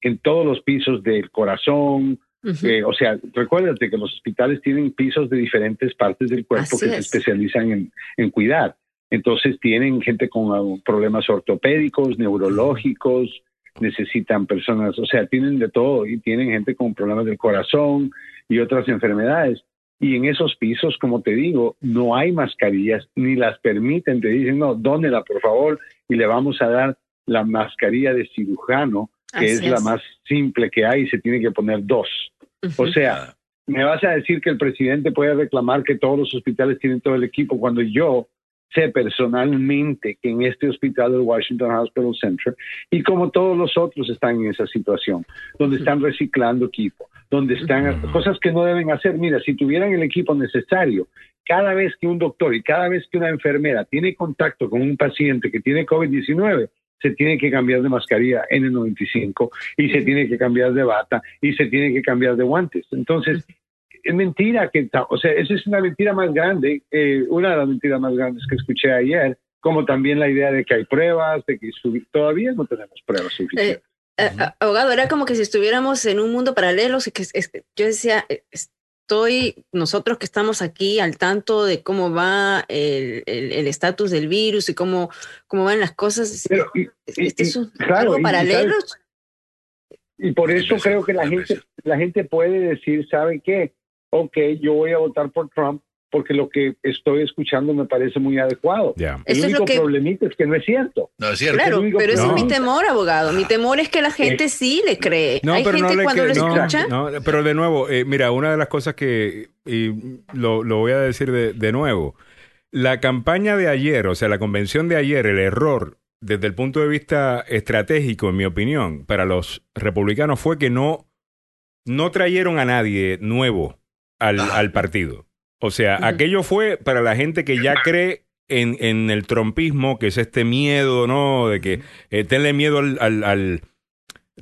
en todos los pisos del corazón, eh, o sea, recuérdate que los hospitales tienen pisos de diferentes partes del cuerpo Así que se es. especializan en, en cuidar. Entonces tienen gente con uh, problemas ortopédicos, neurológicos, necesitan personas, o sea, tienen de todo y tienen gente con problemas del corazón y otras enfermedades. Y en esos pisos, como te digo, no hay mascarillas, ni las permiten. Te dicen, no, dónela, por favor, y le vamos a dar la mascarilla de cirujano, que es, la más simple que hay, y se tiene que poner dos. O sea, me vas a decir que el presidente puede reclamar que todos los hospitales tienen todo el equipo cuando yo sé personalmente que en este hospital del Washington Hospital Center y como todos los otros están en esa situación, donde están reciclando equipo, donde están cosas que no deben hacer. Mira, si tuvieran el equipo necesario, cada vez que un doctor y cada vez que una enfermera tiene contacto con un paciente que tiene COVID-19, se tiene que cambiar de mascarilla N95 y se tiene que cambiar de bata y se tiene que cambiar de guantes. Entonces, es mentira que, o sea, esa es una mentira más grande, eh, una de las mentiras más grandes que escuché ayer, como también la idea de que hay pruebas, de que todavía no tenemos pruebas suficientes. Eh, eh, abogado, era como que si estuviéramos en un mundo paralelo. que es- es- yo decía, eh, estoy, nosotros que estamos aquí al tanto de cómo va el el- el estatus del virus y cómo, cómo van las cosas. este es un- claro, algo y paralelo. Y por eso creo que la gente, la gente puede decir, ¿sabe qué? Ok, yo voy a votar por Trump porque lo que estoy escuchando me parece muy adecuado. El Eso es lo único que- problemita es que no es cierto. No es cierto. Claro, pero ese es mi temor, abogado. Mi temor es que la gente sí le cree. No, Hay pero gente no le cuando lo no, escucha. no, pero de nuevo, eh, mira, una de las cosas que, y lo, lo voy a decir de, de nuevo, la campaña de ayer, o sea, la convención de ayer, el error desde el punto de vista estratégico, en mi opinión, para los republicanos fue que no, no trajeron a nadie nuevo al, al partido. O sea, aquello fue para la gente que ya cree en, en el trompismo, que es este miedo, ¿no? De que eh, tenle miedo al, al- al-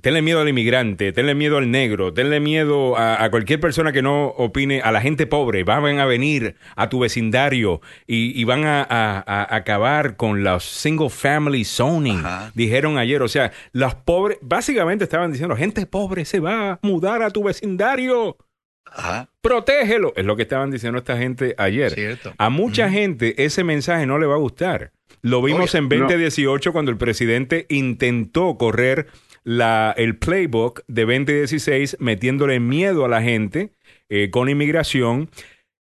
Tenle miedo al inmigrante, tenle miedo al negro, tenle miedo a, a cualquier persona que no opine, a la gente pobre. Van a venir a tu vecindario y, y van a, a- a acabar con los single family zoning, dijeron ayer. O sea, los pobres, básicamente estaban diciendo, gente pobre se va a mudar a tu vecindario. Protégelo. Es lo que estaban diciendo esta gente ayer. A mucha gente ese mensaje no le va a gustar. Lo vimos Oye, en 2018 cuando el presidente intentó correr la, el playbook de 2016 metiéndole miedo a la gente eh, con inmigración.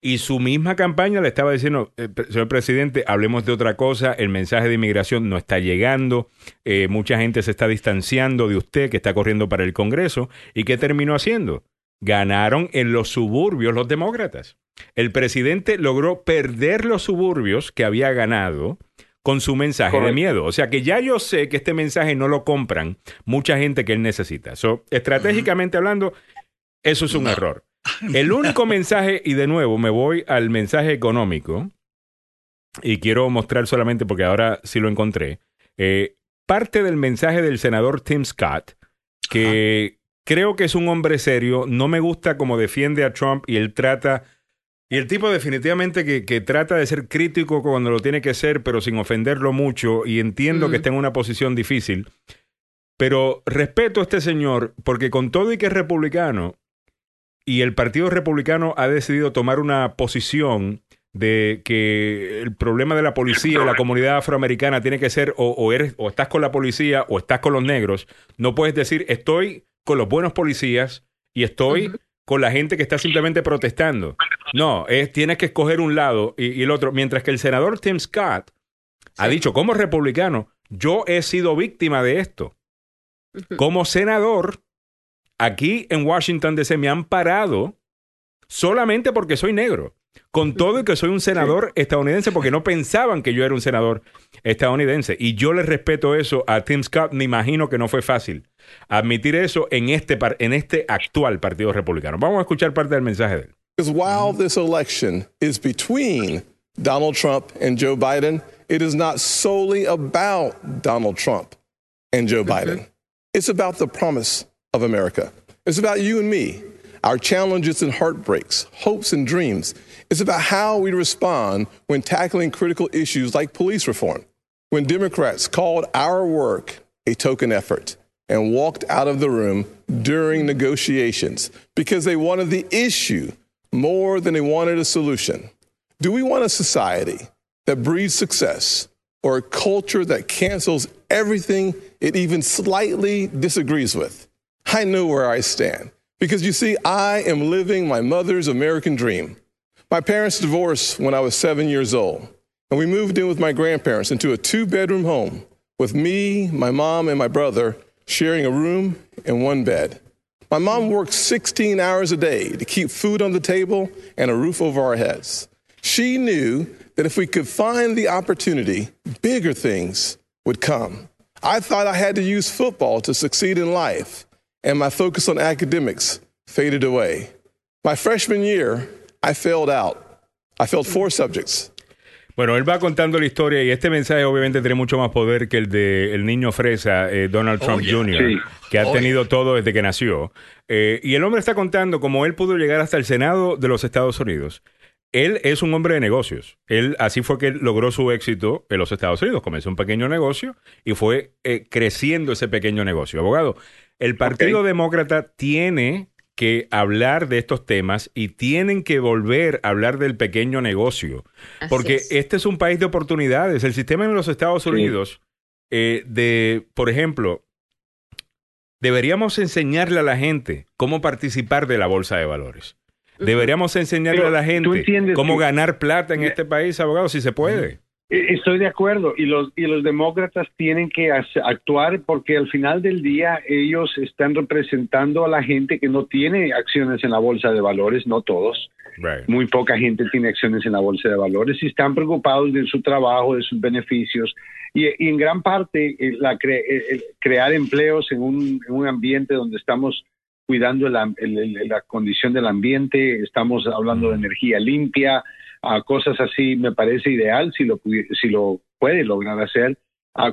Y su misma campaña le estaba diciendo, eh, señor presidente, hablemos de otra cosa, el mensaje de inmigración no está llegando, eh, mucha gente se está distanciando de usted que está corriendo para el Congreso. ¿Y qué terminó haciendo? Ganaron en los suburbios los demócratas. El presidente logró perder los suburbios que había ganado con su mensaje de miedo. O sea que ya yo sé que este mensaje no lo compran mucha gente que él necesita. So, estratégicamente hablando, eso es un error. El único [laughs] mensaje, y de nuevo me voy al mensaje económico, y quiero mostrar solamente porque ahora sí lo encontré, eh, parte del mensaje del senador Tim Scott, que creo que es un hombre serio, no me gusta cómo defiende a Trump y él trata... Y el tipo definitivamente que, que trata de ser crítico cuando lo tiene que ser, pero sin ofenderlo mucho, y entiendo que está en una posición difícil. Pero respeto a este señor porque con todo y que es republicano, y el Partido Republicano ha decidido tomar una posición de que el problema de la policía y la comunidad afroamericana tiene que ser o, o eres o estás con la policía o estás con los negros. No puedes decir estoy con los buenos policías y estoy con la gente que está simplemente protestando. No, es, tienes que escoger un lado y, y el otro. Mientras que el senador Tim Scott ha dicho como republicano, yo he sido víctima de esto. Como senador, aquí en Washington DC me han parado solamente porque soy negro. Con todo y que soy un senador estadounidense porque no pensaban que yo era un senador estadounidense. Y yo le respeto eso a Tim Scott. Me imagino que no fue fácil admitir eso en este, en este actual Partido Republicano. Vamos a escuchar parte del mensaje de él. Because while this election is between Donald Trump and Joe Biden, it is not solely about Donald Trump and Joe Biden. It's about the promise of America. It's about you and me, our challenges and heartbreaks, hopes and dreams. It's about how we respond when tackling critical issues like police reform. When Democrats called our work a token effort and walked out of the room during negotiations because they wanted the issue more than they wanted a solution. Do we want a society that breeds success or a culture that cancels everything it even slightly disagrees with? I know where I stand because you see, I am living my mother's American dream. My parents divorced when I was seven years old, and we moved in with my grandparents into a two bedroom home with me, my mom, and my brother sharing a room and one bed. My mom worked 16 hours a day to keep food on the table and a roof over our heads. She knew that if we could find the opportunity, bigger things would come. I thought I had to use football to succeed in life, and my focus on academics faded away. My freshman year, I failed out. I failed four subjects. Bueno, él va contando la historia y este mensaje obviamente tiene mucho más poder que el de el niño fresa, eh, Donald Trump Oye, Jr., sí. que ha Oye. tenido todo desde que nació. Eh, y el hombre está contando cómo él pudo llegar hasta el Senado de los Estados Unidos. Él es un hombre de negocios. Él así fue que él logró su éxito en los Estados Unidos. Comenzó un pequeño negocio y fue eh, creciendo ese pequeño negocio. Abogado, el Partido Demócrata tiene que hablar de estos temas y tienen que volver a hablar del pequeño negocio. Así Porque es. este es un país de oportunidades. El sistema en los Estados Sí. Unidos, eh, de, por ejemplo, deberíamos enseñarle a la gente cómo participar de la bolsa de valores. Deberíamos enseñarle Pero a la gente cómo que- ganar plata en este país, abogado, si se puede. Eh, Estoy de acuerdo. Y los y los demócratas tienen que actuar porque al final del día ellos están representando a la gente que no tiene acciones en la bolsa de valores, no todos. Muy poca gente tiene acciones en la bolsa de valores y están preocupados de su trabajo, de sus beneficios. Y, y en gran parte eh, la cre- eh, crear empleos en un, en un ambiente donde estamos cuidando la, el- la condición del ambiente, estamos hablando de energía limpia, a cosas así me parece ideal si lo, si lo puede lograr hacer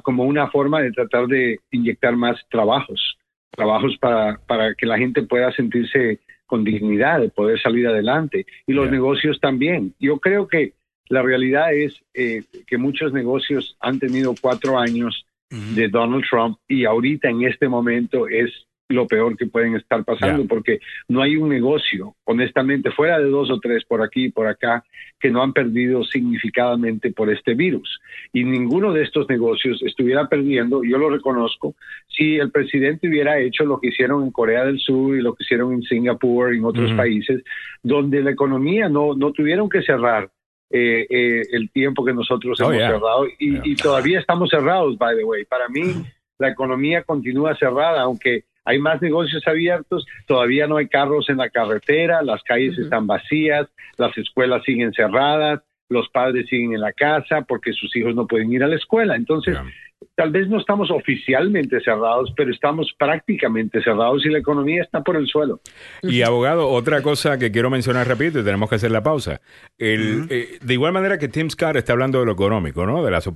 como una forma de tratar de inyectar más trabajos, trabajos para, para que la gente pueda sentirse con dignidad, de poder salir adelante. Y los negocios también. Yo creo que la realidad es eh, que muchos negocios han tenido cuatro años de Donald Trump y ahorita en este momento es lo peor que pueden estar pasando porque no hay un negocio, honestamente, fuera de dos o tres por aquí y por acá, que no han perdido significadamente por este virus. Y ninguno de estos negocios estuviera perdiendo, yo lo reconozco, si el presidente hubiera hecho lo que hicieron en Corea del Sur y lo que hicieron en Singapur y en otros Ujú. países, donde la economía no, no tuvieron que cerrar. eh, eh, el tiempo que nosotros Oh, hemos yeah. cerrado y, y todavía estamos cerrados, by the way. Para mí, la economía continúa cerrada, aunque hay más negocios abiertos, todavía no hay carros en la carretera, las calles están vacías, las escuelas siguen cerradas, los padres siguen en la casa porque sus hijos no pueden ir a la escuela. Entonces, tal vez no estamos oficialmente cerrados, pero estamos prácticamente cerrados y la economía está por el suelo. Y abogado, otra cosa que quiero mencionar rápido y tenemos que hacer la pausa. El, eh, de igual manera que Tim Scott está hablando de lo económico, ¿no? De las,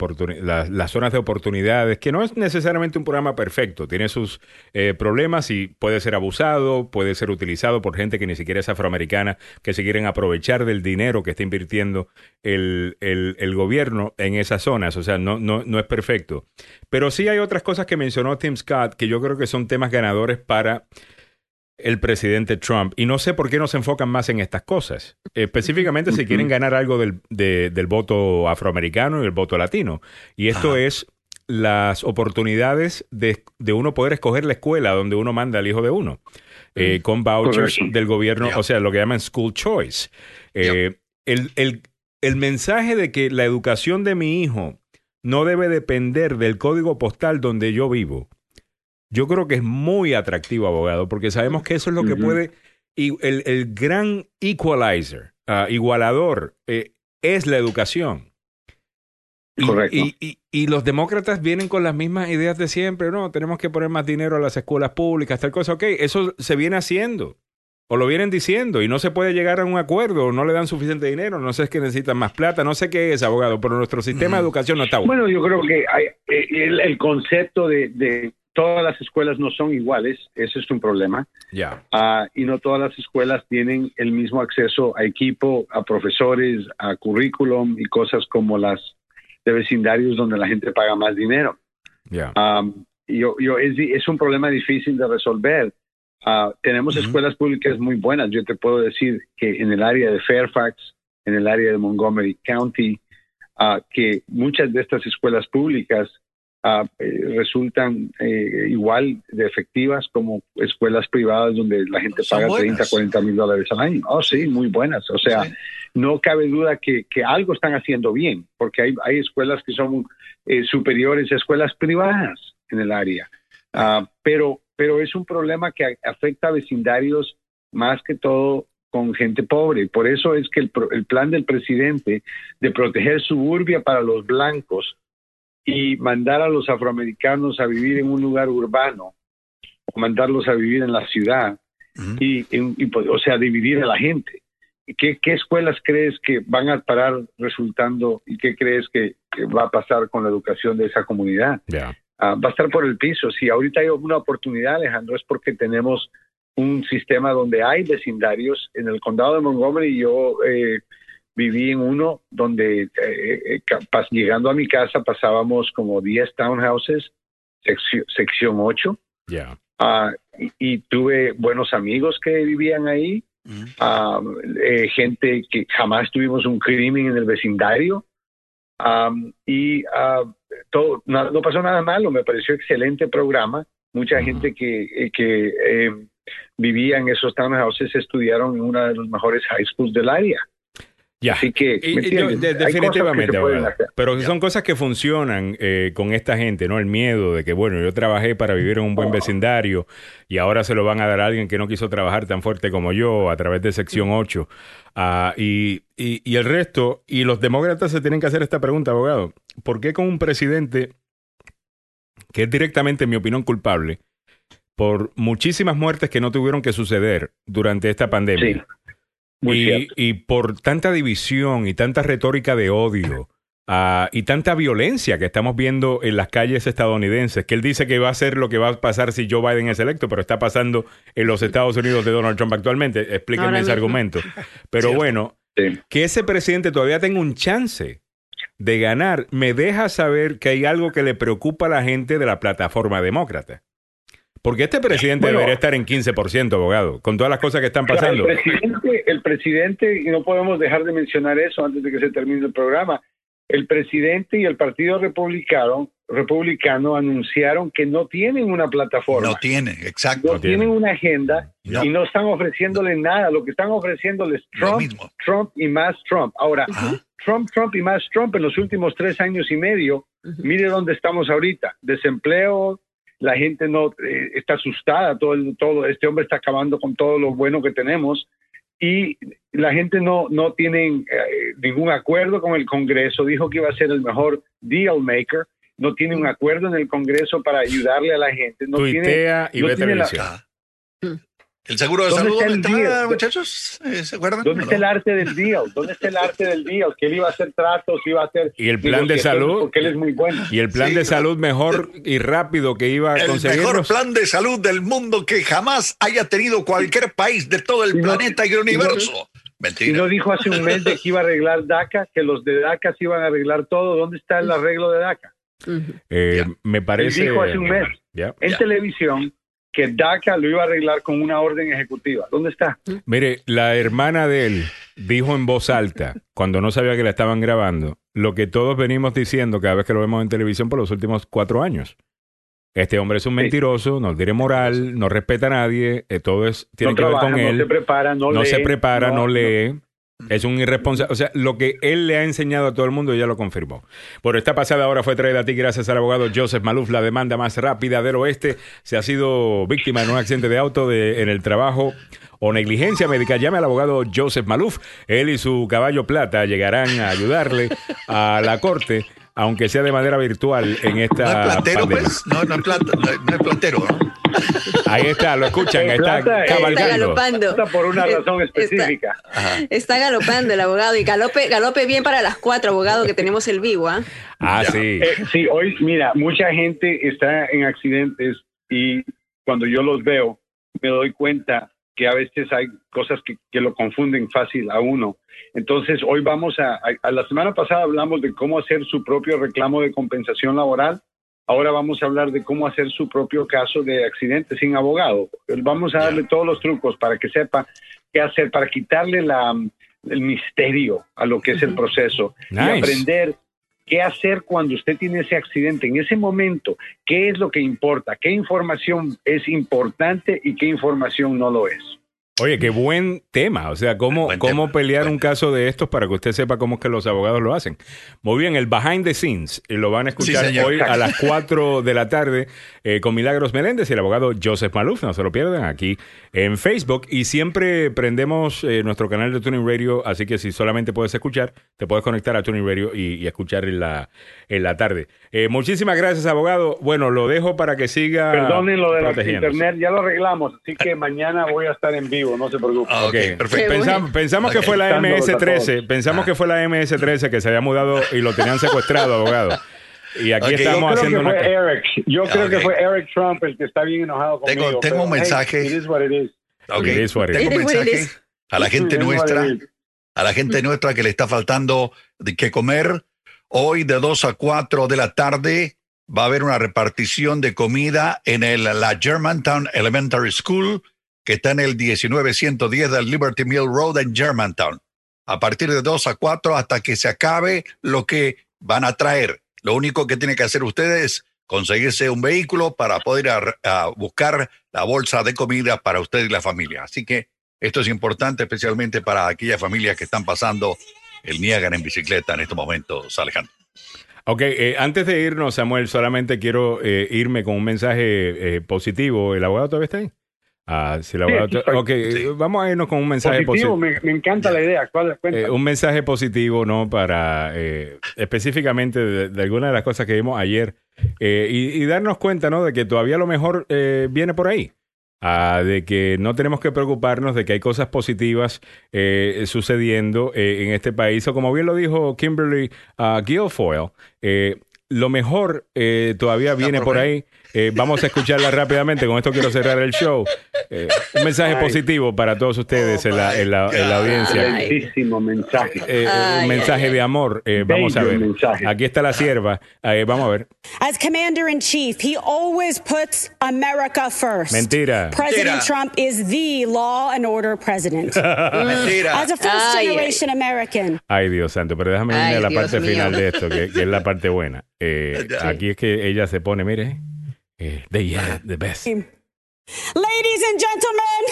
las, las zonas de oportunidades, que no es necesariamente un programa perfecto, tiene sus eh, problemas y puede ser abusado, puede ser utilizado por gente que ni siquiera es afroamericana, que se quieren aprovechar del dinero que está invirtiendo el, el- el gobierno en esas zonas. O sea, no, no, no es perfecto. Pero sí hay otras cosas que mencionó Tim Scott que yo creo que son temas ganadores para el presidente Trump. Y no sé por qué no se enfocan más en estas cosas. Específicamente si quieren ganar algo del, de- del voto afroamericano y el voto latino. Y esto es las oportunidades de, de uno poder escoger la escuela donde uno manda al hijo de uno. eh, con vouchers Correcto. del gobierno, o sea, lo que llaman school choice. Eh, el, el- el mensaje de que la educación de mi hijo no debe depender del código postal donde yo vivo, yo creo que es muy atractivo, abogado, porque sabemos que eso es lo que puede, y el, el gran equalizer, ah, igualador, eh, es la educación. Y, Correcto. Y, y- y los demócratas vienen con las mismas ideas de siempre, no, tenemos que poner más dinero a las escuelas públicas, tal cosa, ok, eso se viene haciendo. O lo vienen diciendo y no se puede llegar a un acuerdo, o no le dan suficiente dinero, no sé es que necesitan más plata, no sé qué es, abogado, pero nuestro sistema de educación no está bueno. Bueno, yo creo que hay- eh, el, el concepto de, de todas las escuelas no son iguales, ese es un problema. Ya. Ah, y no todas las escuelas tienen el mismo acceso a equipo, a profesores, a currículum y cosas como las de vecindarios donde la gente paga más dinero. Ya. Um, yo, yo, es, es un problema difícil de resolver. Ah, tenemos escuelas públicas muy buenas. Yo te puedo decir que en el área de Fairfax, en el área de Montgomery County, ah, que muchas de estas escuelas públicas ah, eh, resultan eh, igual de efectivas como escuelas privadas donde la gente Son paga buenas. 30, 40 mil dólares al año. Oh, sí, muy buenas. O sea, no cabe duda que, que algo están haciendo bien, porque hay, hay escuelas que son eh, superiores a escuelas privadas en el área. Pero, pero es un problema que afecta a vecindarios más que todo con gente pobre. Por eso es que el, el plan del presidente de proteger suburbia para los blancos y mandar a los afroamericanos a vivir en un lugar urbano o mandarlos a vivir en la ciudad y, en- y, pues, o sea, dividir a la gente. ¿Qué, ¿Qué escuelas crees que van a parar resultando y qué crees que, que va a pasar con la educación de esa comunidad? Ya. Ah, va a estar por el piso. Si ahorita hay una oportunidad, Alejandro, es porque tenemos un sistema donde hay vecindarios. En el condado de Montgomery yo eh, viví en uno donde eh, eh, pas- llegando a mi casa pasábamos como 10 townhouses, sección, sección 8. Ya. Ah, y, y tuve buenos amigos que vivían ahí, Ah, eh, gente que jamás tuvimos un crimen en el vecindario. Am, y ah, todo, no, no pasó nada malo, me pareció excelente programa. Mucha gente que, eh, que eh, vivía en esos townhouses estudiaron en una de los mejores high schools del área. Ya. Así que, Y- de- definitivamente, pero son cosas que funcionan eh, con esta gente, ¿no? El miedo de que, bueno, yo trabajé para vivir en un buen vecindario y ahora se lo van a dar a alguien que no quiso trabajar tan fuerte como yo a través de sección 8. Ah, y, y- y el resto, y los demócratas se tienen que hacer esta pregunta, abogado. ¿Por qué con un presidente que es directamente, en mi opinión, culpable por muchísimas muertes que no tuvieron que suceder durante esta pandemia? muy y, y por tanta división y tanta retórica de odio ah, y tanta violencia que estamos viendo en las calles estadounidenses, que él dice que va a ser lo que va a pasar si Joe Biden es electo, pero está pasando en los Estados Unidos de Donald Trump actualmente. Explíquenme Ahora ese mismo. argumento. [laughs] Pero bueno, que ese presidente todavía tenga un chance de ganar, me deja saber que hay algo que le preocupa a la gente de la plataforma demócrata. Porque este presidente Bueno. debería estar en 15%, abogado, con todas las cosas que están pasando. el presidente, el presidente, y no podemos dejar de mencionar eso antes de que se termine el programa, el presidente y el Partido Republicano, Republicano anunciaron que no tienen una plataforma. No tiene, exacto. no tienen una agenda No. y no están ofreciéndole nada. Lo que están ofreciéndole es Trump, Trump y más Trump. Ahora, Trump, Trump y más Trump en los últimos tres años y medio, mire dónde estamos ahorita. Desempleo, la gente no eh, está asustada, todo, el- todo este hombre está acabando con todo lo bueno que tenemos y la gente no, no tiene eh, ningún acuerdo con el Congreso. Dijo que iba a ser el mejor deal maker. No tiene un acuerdo en el Congreso para ayudarle a la gente. No Tuitea tiene, y no ve tiene la- televisión. ¿El seguro de ¿Dónde salud está dónde el está, muchachos? Eh, ¿Se acuerdan? ¿Dónde ¿O está no? el arte del deal? ¿Dónde está el arte del deal? Que él iba a hacer tratos, iba a hacer. Y el plan de salud. Porque él es muy bueno. Y el plan Sí, de salud mejor y rápido que iba a El conseguirlos. mejor plan de salud del mundo que jamás haya tenido cualquier país de todo el Y no- planeta y el universo. Y Mentira. no dijo hace un mes de que iba a arreglar DACA, que los de DACA se iban a arreglar todo. ¿Dónde está el arreglo de DACA? Eh, me parece. Él dijo hace un mes en televisión que DACA lo iba a arreglar con una orden ejecutiva. ¿Dónde está? Mire, la hermana de él dijo en voz alta, cuando no sabía que la estaban grabando, lo que todos venimos diciendo cada vez que lo vemos en televisión por los últimos cuatro años. Este hombre es un mentiroso, no tiene moral, no respeta a nadie, eh, todo es, tiene no que ver con él. no se prepara, no, no lee, se prepara, no, no- lee. Es un irresponsable. O sea, lo que él le ha enseñado a todo el mundo ya lo confirmó. Bueno, esta pasada hora fue traída a ti gracias al abogado Joseph Maluf, la demanda más rápida del oeste. Se ha sido víctima de un accidente de auto de- en el trabajo o negligencia médica. Llame al abogado Joseph Maluf. Él y su caballo plata llegarán a ayudarle a la corte, aunque sea de manera virtual en esta ¿No es platero, pandemia. pues? No, no es, plata- no es- no es platero. Ahí está, lo escuchan, está eh, cabalgando. galopando. Está por una razón Está- específica. Está galopando el abogado y galope, galope bien para las cuatro, abogado, que tenemos el vivo, ¿ah? Ah, sí. Eh, sí, hoy, mira, mucha gente está en accidentes y cuando yo los veo, me doy cuenta que a veces hay cosas que, que lo confunden fácil a uno. Entonces, hoy vamos a, a- a la semana pasada hablamos de cómo hacer su propio reclamo de compensación laboral. Ahora vamos a hablar de cómo hacer su propio caso de accidente sin abogado. Vamos a darle todos los trucos para que sepa qué hacer, para quitarle la, el misterio a lo que es el proceso Nice. y aprender qué hacer cuando usted tiene ese accidente, en ese momento, qué es lo que importa, qué información es importante y qué información no lo es. Oye, qué buen tema. O sea, cómo, cómo pelear un caso de estos para que usted sepa cómo es que los abogados lo hacen. Muy bien, el behind the scenes lo van a escuchar Sí, hoy a las 4 de la tarde eh, con Milagros Meléndez y el abogado Joseph Maluf. No se lo pierdan aquí en Facebook. Y siempre prendemos eh, nuestro canal de Tuning Radio, así que si solamente puedes escuchar, te puedes conectar a Tuning Radio y, y escuchar la, en la tarde. Eh, muchísimas gracias, abogado. Bueno, lo dejo para que siga Perdonen lo de la internet, ya lo arreglamos, así que mañana voy a estar en vivo, no se preocupe. Ah, ok, perfecto. Pensam- pensamos que fue la Dándolos a MS-13, todos. pensamos que fue la MS-13 que se había mudado y lo tenían secuestrado, abogado. Y aquí Ok. estamos Yo creo haciendo que una... fue Eric, yo Ah, creo que ok. fue Eric Trump el que está bien enojado Tengo- conmigo. tengo un pero, hey, mensaje. it is what it is. Ok. It is what it Tengo un. It mensaje a la gente nuestra, a la gente nuestra que le está faltando de qué comer. Hoy de 2 a 4 de la tarde va a haber una repartición de comida en la Germantown Elementary School, que está en el 19110 del Liberty Mill Road en Germantown. A partir de 2 a 4 hasta que se acabe lo que van a traer. Lo único que tiene que hacer ustedes es conseguirse un vehículo para poder buscar la bolsa de comida para usted y la familia. Así que esto es importante especialmente para aquellas familias que están pasando el Niágara en bicicleta en estos momentos, Alejandro. Ok, eh, antes de irnos, Samuel, solamente quiero eh, irme con un mensaje eh, positivo. ¿El abogado todavía está ahí? Ah, si el abogado Sí, aquí estoy. ok, eh, vamos a irnos con un mensaje Positivo, positivo. me, me encanta la idea. ¿Cuál, cuéntame. Eh, un mensaje positivo, ¿no? Para eh, específicamente de, de algunas de las cosas que vimos ayer eh, y, y darnos cuenta, ¿no? De que todavía lo mejor eh, viene por ahí. Ah, de que no tenemos que preocuparnos de que hay cosas positivas eh, sucediendo eh, en este país. O como bien lo dijo Kimberly ah, Guilfoyle, eh, lo mejor eh, todavía viene por ahí. Eh, vamos a escucharla rápidamente. Con esto quiero cerrar el show. Eh, un mensaje Ay. positivo para todos ustedes en, la, en, la, en la audiencia. Mensaje. Eh, un mensaje ay, de amor. Eh, vamos a ver. mensaje. Aquí está la sierva. Eh, vamos a ver. As commander in chief, he always puts America first. Mentira. President Mentira. Trump is the law and order president. [laughs] Mentira. As a first Ay, ay. generation American, Ay, Dios santo, pero déjame irme Ay, a la Dios parte mío. final de esto, que, que es la parte buena. Eh, [laughs] Aquí es que ella se pone, mire, eh, the, yeah, the best. ladies and gentlemen,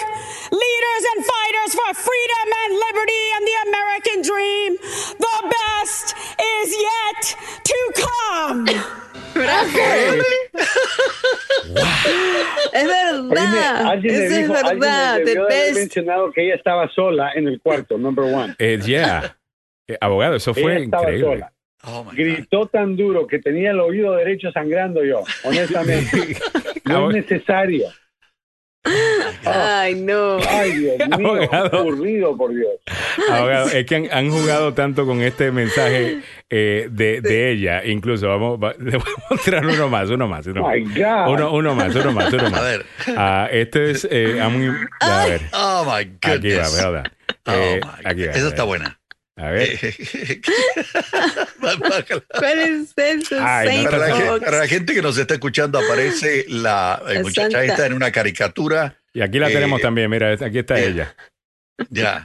leaders and fighters for freedom and liberty and the American dream, the best is yet to come. Es verdad. alguien Eso es verdad. le The debió de haber best. mencionado que ella estaba sola en el cuarto, number one. Eh, yeah. Eh, abogado, eso fue ella estaba increíble. Oh. Gritó tan duro que tenía el oído derecho sangrando yo, honestamente. No es necesario. Ay, no. Ay, Dios mío, Abogado. aburrido, por Dios. Abogado, es que han, han jugado tanto con este mensaje eh, de, de ella. Incluso, vamos, va- [laughs] le voy a mostrar uno más, uno más. Uno, My más. God. uno, uno más, uno más, uno más. A ver. Ah, este es, eh, a muy- a ver, Oh, my aquí va, goodness. ¿verdad? Oh, Eh, my aquí va. Esa a está ver. buena. A ver. [laughs] ¿Cuál es eso? Ay, Saint no te Para la, gente, para la gente que nos está escuchando, aparece la eh, La muchacha santa. esta en una caricatura. Y aquí la Eh, tenemos también, mira, aquí está ella. Ya.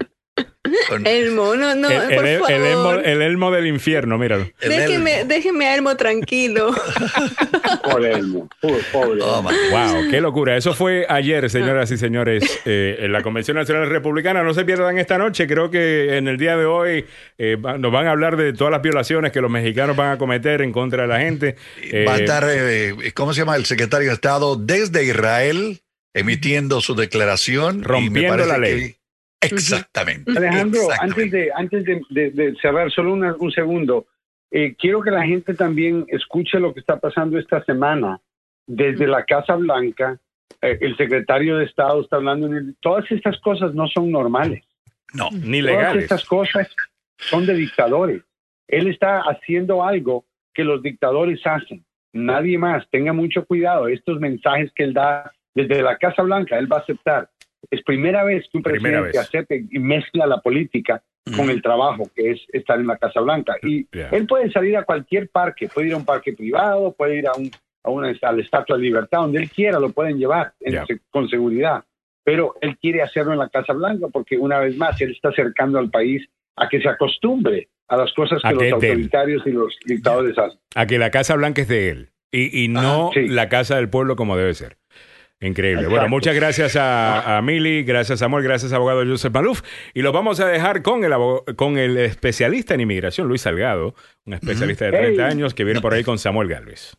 Elmo, no, no, el, por el- favor. el elmo, el elmo del infierno, míralo. déjeme, Elmo. déjeme a Elmo tranquilo. [laughs] Pobre Elmo, pobre. Oh, Wow, qué locura. Eso fue ayer, señoras y señores, eh, en la Convención Nacional Republicana. No se pierdan esta noche. Creo que en el día de hoy eh, nos van a hablar de todas las violaciones que los mexicanos van a cometer en contra de la gente. Eh, Va a estar, eh, ¿cómo se llama? El secretario de Estado desde Israel emitiendo su declaración. y me Rompiendo la ley. que- Exactamente. Alejandro, exactamente. antes de antes de, de- de cerrar, solo una- un segundo, eh, quiero que la gente también escuche lo que está pasando esta semana. Desde la Casa Blanca, eh, el secretario de Estado está hablando, en el- todas estas cosas no son normales. No. ni Todas legales. estas cosas son de dictadores. Él está haciendo algo que los dictadores hacen. Nadie más. Tenga mucho cuidado. Estos mensajes que él da desde la Casa Blanca, él va a aceptar. Es primera vez que un presidente vez. acepte y mezcla la política con el trabajo, que es estar en la Casa Blanca. Y Yeah. él puede salir a cualquier parque, puede ir a un parque privado, puede ir a, un, a una a la Estatua de Libertad, donde él quiera, lo pueden llevar en- Yeah. con seguridad. Pero él quiere hacerlo en la Casa Blanca porque una vez más él está acercando al país a que se acostumbre a las cosas que los autoritarios y los dictadores hacen. A que la Casa Blanca es de él y, y no sí. la Casa del Pueblo como debe ser. Increíble. Exacto. Bueno, muchas gracias a, a Mili, gracias Samuel, gracias abogado Joseph Maluf. Y los vamos a dejar con el, con el especialista en inmigración, Luis Salgado, un especialista de 30 Hey. años que viene por ahí con Samuel Galvez.